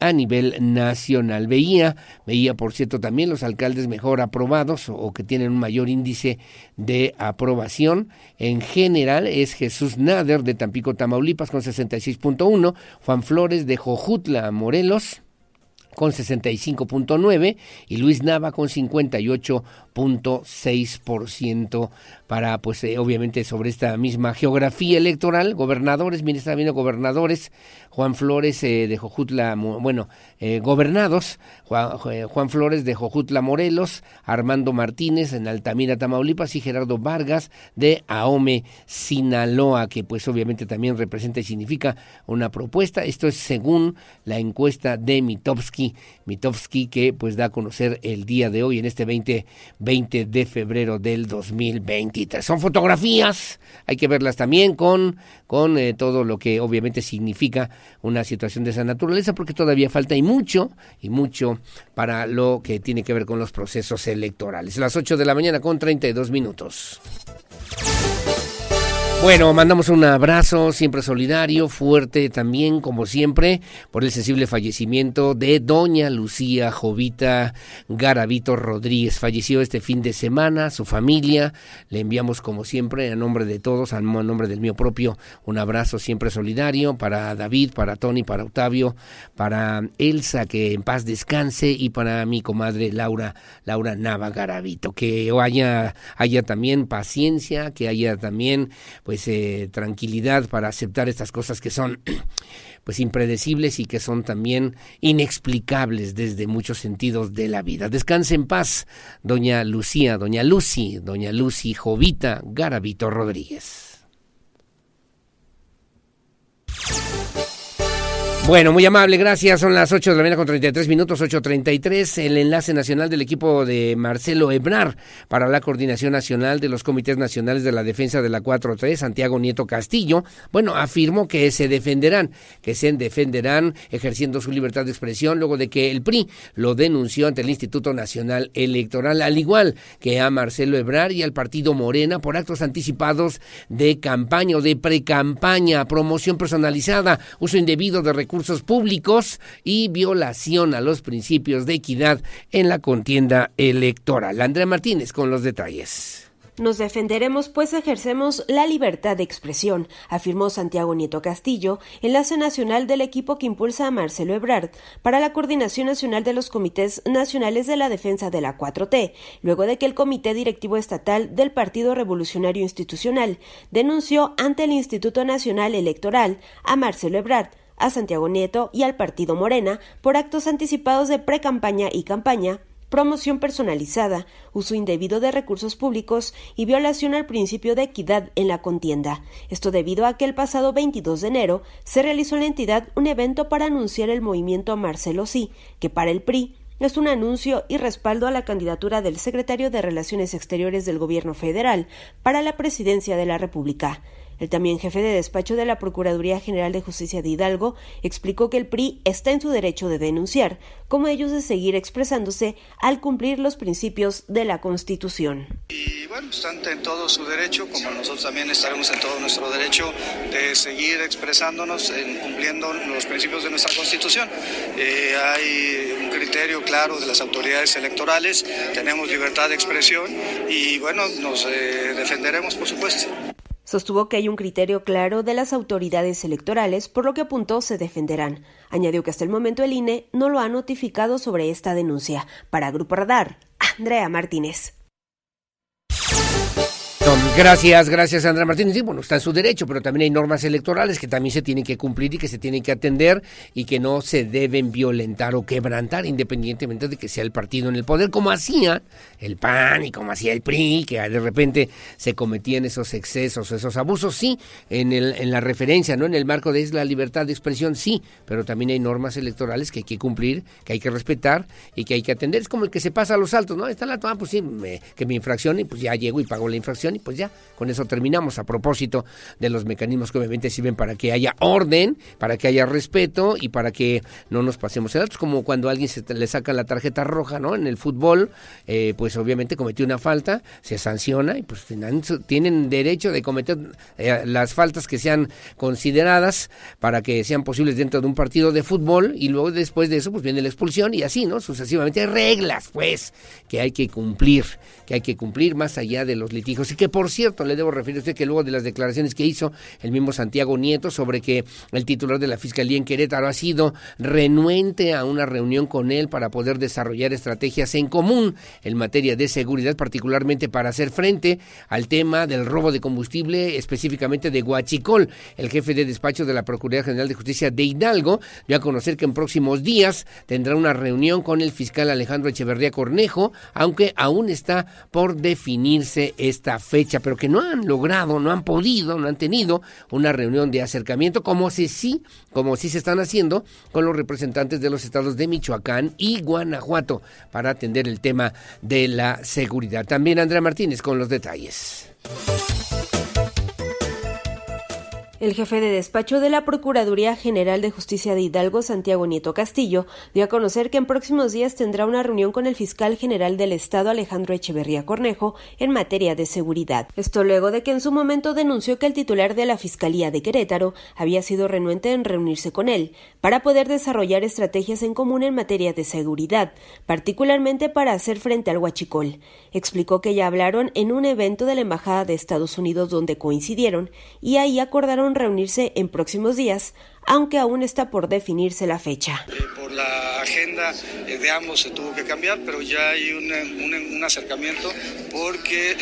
S1: a nivel nacional. Veía, veía por cierto también los alcaldes mejor aprobados o, que tienen un mayor índice de aprobación. En general es Jesús Nader de Tampico, Tamaulipas con 66.1, Juan Flores de Jojutla, Morelos con 65.9 y Luis Nava con 58.6% para pues eh, obviamente sobre esta misma geografía electoral, gobernadores, mire está viendo gobernadores, Juan Flores eh, de Jojutla, bueno, eh, gobernados, Juan, Juan, Flores de Jojutla Morelos, Armando Martínez en Altamira Tamaulipas y Gerardo Vargas de Ahome Sinaloa, que pues obviamente también representa y significa una propuesta, esto es según la encuesta de Mitowski, Mitowski que pues da a conocer el día de hoy en este 20, 20 de febrero del 2023. Son fotografías, hay que verlas también con, con eh, todo lo que obviamente significa una situación de esa naturaleza, porque todavía falta y mucho, y mucho para lo que tiene que ver con los procesos electorales. Las 8 de la mañana con 32 minutos. Bueno, mandamos un abrazo siempre solidario, fuerte también, como siempre, por el sensible fallecimiento de doña Lucía Jovita Garavito Rodríguez. Falleció este fin de semana, su familia. Le enviamos, como siempre, a nombre de todos, a nombre del mío propio, un abrazo siempre solidario para David, para Tony, para Octavio, para Elsa, que en paz descanse, y para mi comadre Laura, Laura Nava Garavito. Que haya, haya también paciencia, que haya también pues eh, tranquilidad para aceptar estas cosas que son pues impredecibles y que son también inexplicables desde muchos sentidos de la vida. Descanse en paz, doña Lucía, doña Lucy, doña Lucy Jovita Garavito Rodríguez. Bueno, muy amable, gracias. Son las 8 de la mañana con 33 minutos, 8.33. El enlace nacional del equipo de Marcelo Ebrar para la coordinación nacional de los comités nacionales de la defensa de la 4-3, Santiago Nieto Castillo, bueno, afirmó que se defenderán, que se defenderán ejerciendo su libertad de expresión luego de que el PRI lo denunció ante el Instituto Nacional Electoral, al igual que a Marcelo Ebrar y al partido Morena por actos anticipados de campaña o de precampaña, promoción personalizada, uso indebido de recursos públicos y violación a los principios de equidad en la contienda electoral. Andrea Martínez con los detalles.
S9: Nos defenderemos pues ejercemos la libertad de expresión, afirmó Santiago Nieto Castillo, enlace nacional del equipo que impulsa a Marcelo Ebrard para la coordinación nacional de los comités nacionales de la defensa de la 4T, luego de que el Comité Directivo Estatal del Partido Revolucionario Institucional denunció ante el Instituto Nacional Electoral a Marcelo Ebrard a Santiago Nieto y al partido Morena por actos anticipados de precampaña y campaña, promoción personalizada, uso indebido de recursos públicos y violación al principio de equidad en la contienda. Esto debido a que el pasado 22 de enero se realizó en la entidad un evento para anunciar el movimiento Marcelo Sí, que para el PRI es un anuncio y respaldo a la candidatura del secretario de Relaciones Exteriores del Gobierno Federal para la presidencia de la República. El también jefe de despacho de la Procuraduría General de Justicia de Hidalgo explicó que el PRI está en su derecho de denunciar, como ellos de seguir expresándose al cumplir los principios de la Constitución.
S24: Y bueno, están en todo su derecho, como nosotros también estaremos en todo nuestro derecho de seguir expresándonos, en, cumpliendo los principios de nuestra Constitución. Eh, hay un criterio claro de las autoridades electorales, tenemos libertad de expresión y bueno, nos eh, defenderemos, por supuesto.
S9: Sostuvo que hay un criterio claro de las autoridades electorales, por lo que apuntó se defenderán. Añadió que hasta el momento el INE no lo ha notificado sobre esta denuncia. Para Grupo Radar, Andrea Martínez.
S1: Gracias, gracias Andrea Martínez. Sí, bueno, está en su derecho, pero también hay normas electorales que también se tienen que cumplir y que se tienen que atender y que no se deben violentar o quebrantar independientemente de que sea el partido en el poder, como hacía el PAN y como hacía el PRI, que de repente se cometían esos excesos, esos abusos, sí, en, el, en la referencia, ¿no? En el marco de la libertad de expresión, sí, pero también hay normas electorales que hay que cumplir, que hay que respetar y que hay que atender. Es como el que se pasa a los altos, ¿no? Está la toma, pues sí, me, que me infracción y pues ya llego y pago la infracción y pues ya, con eso terminamos a propósito de los mecanismos que obviamente sirven para que haya orden, para que haya respeto y para que no nos pasemos el alto. Es como cuando alguien se le saca la tarjeta roja, ¿no? En el fútbol, eh, pues obviamente cometió una falta, se sanciona y pues tienen, derecho de cometer eh, las faltas que sean consideradas para que sean posibles dentro de un partido de fútbol y luego después de eso pues viene la expulsión y así, ¿no? Sucesivamente hay reglas, pues, que hay que cumplir, que hay que cumplir más allá de los litigios que por cierto, le debo referir a usted que luego de las declaraciones que hizo el mismo Santiago Nieto sobre que el titular de la Fiscalía en Querétaro ha sido renuente a una reunión con él para poder desarrollar estrategias en común en materia de seguridad, particularmente para hacer frente al tema del robo de combustible, específicamente de Huachicol. El jefe de despacho de la Procuraduría General de Justicia de Hidalgo dio a conocer que en próximos días tendrá una reunión con el fiscal Alejandro Echeverría Cornejo, aunque aún está por definirse esta fecha pero que no han logrado, no han podido, no han tenido una reunión de acercamiento como si sí, como sí se están haciendo con los representantes de los estados de Michoacán y Guanajuato para atender el tema de la seguridad. También Andrea Martínez con los detalles.
S9: El jefe de despacho de la Procuraduría General de Justicia de Hidalgo, Santiago Nieto Castillo, dio a conocer que en próximos días tendrá una reunión con el fiscal general del Estado, Alejandro Echeverría Cornejo, en materia de seguridad. Esto luego de que en su momento denunció que el titular de la Fiscalía de Querétaro había sido renuente en reunirse con él para poder desarrollar estrategias en común en materia de seguridad, particularmente para hacer frente al huachicol. Explicó que ya hablaron en un evento de la Embajada de Estados Unidos donde coincidieron y ahí acordaron reunirse en próximos días, aunque aún está por definirse la fecha.
S24: Eh, por la agenda de ambos se tuvo que cambiar, pero ya hay un, acercamiento porque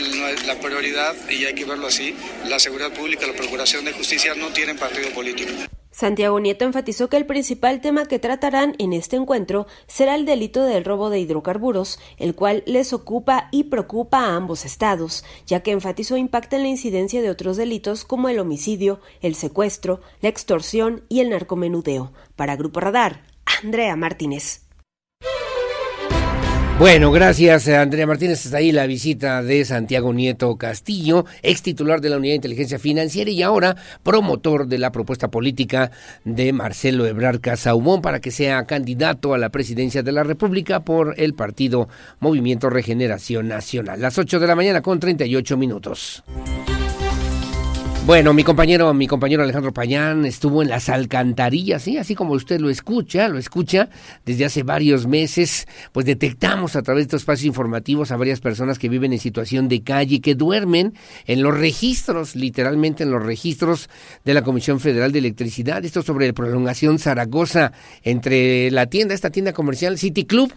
S24: la prioridad, y hay que verlo así, la seguridad pública, la procuración de justicia no tienen partido político.
S9: Santiago Nieto enfatizó que el principal tema que tratarán en este encuentro será el delito del robo de hidrocarburos, el cual les ocupa y preocupa a ambos estados, ya que enfatizó impacta en la incidencia de otros delitos como el homicidio, el secuestro, la extorsión y el narcomenudeo. Para Grupo Radar, Andrea Martínez.
S1: Bueno, gracias Andrea Martínez. Hasta ahí la visita de Santiago Nieto Castillo, ex titular de la Unidad de Inteligencia Financiera y ahora promotor de la propuesta política de Marcelo Ebrard Casaubón para que sea candidato a la presidencia de la República por el partido Movimiento Regeneración Nacional. Las 8 de la mañana con 38 minutos. Bueno, mi compañero, mi compañero Alejandro Payán estuvo en las alcantarillas, ¿sí? Así como usted lo escucha, lo escucha desde hace varios meses, pues detectamos a través de estos espacios informativos a varias personas que viven en situación de calle, que duermen en los registros, literalmente en los registros de la Comisión Federal de Electricidad. Esto sobre la prolongación Zaragoza entre la tienda, esta tienda comercial City Club,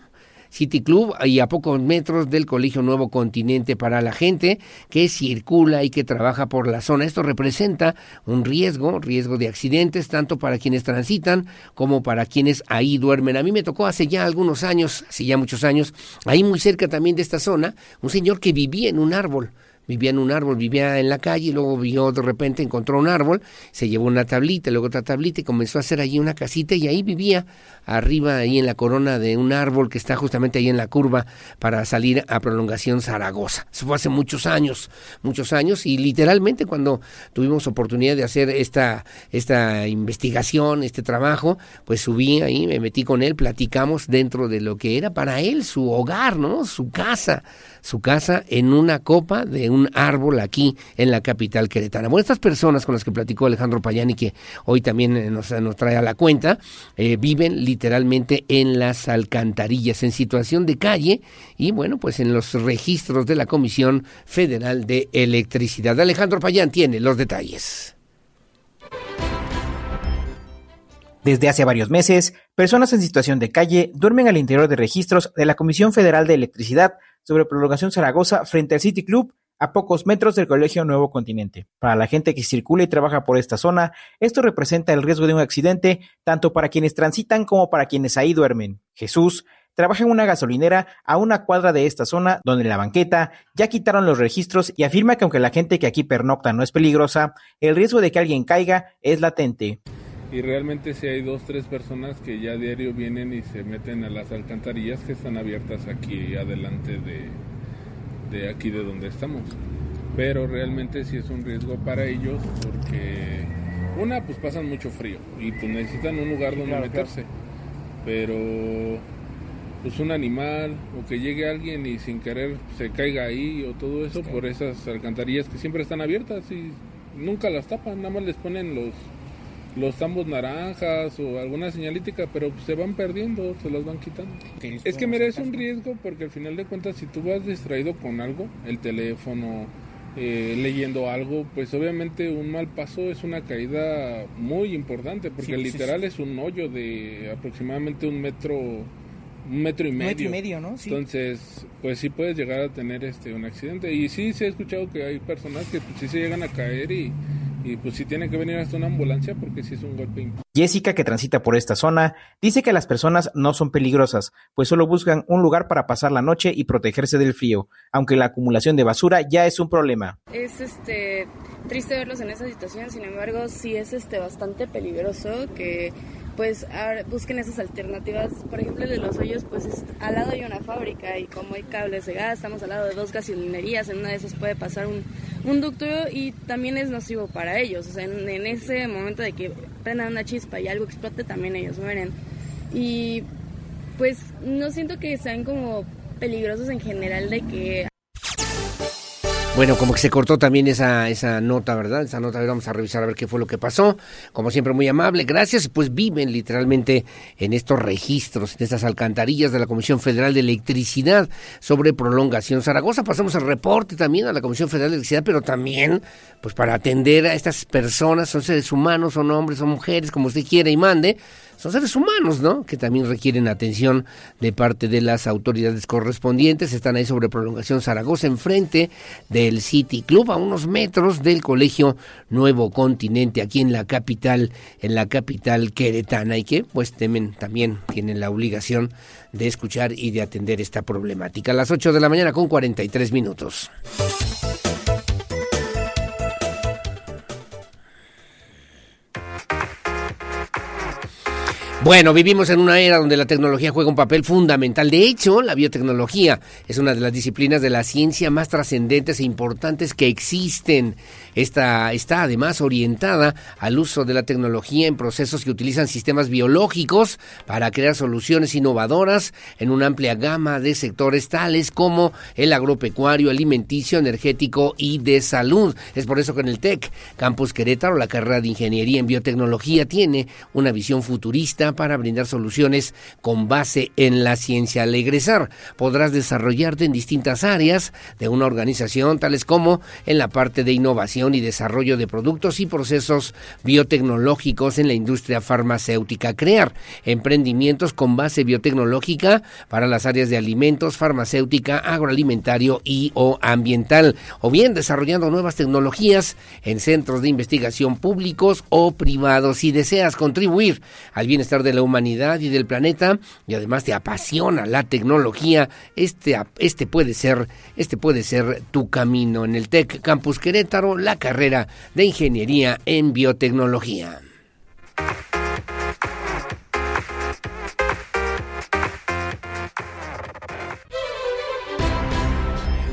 S1: City Club y a pocos metros del Colegio Nuevo Continente para la gente que circula y que trabaja por la zona. Esto representa un riesgo, riesgo de accidentes, tanto para quienes transitan como para quienes ahí duermen. A mí me tocó hace ya algunos años, hace ya muchos años, ahí muy cerca también de esta zona, un señor que vivía en un árbol vivía en un árbol, vivía en la calle, y luego vio de repente, encontró un árbol, se llevó una tablita, luego otra tablita y comenzó a hacer allí una casita y ahí vivía, arriba, ahí en la corona de un árbol que está justamente ahí en la curva para salir a prolongación Zaragoza. Eso fue hace muchos años, muchos años y literalmente cuando tuvimos oportunidad de hacer esta, esta investigación, este trabajo, pues subí ahí, me metí con él, platicamos dentro de lo que era para él su hogar, ¿no? Su casa, su casa en una copa de un árbol aquí en la capital queretana. Bueno, estas personas con las que platicó Alejandro Payani, que hoy también eh, nos, trae a la cuenta, eh, viven literalmente en las alcantarillas, en situación de calle y bueno, pues en los registros de la Comisión Federal de Electricidad. Alejandro Payán tiene los detalles.
S14: Desde hace varios meses, personas en situación de calle duermen al interior de registros de la Comisión Federal de Electricidad sobre prolongación Zaragoza frente al City Club a pocos metros del Colegio Nuevo Continente. Para la gente que circula y trabaja por esta zona, esto representa el riesgo de un accidente tanto para quienes transitan como para quienes ahí duermen. Jesús trabaja en una gasolinera a una cuadra de esta zona donde la banqueta ya quitaron los registros y afirma que aunque la gente que aquí pernocta no es peligrosa, el riesgo de que alguien caiga es latente.
S26: Y realmente si hay dos, tres personas que ya a diario vienen y se meten a las alcantarillas que están abiertas aquí adelante de, de aquí de donde estamos. Pero realmente sí es un riesgo para ellos porque una pues pasan mucho frío y pues necesitan un lugar donde
S27: claro,
S26: meterse. Pero pues un animal o que llegue alguien y sin querer se caiga ahí o todo eso por esas alcantarillas que siempre están abiertas y nunca las tapan, nada más les ponen los los tambos naranjas o alguna señalítica, pero pues, se van perdiendo, se los van quitando. Es que merece un riesgo porque al final de cuentas si tú vas distraído con algo, el teléfono, eh, leyendo algo, pues obviamente un mal paso es una caída muy importante porque
S27: Sí, sí,
S26: literal
S27: sí.
S26: es un hoyo de aproximadamente un metro un metro y medio.
S27: Metro y medio, ¿no? Sí.
S26: Entonces, pues sí puedes llegar a tener este un accidente. Y sí, se ha escuchado que hay personas que pues, sí se llegan a caer y, y pues sí tienen que venir hasta una ambulancia porque sí es un golpe.
S14: Jessica, que transita por esta zona, dice que las personas no son peligrosas, pues solo buscan un lugar para pasar la noche y protegerse del frío, aunque la acumulación de basura ya es un problema.
S28: Es este triste verlos en esa situación, sin embargo, sí es este bastante peligroso que pues ahora busquen esas alternativas. Por ejemplo, el de los hoyos, pues es- al lado hay una fábrica y como hay cables de gas, estamos al lado de dos gasolinerías, en una de esas puede pasar un, un ducto y también es nocivo para ellos. O sea, en, en ese momento de que prendan una chispa y algo explote, también ellos mueren. Y pues no siento que sean como peligrosos en general de que
S1: Bueno, como que se cortó también esa, esa nota, ¿verdad? Esa nota, a ver, vamos a revisar a ver qué fue lo que pasó. Como siempre, muy amable, gracias. Pues viven literalmente en estos registros, en estas alcantarillas de la Comisión Federal de Electricidad sobre prolongación Zaragoza. Pasamos el reporte también a la Comisión Federal de Electricidad, pero también, pues para atender a estas personas, son seres humanos, son hombres, son mujeres, como usted quiera y mande son seres humanos, ¿no? Que también requieren atención de parte de las autoridades correspondientes. Están ahí sobre prolongación Zaragoza, enfrente del City Club, a unos metros del Colegio Nuevo Continente, aquí en la capital, en la capital queretana, y que pues temen también tienen la obligación de escuchar y de atender esta problemática. A las 8 de la mañana con 43 minutos. Bueno, vivimos en una era donde la tecnología juega un papel fundamental. De hecho, la biotecnología es una de las disciplinas de la ciencia más trascendentes e importantes que existen. Esta está además orientada al uso de la tecnología en procesos que utilizan sistemas biológicos para crear soluciones innovadoras en una amplia gama de sectores tales como el agropecuario, alimenticio, energético y de salud. Es por eso que en el TEC Campus Querétaro la carrera de Ingeniería en Biotecnología tiene una visión futurista para brindar soluciones con base en la ciencia. Al egresar podrás desarrollarte en distintas áreas de una organización, tales como en la parte de innovación y desarrollo de productos y procesos biotecnológicos en la industria farmacéutica. Crear emprendimientos con base biotecnológica para las áreas de alimentos, farmacéutica, agroalimentario y o ambiental. O bien desarrollando nuevas tecnologías en centros de investigación públicos o privados. Si deseas contribuir al bienestar de la humanidad y del planeta y además te apasiona la tecnología, este, este puede ser, este puede ser tu camino en el TEC Campus Querétaro, la carrera de Ingeniería en Biotecnología.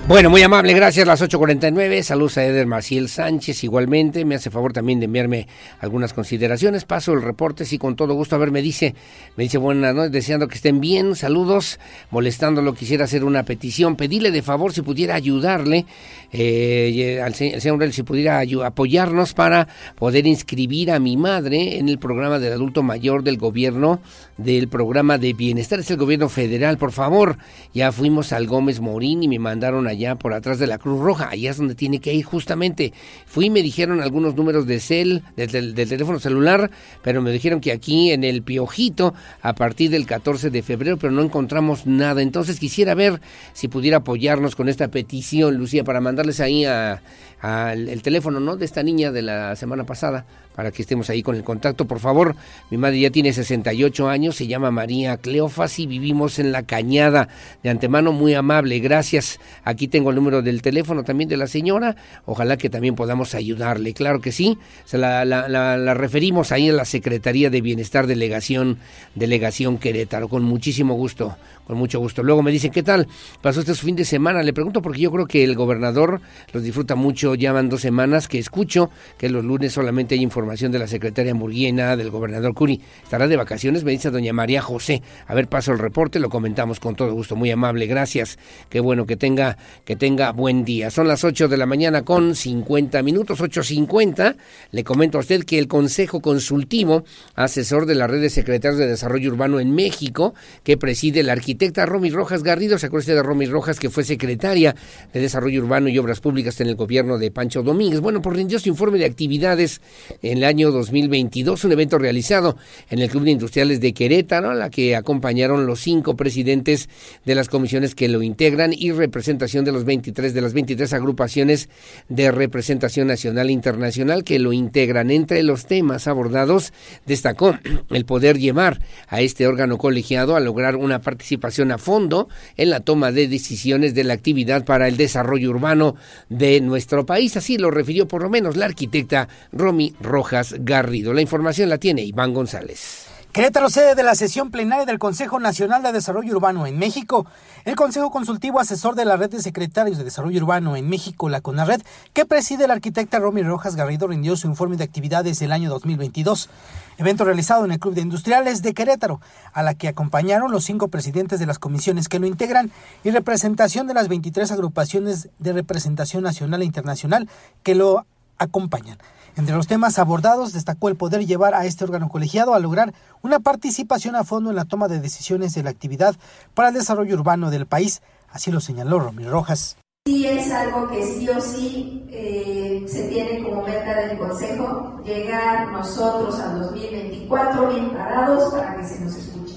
S1: Bueno, muy amable, gracias. Las 8.49. Saludos a Eder Maciel Sánchez. Igualmente, me hace favor también de enviarme algunas consideraciones. Paso el reporte, sí, con todo gusto. A ver, me dice, me dice buenas noches, deseando que estén bien. Saludos, molestándolo, quisiera hacer una petición. Pedirle de favor si pudiera ayudarle, eh, al se- al señor si pudiera apoyarnos para poder inscribir a mi madre en el programa del adulto mayor del gobierno, del programa de bienestar. Es el gobierno federal, por favor. Ya fuimos al Gómez Morín y me mandaron allá allá por atrás de la Cruz Roja, allá es donde tiene que ir justamente. Fui y me dijeron algunos números de cel, del, teléfono celular, pero me dijeron que aquí en el Piojito, a partir del 14 de febrero, pero no encontramos nada. Entonces quisiera ver si pudiera apoyarnos con esta petición, Lucía, para mandarles ahí a, al- el teléfono, ¿no? De esta niña de la semana pasada, para que estemos ahí con el contacto, por favor. Mi madre ya tiene 68 años, se llama María Cleofas y vivimos en la cañada. De antemano, muy amable, gracias. Aquí tengo el número del teléfono también de la señora. Ojalá que también podamos ayudarle. Claro que sí. Se la, la- la- la referimos ahí a la Secretaría de Bienestar Delegación, Delegación Querétaro, con muchísimo gusto, con mucho gusto. Luego me dicen, ¿qué tal? ¿Pasó este su fin de semana? Le pregunto porque yo creo que el gobernador los disfruta mucho. Ya van dos semanas que escucho que los lunes solamente hay información de la secretaria Murguiena, del gobernador Curi. Estará de vacaciones, me dice doña María José. A ver, paso el reporte, lo comentamos con todo gusto. Muy amable, gracias. Qué bueno que tenga, que tenga buen día. Son las 8 de la mañana con 50 minutos, 8.50. Le comento a usted que el Consejo Consultivo, asesor de la Red de Secretarios de Desarrollo Urbano en México, que preside la arquitecta Romy Rojas Garrido, se acuerda de Romy Rojas, que fue secretaria de Desarrollo Urbano y Obras Públicas en el gobierno de Pancho Domínguez. Bueno, pues rindió su informe de actividades en el año 2022, un evento realizado en el Club de Industriales de Querétaro, a la que acompañaron los cinco presidentes de las comisiones que lo integran y representación de los 23 de las 23 agrupaciones de representación nacional e internacional que lo integran. Entre los temas abordados destacó el poder llevar a este órgano colegiado a lograr una participación a fondo en la toma de decisiones de la actividad para el desarrollo urbano de nuestro país. Así lo refirió por lo menos la arquitecta Romy Rojas Garrido. La información la tiene Iván González.
S29: Querétaro, sede de la sesión plenaria del Consejo Nacional de Desarrollo Urbano en México. El Consejo Consultivo Asesor de la Red de Secretarios de Desarrollo Urbano en México, la CONARED, que preside la arquitecta Romy Rojas Garrido, rindió su informe de actividades del año 2022. Evento realizado en el Club de Industriales de Querétaro, a la que acompañaron los cinco presidentes de las comisiones que lo integran y representación de las 23 agrupaciones de representación nacional e internacional que lo acompañan. Entre los temas abordados destacó el poder llevar a este órgano colegiado a lograr una participación a fondo en la toma de decisiones de la actividad para el desarrollo urbano del país, así lo señaló Romy Rojas.
S30: Sí es algo que sí o sí eh, se tiene como meta del Consejo, llegar nosotros al 2024 bien parados para que se nos escuche.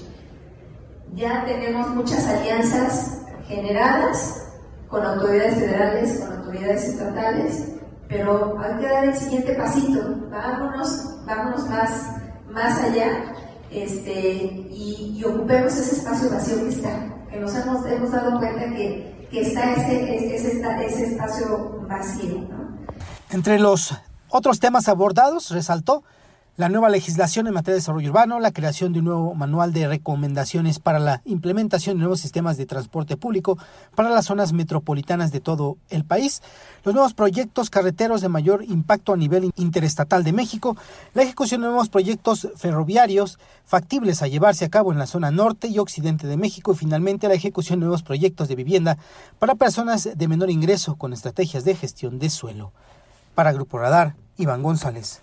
S30: Ya tenemos muchas alianzas generadas con autoridades federales, con autoridades estatales, pero hay que dar el siguiente pasito, vámonos, vámonos más, más allá este, y, ocupemos ese espacio vacío que está, que nos hemos, hemos dado cuenta que, que está ese, ese, ese, ese espacio vacío.
S29: Entre los otros temas abordados, resaltó la nueva legislación en materia de desarrollo urbano, la creación de un nuevo manual de recomendaciones para la implementación de nuevos sistemas de transporte público para las zonas metropolitanas de todo el país, los nuevos proyectos carreteros de mayor impacto a nivel interestatal de México, la ejecución de nuevos proyectos ferroviarios factibles a llevarse a cabo en la zona norte y occidente de México y finalmente la ejecución de nuevos proyectos de vivienda para personas de menor ingreso con estrategias de gestión de suelo. Para Grupo Radar, Iván González.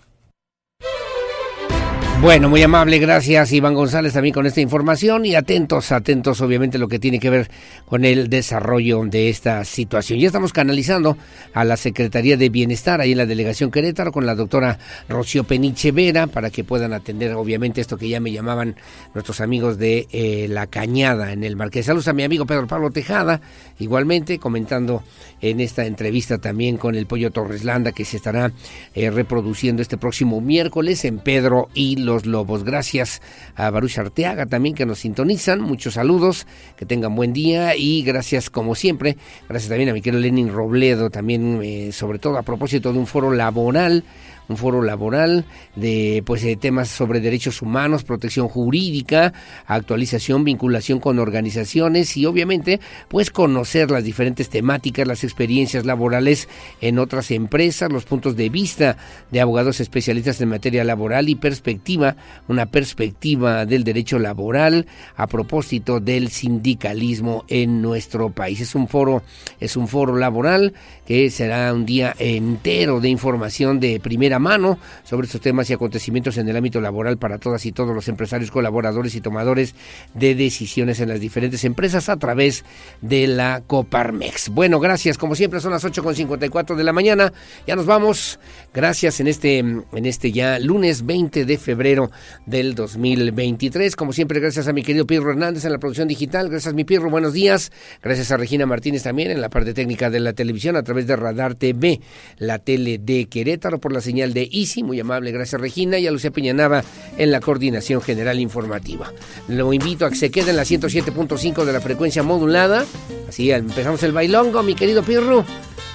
S1: Bueno, muy amable, gracias Iván González también con esta información y atentos, atentos obviamente lo que tiene que ver con el desarrollo de esta situación. Ya estamos canalizando a la Secretaría de Bienestar ahí en la delegación Querétaro con la doctora Rocío Peniche Vera para que puedan atender obviamente esto que ya me llamaban nuestros amigos de eh, La Cañada en el Marqués. Saludos a mi amigo Pedro Pablo Tejada, igualmente comentando en esta entrevista también con el Pollo Torres Landa que se estará eh, reproduciendo este próximo miércoles en Pedro y los Lobos. Gracias a Baruch Arteaga también que nos sintonizan. Muchos saludos, que tengan buen día y gracias como siempre. Gracias también a mi querido Lenin Robledo, también eh, sobre todo a propósito de un foro laboral un foro laboral de pues de temas sobre derechos humanos, protección jurídica, actualización, vinculación con organizaciones y obviamente pues conocer las diferentes temáticas, las experiencias laborales en otras empresas, los puntos de vista de abogados especialistas en materia laboral y perspectiva, una perspectiva del derecho laboral a propósito del sindicalismo en nuestro país. Es un foro es un foro laboral que será un día entero de información de primera mano sobre estos temas y acontecimientos en el ámbito laboral para todas y todos los empresarios, colaboradores y tomadores de decisiones en las diferentes empresas a través de la Coparmex. Bueno, gracias. Como siempre son las 8.54 de la mañana. Ya nos vamos. Gracias en este, en este ya lunes 20 de febrero del 2023. Como siempre, gracias a mi querido Pirro Hernández en la producción digital. Gracias, mi Pirro. Buenos días. Gracias a Regina Martínez también en la parte técnica de la televisión a través de Radar TV, la tele de Querétaro por la señal de Easy. Muy amable. Gracias, Regina. Y a Lucía Peñanaba en la coordinación general informativa. Lo invito a que se quede en la 107.5 de la frecuencia modulada. Así empezamos el bailongo, mi querido Pirro.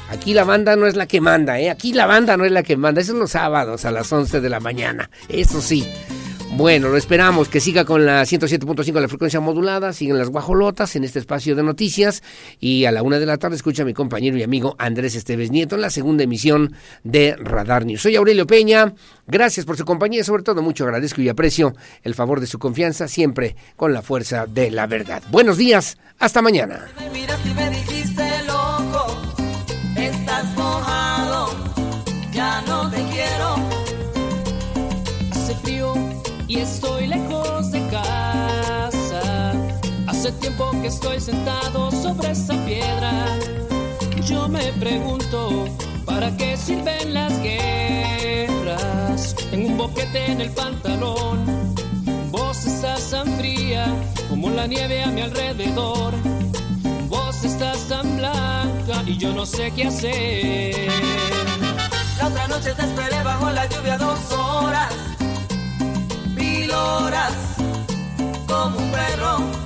S1: Aquí la banda no es la que manda, ¿eh? Aquí la banda no es la que manda. Eso es los sábados a las 11 de la mañana. Eso sí. Bueno, lo esperamos que siga con la 107.5 de la frecuencia modulada, siguen las guajolotas en este espacio de noticias y a la una de la tarde escucha a mi compañero y amigo Andrés Esteves Nieto en la segunda emisión de Radar News. Soy Aurelio Peña, gracias por su compañía y sobre todo mucho agradezco y aprecio el favor de su confianza siempre con la fuerza de la verdad. Buenos días, hasta mañana.
S20: Tiempo que estoy sentado sobre esa piedra. Yo me pregunto, ¿para qué sirven las guerras? Tengo un boquete en el pantalón. Vos estás tan fría como la nieve a mi alrededor. Vos estás tan blanca y yo no sé qué hacer.
S8: La otra noche te esperé bajo la lluvia dos horas, mil horas, como un perro.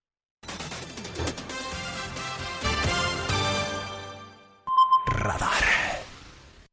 S31: Radar.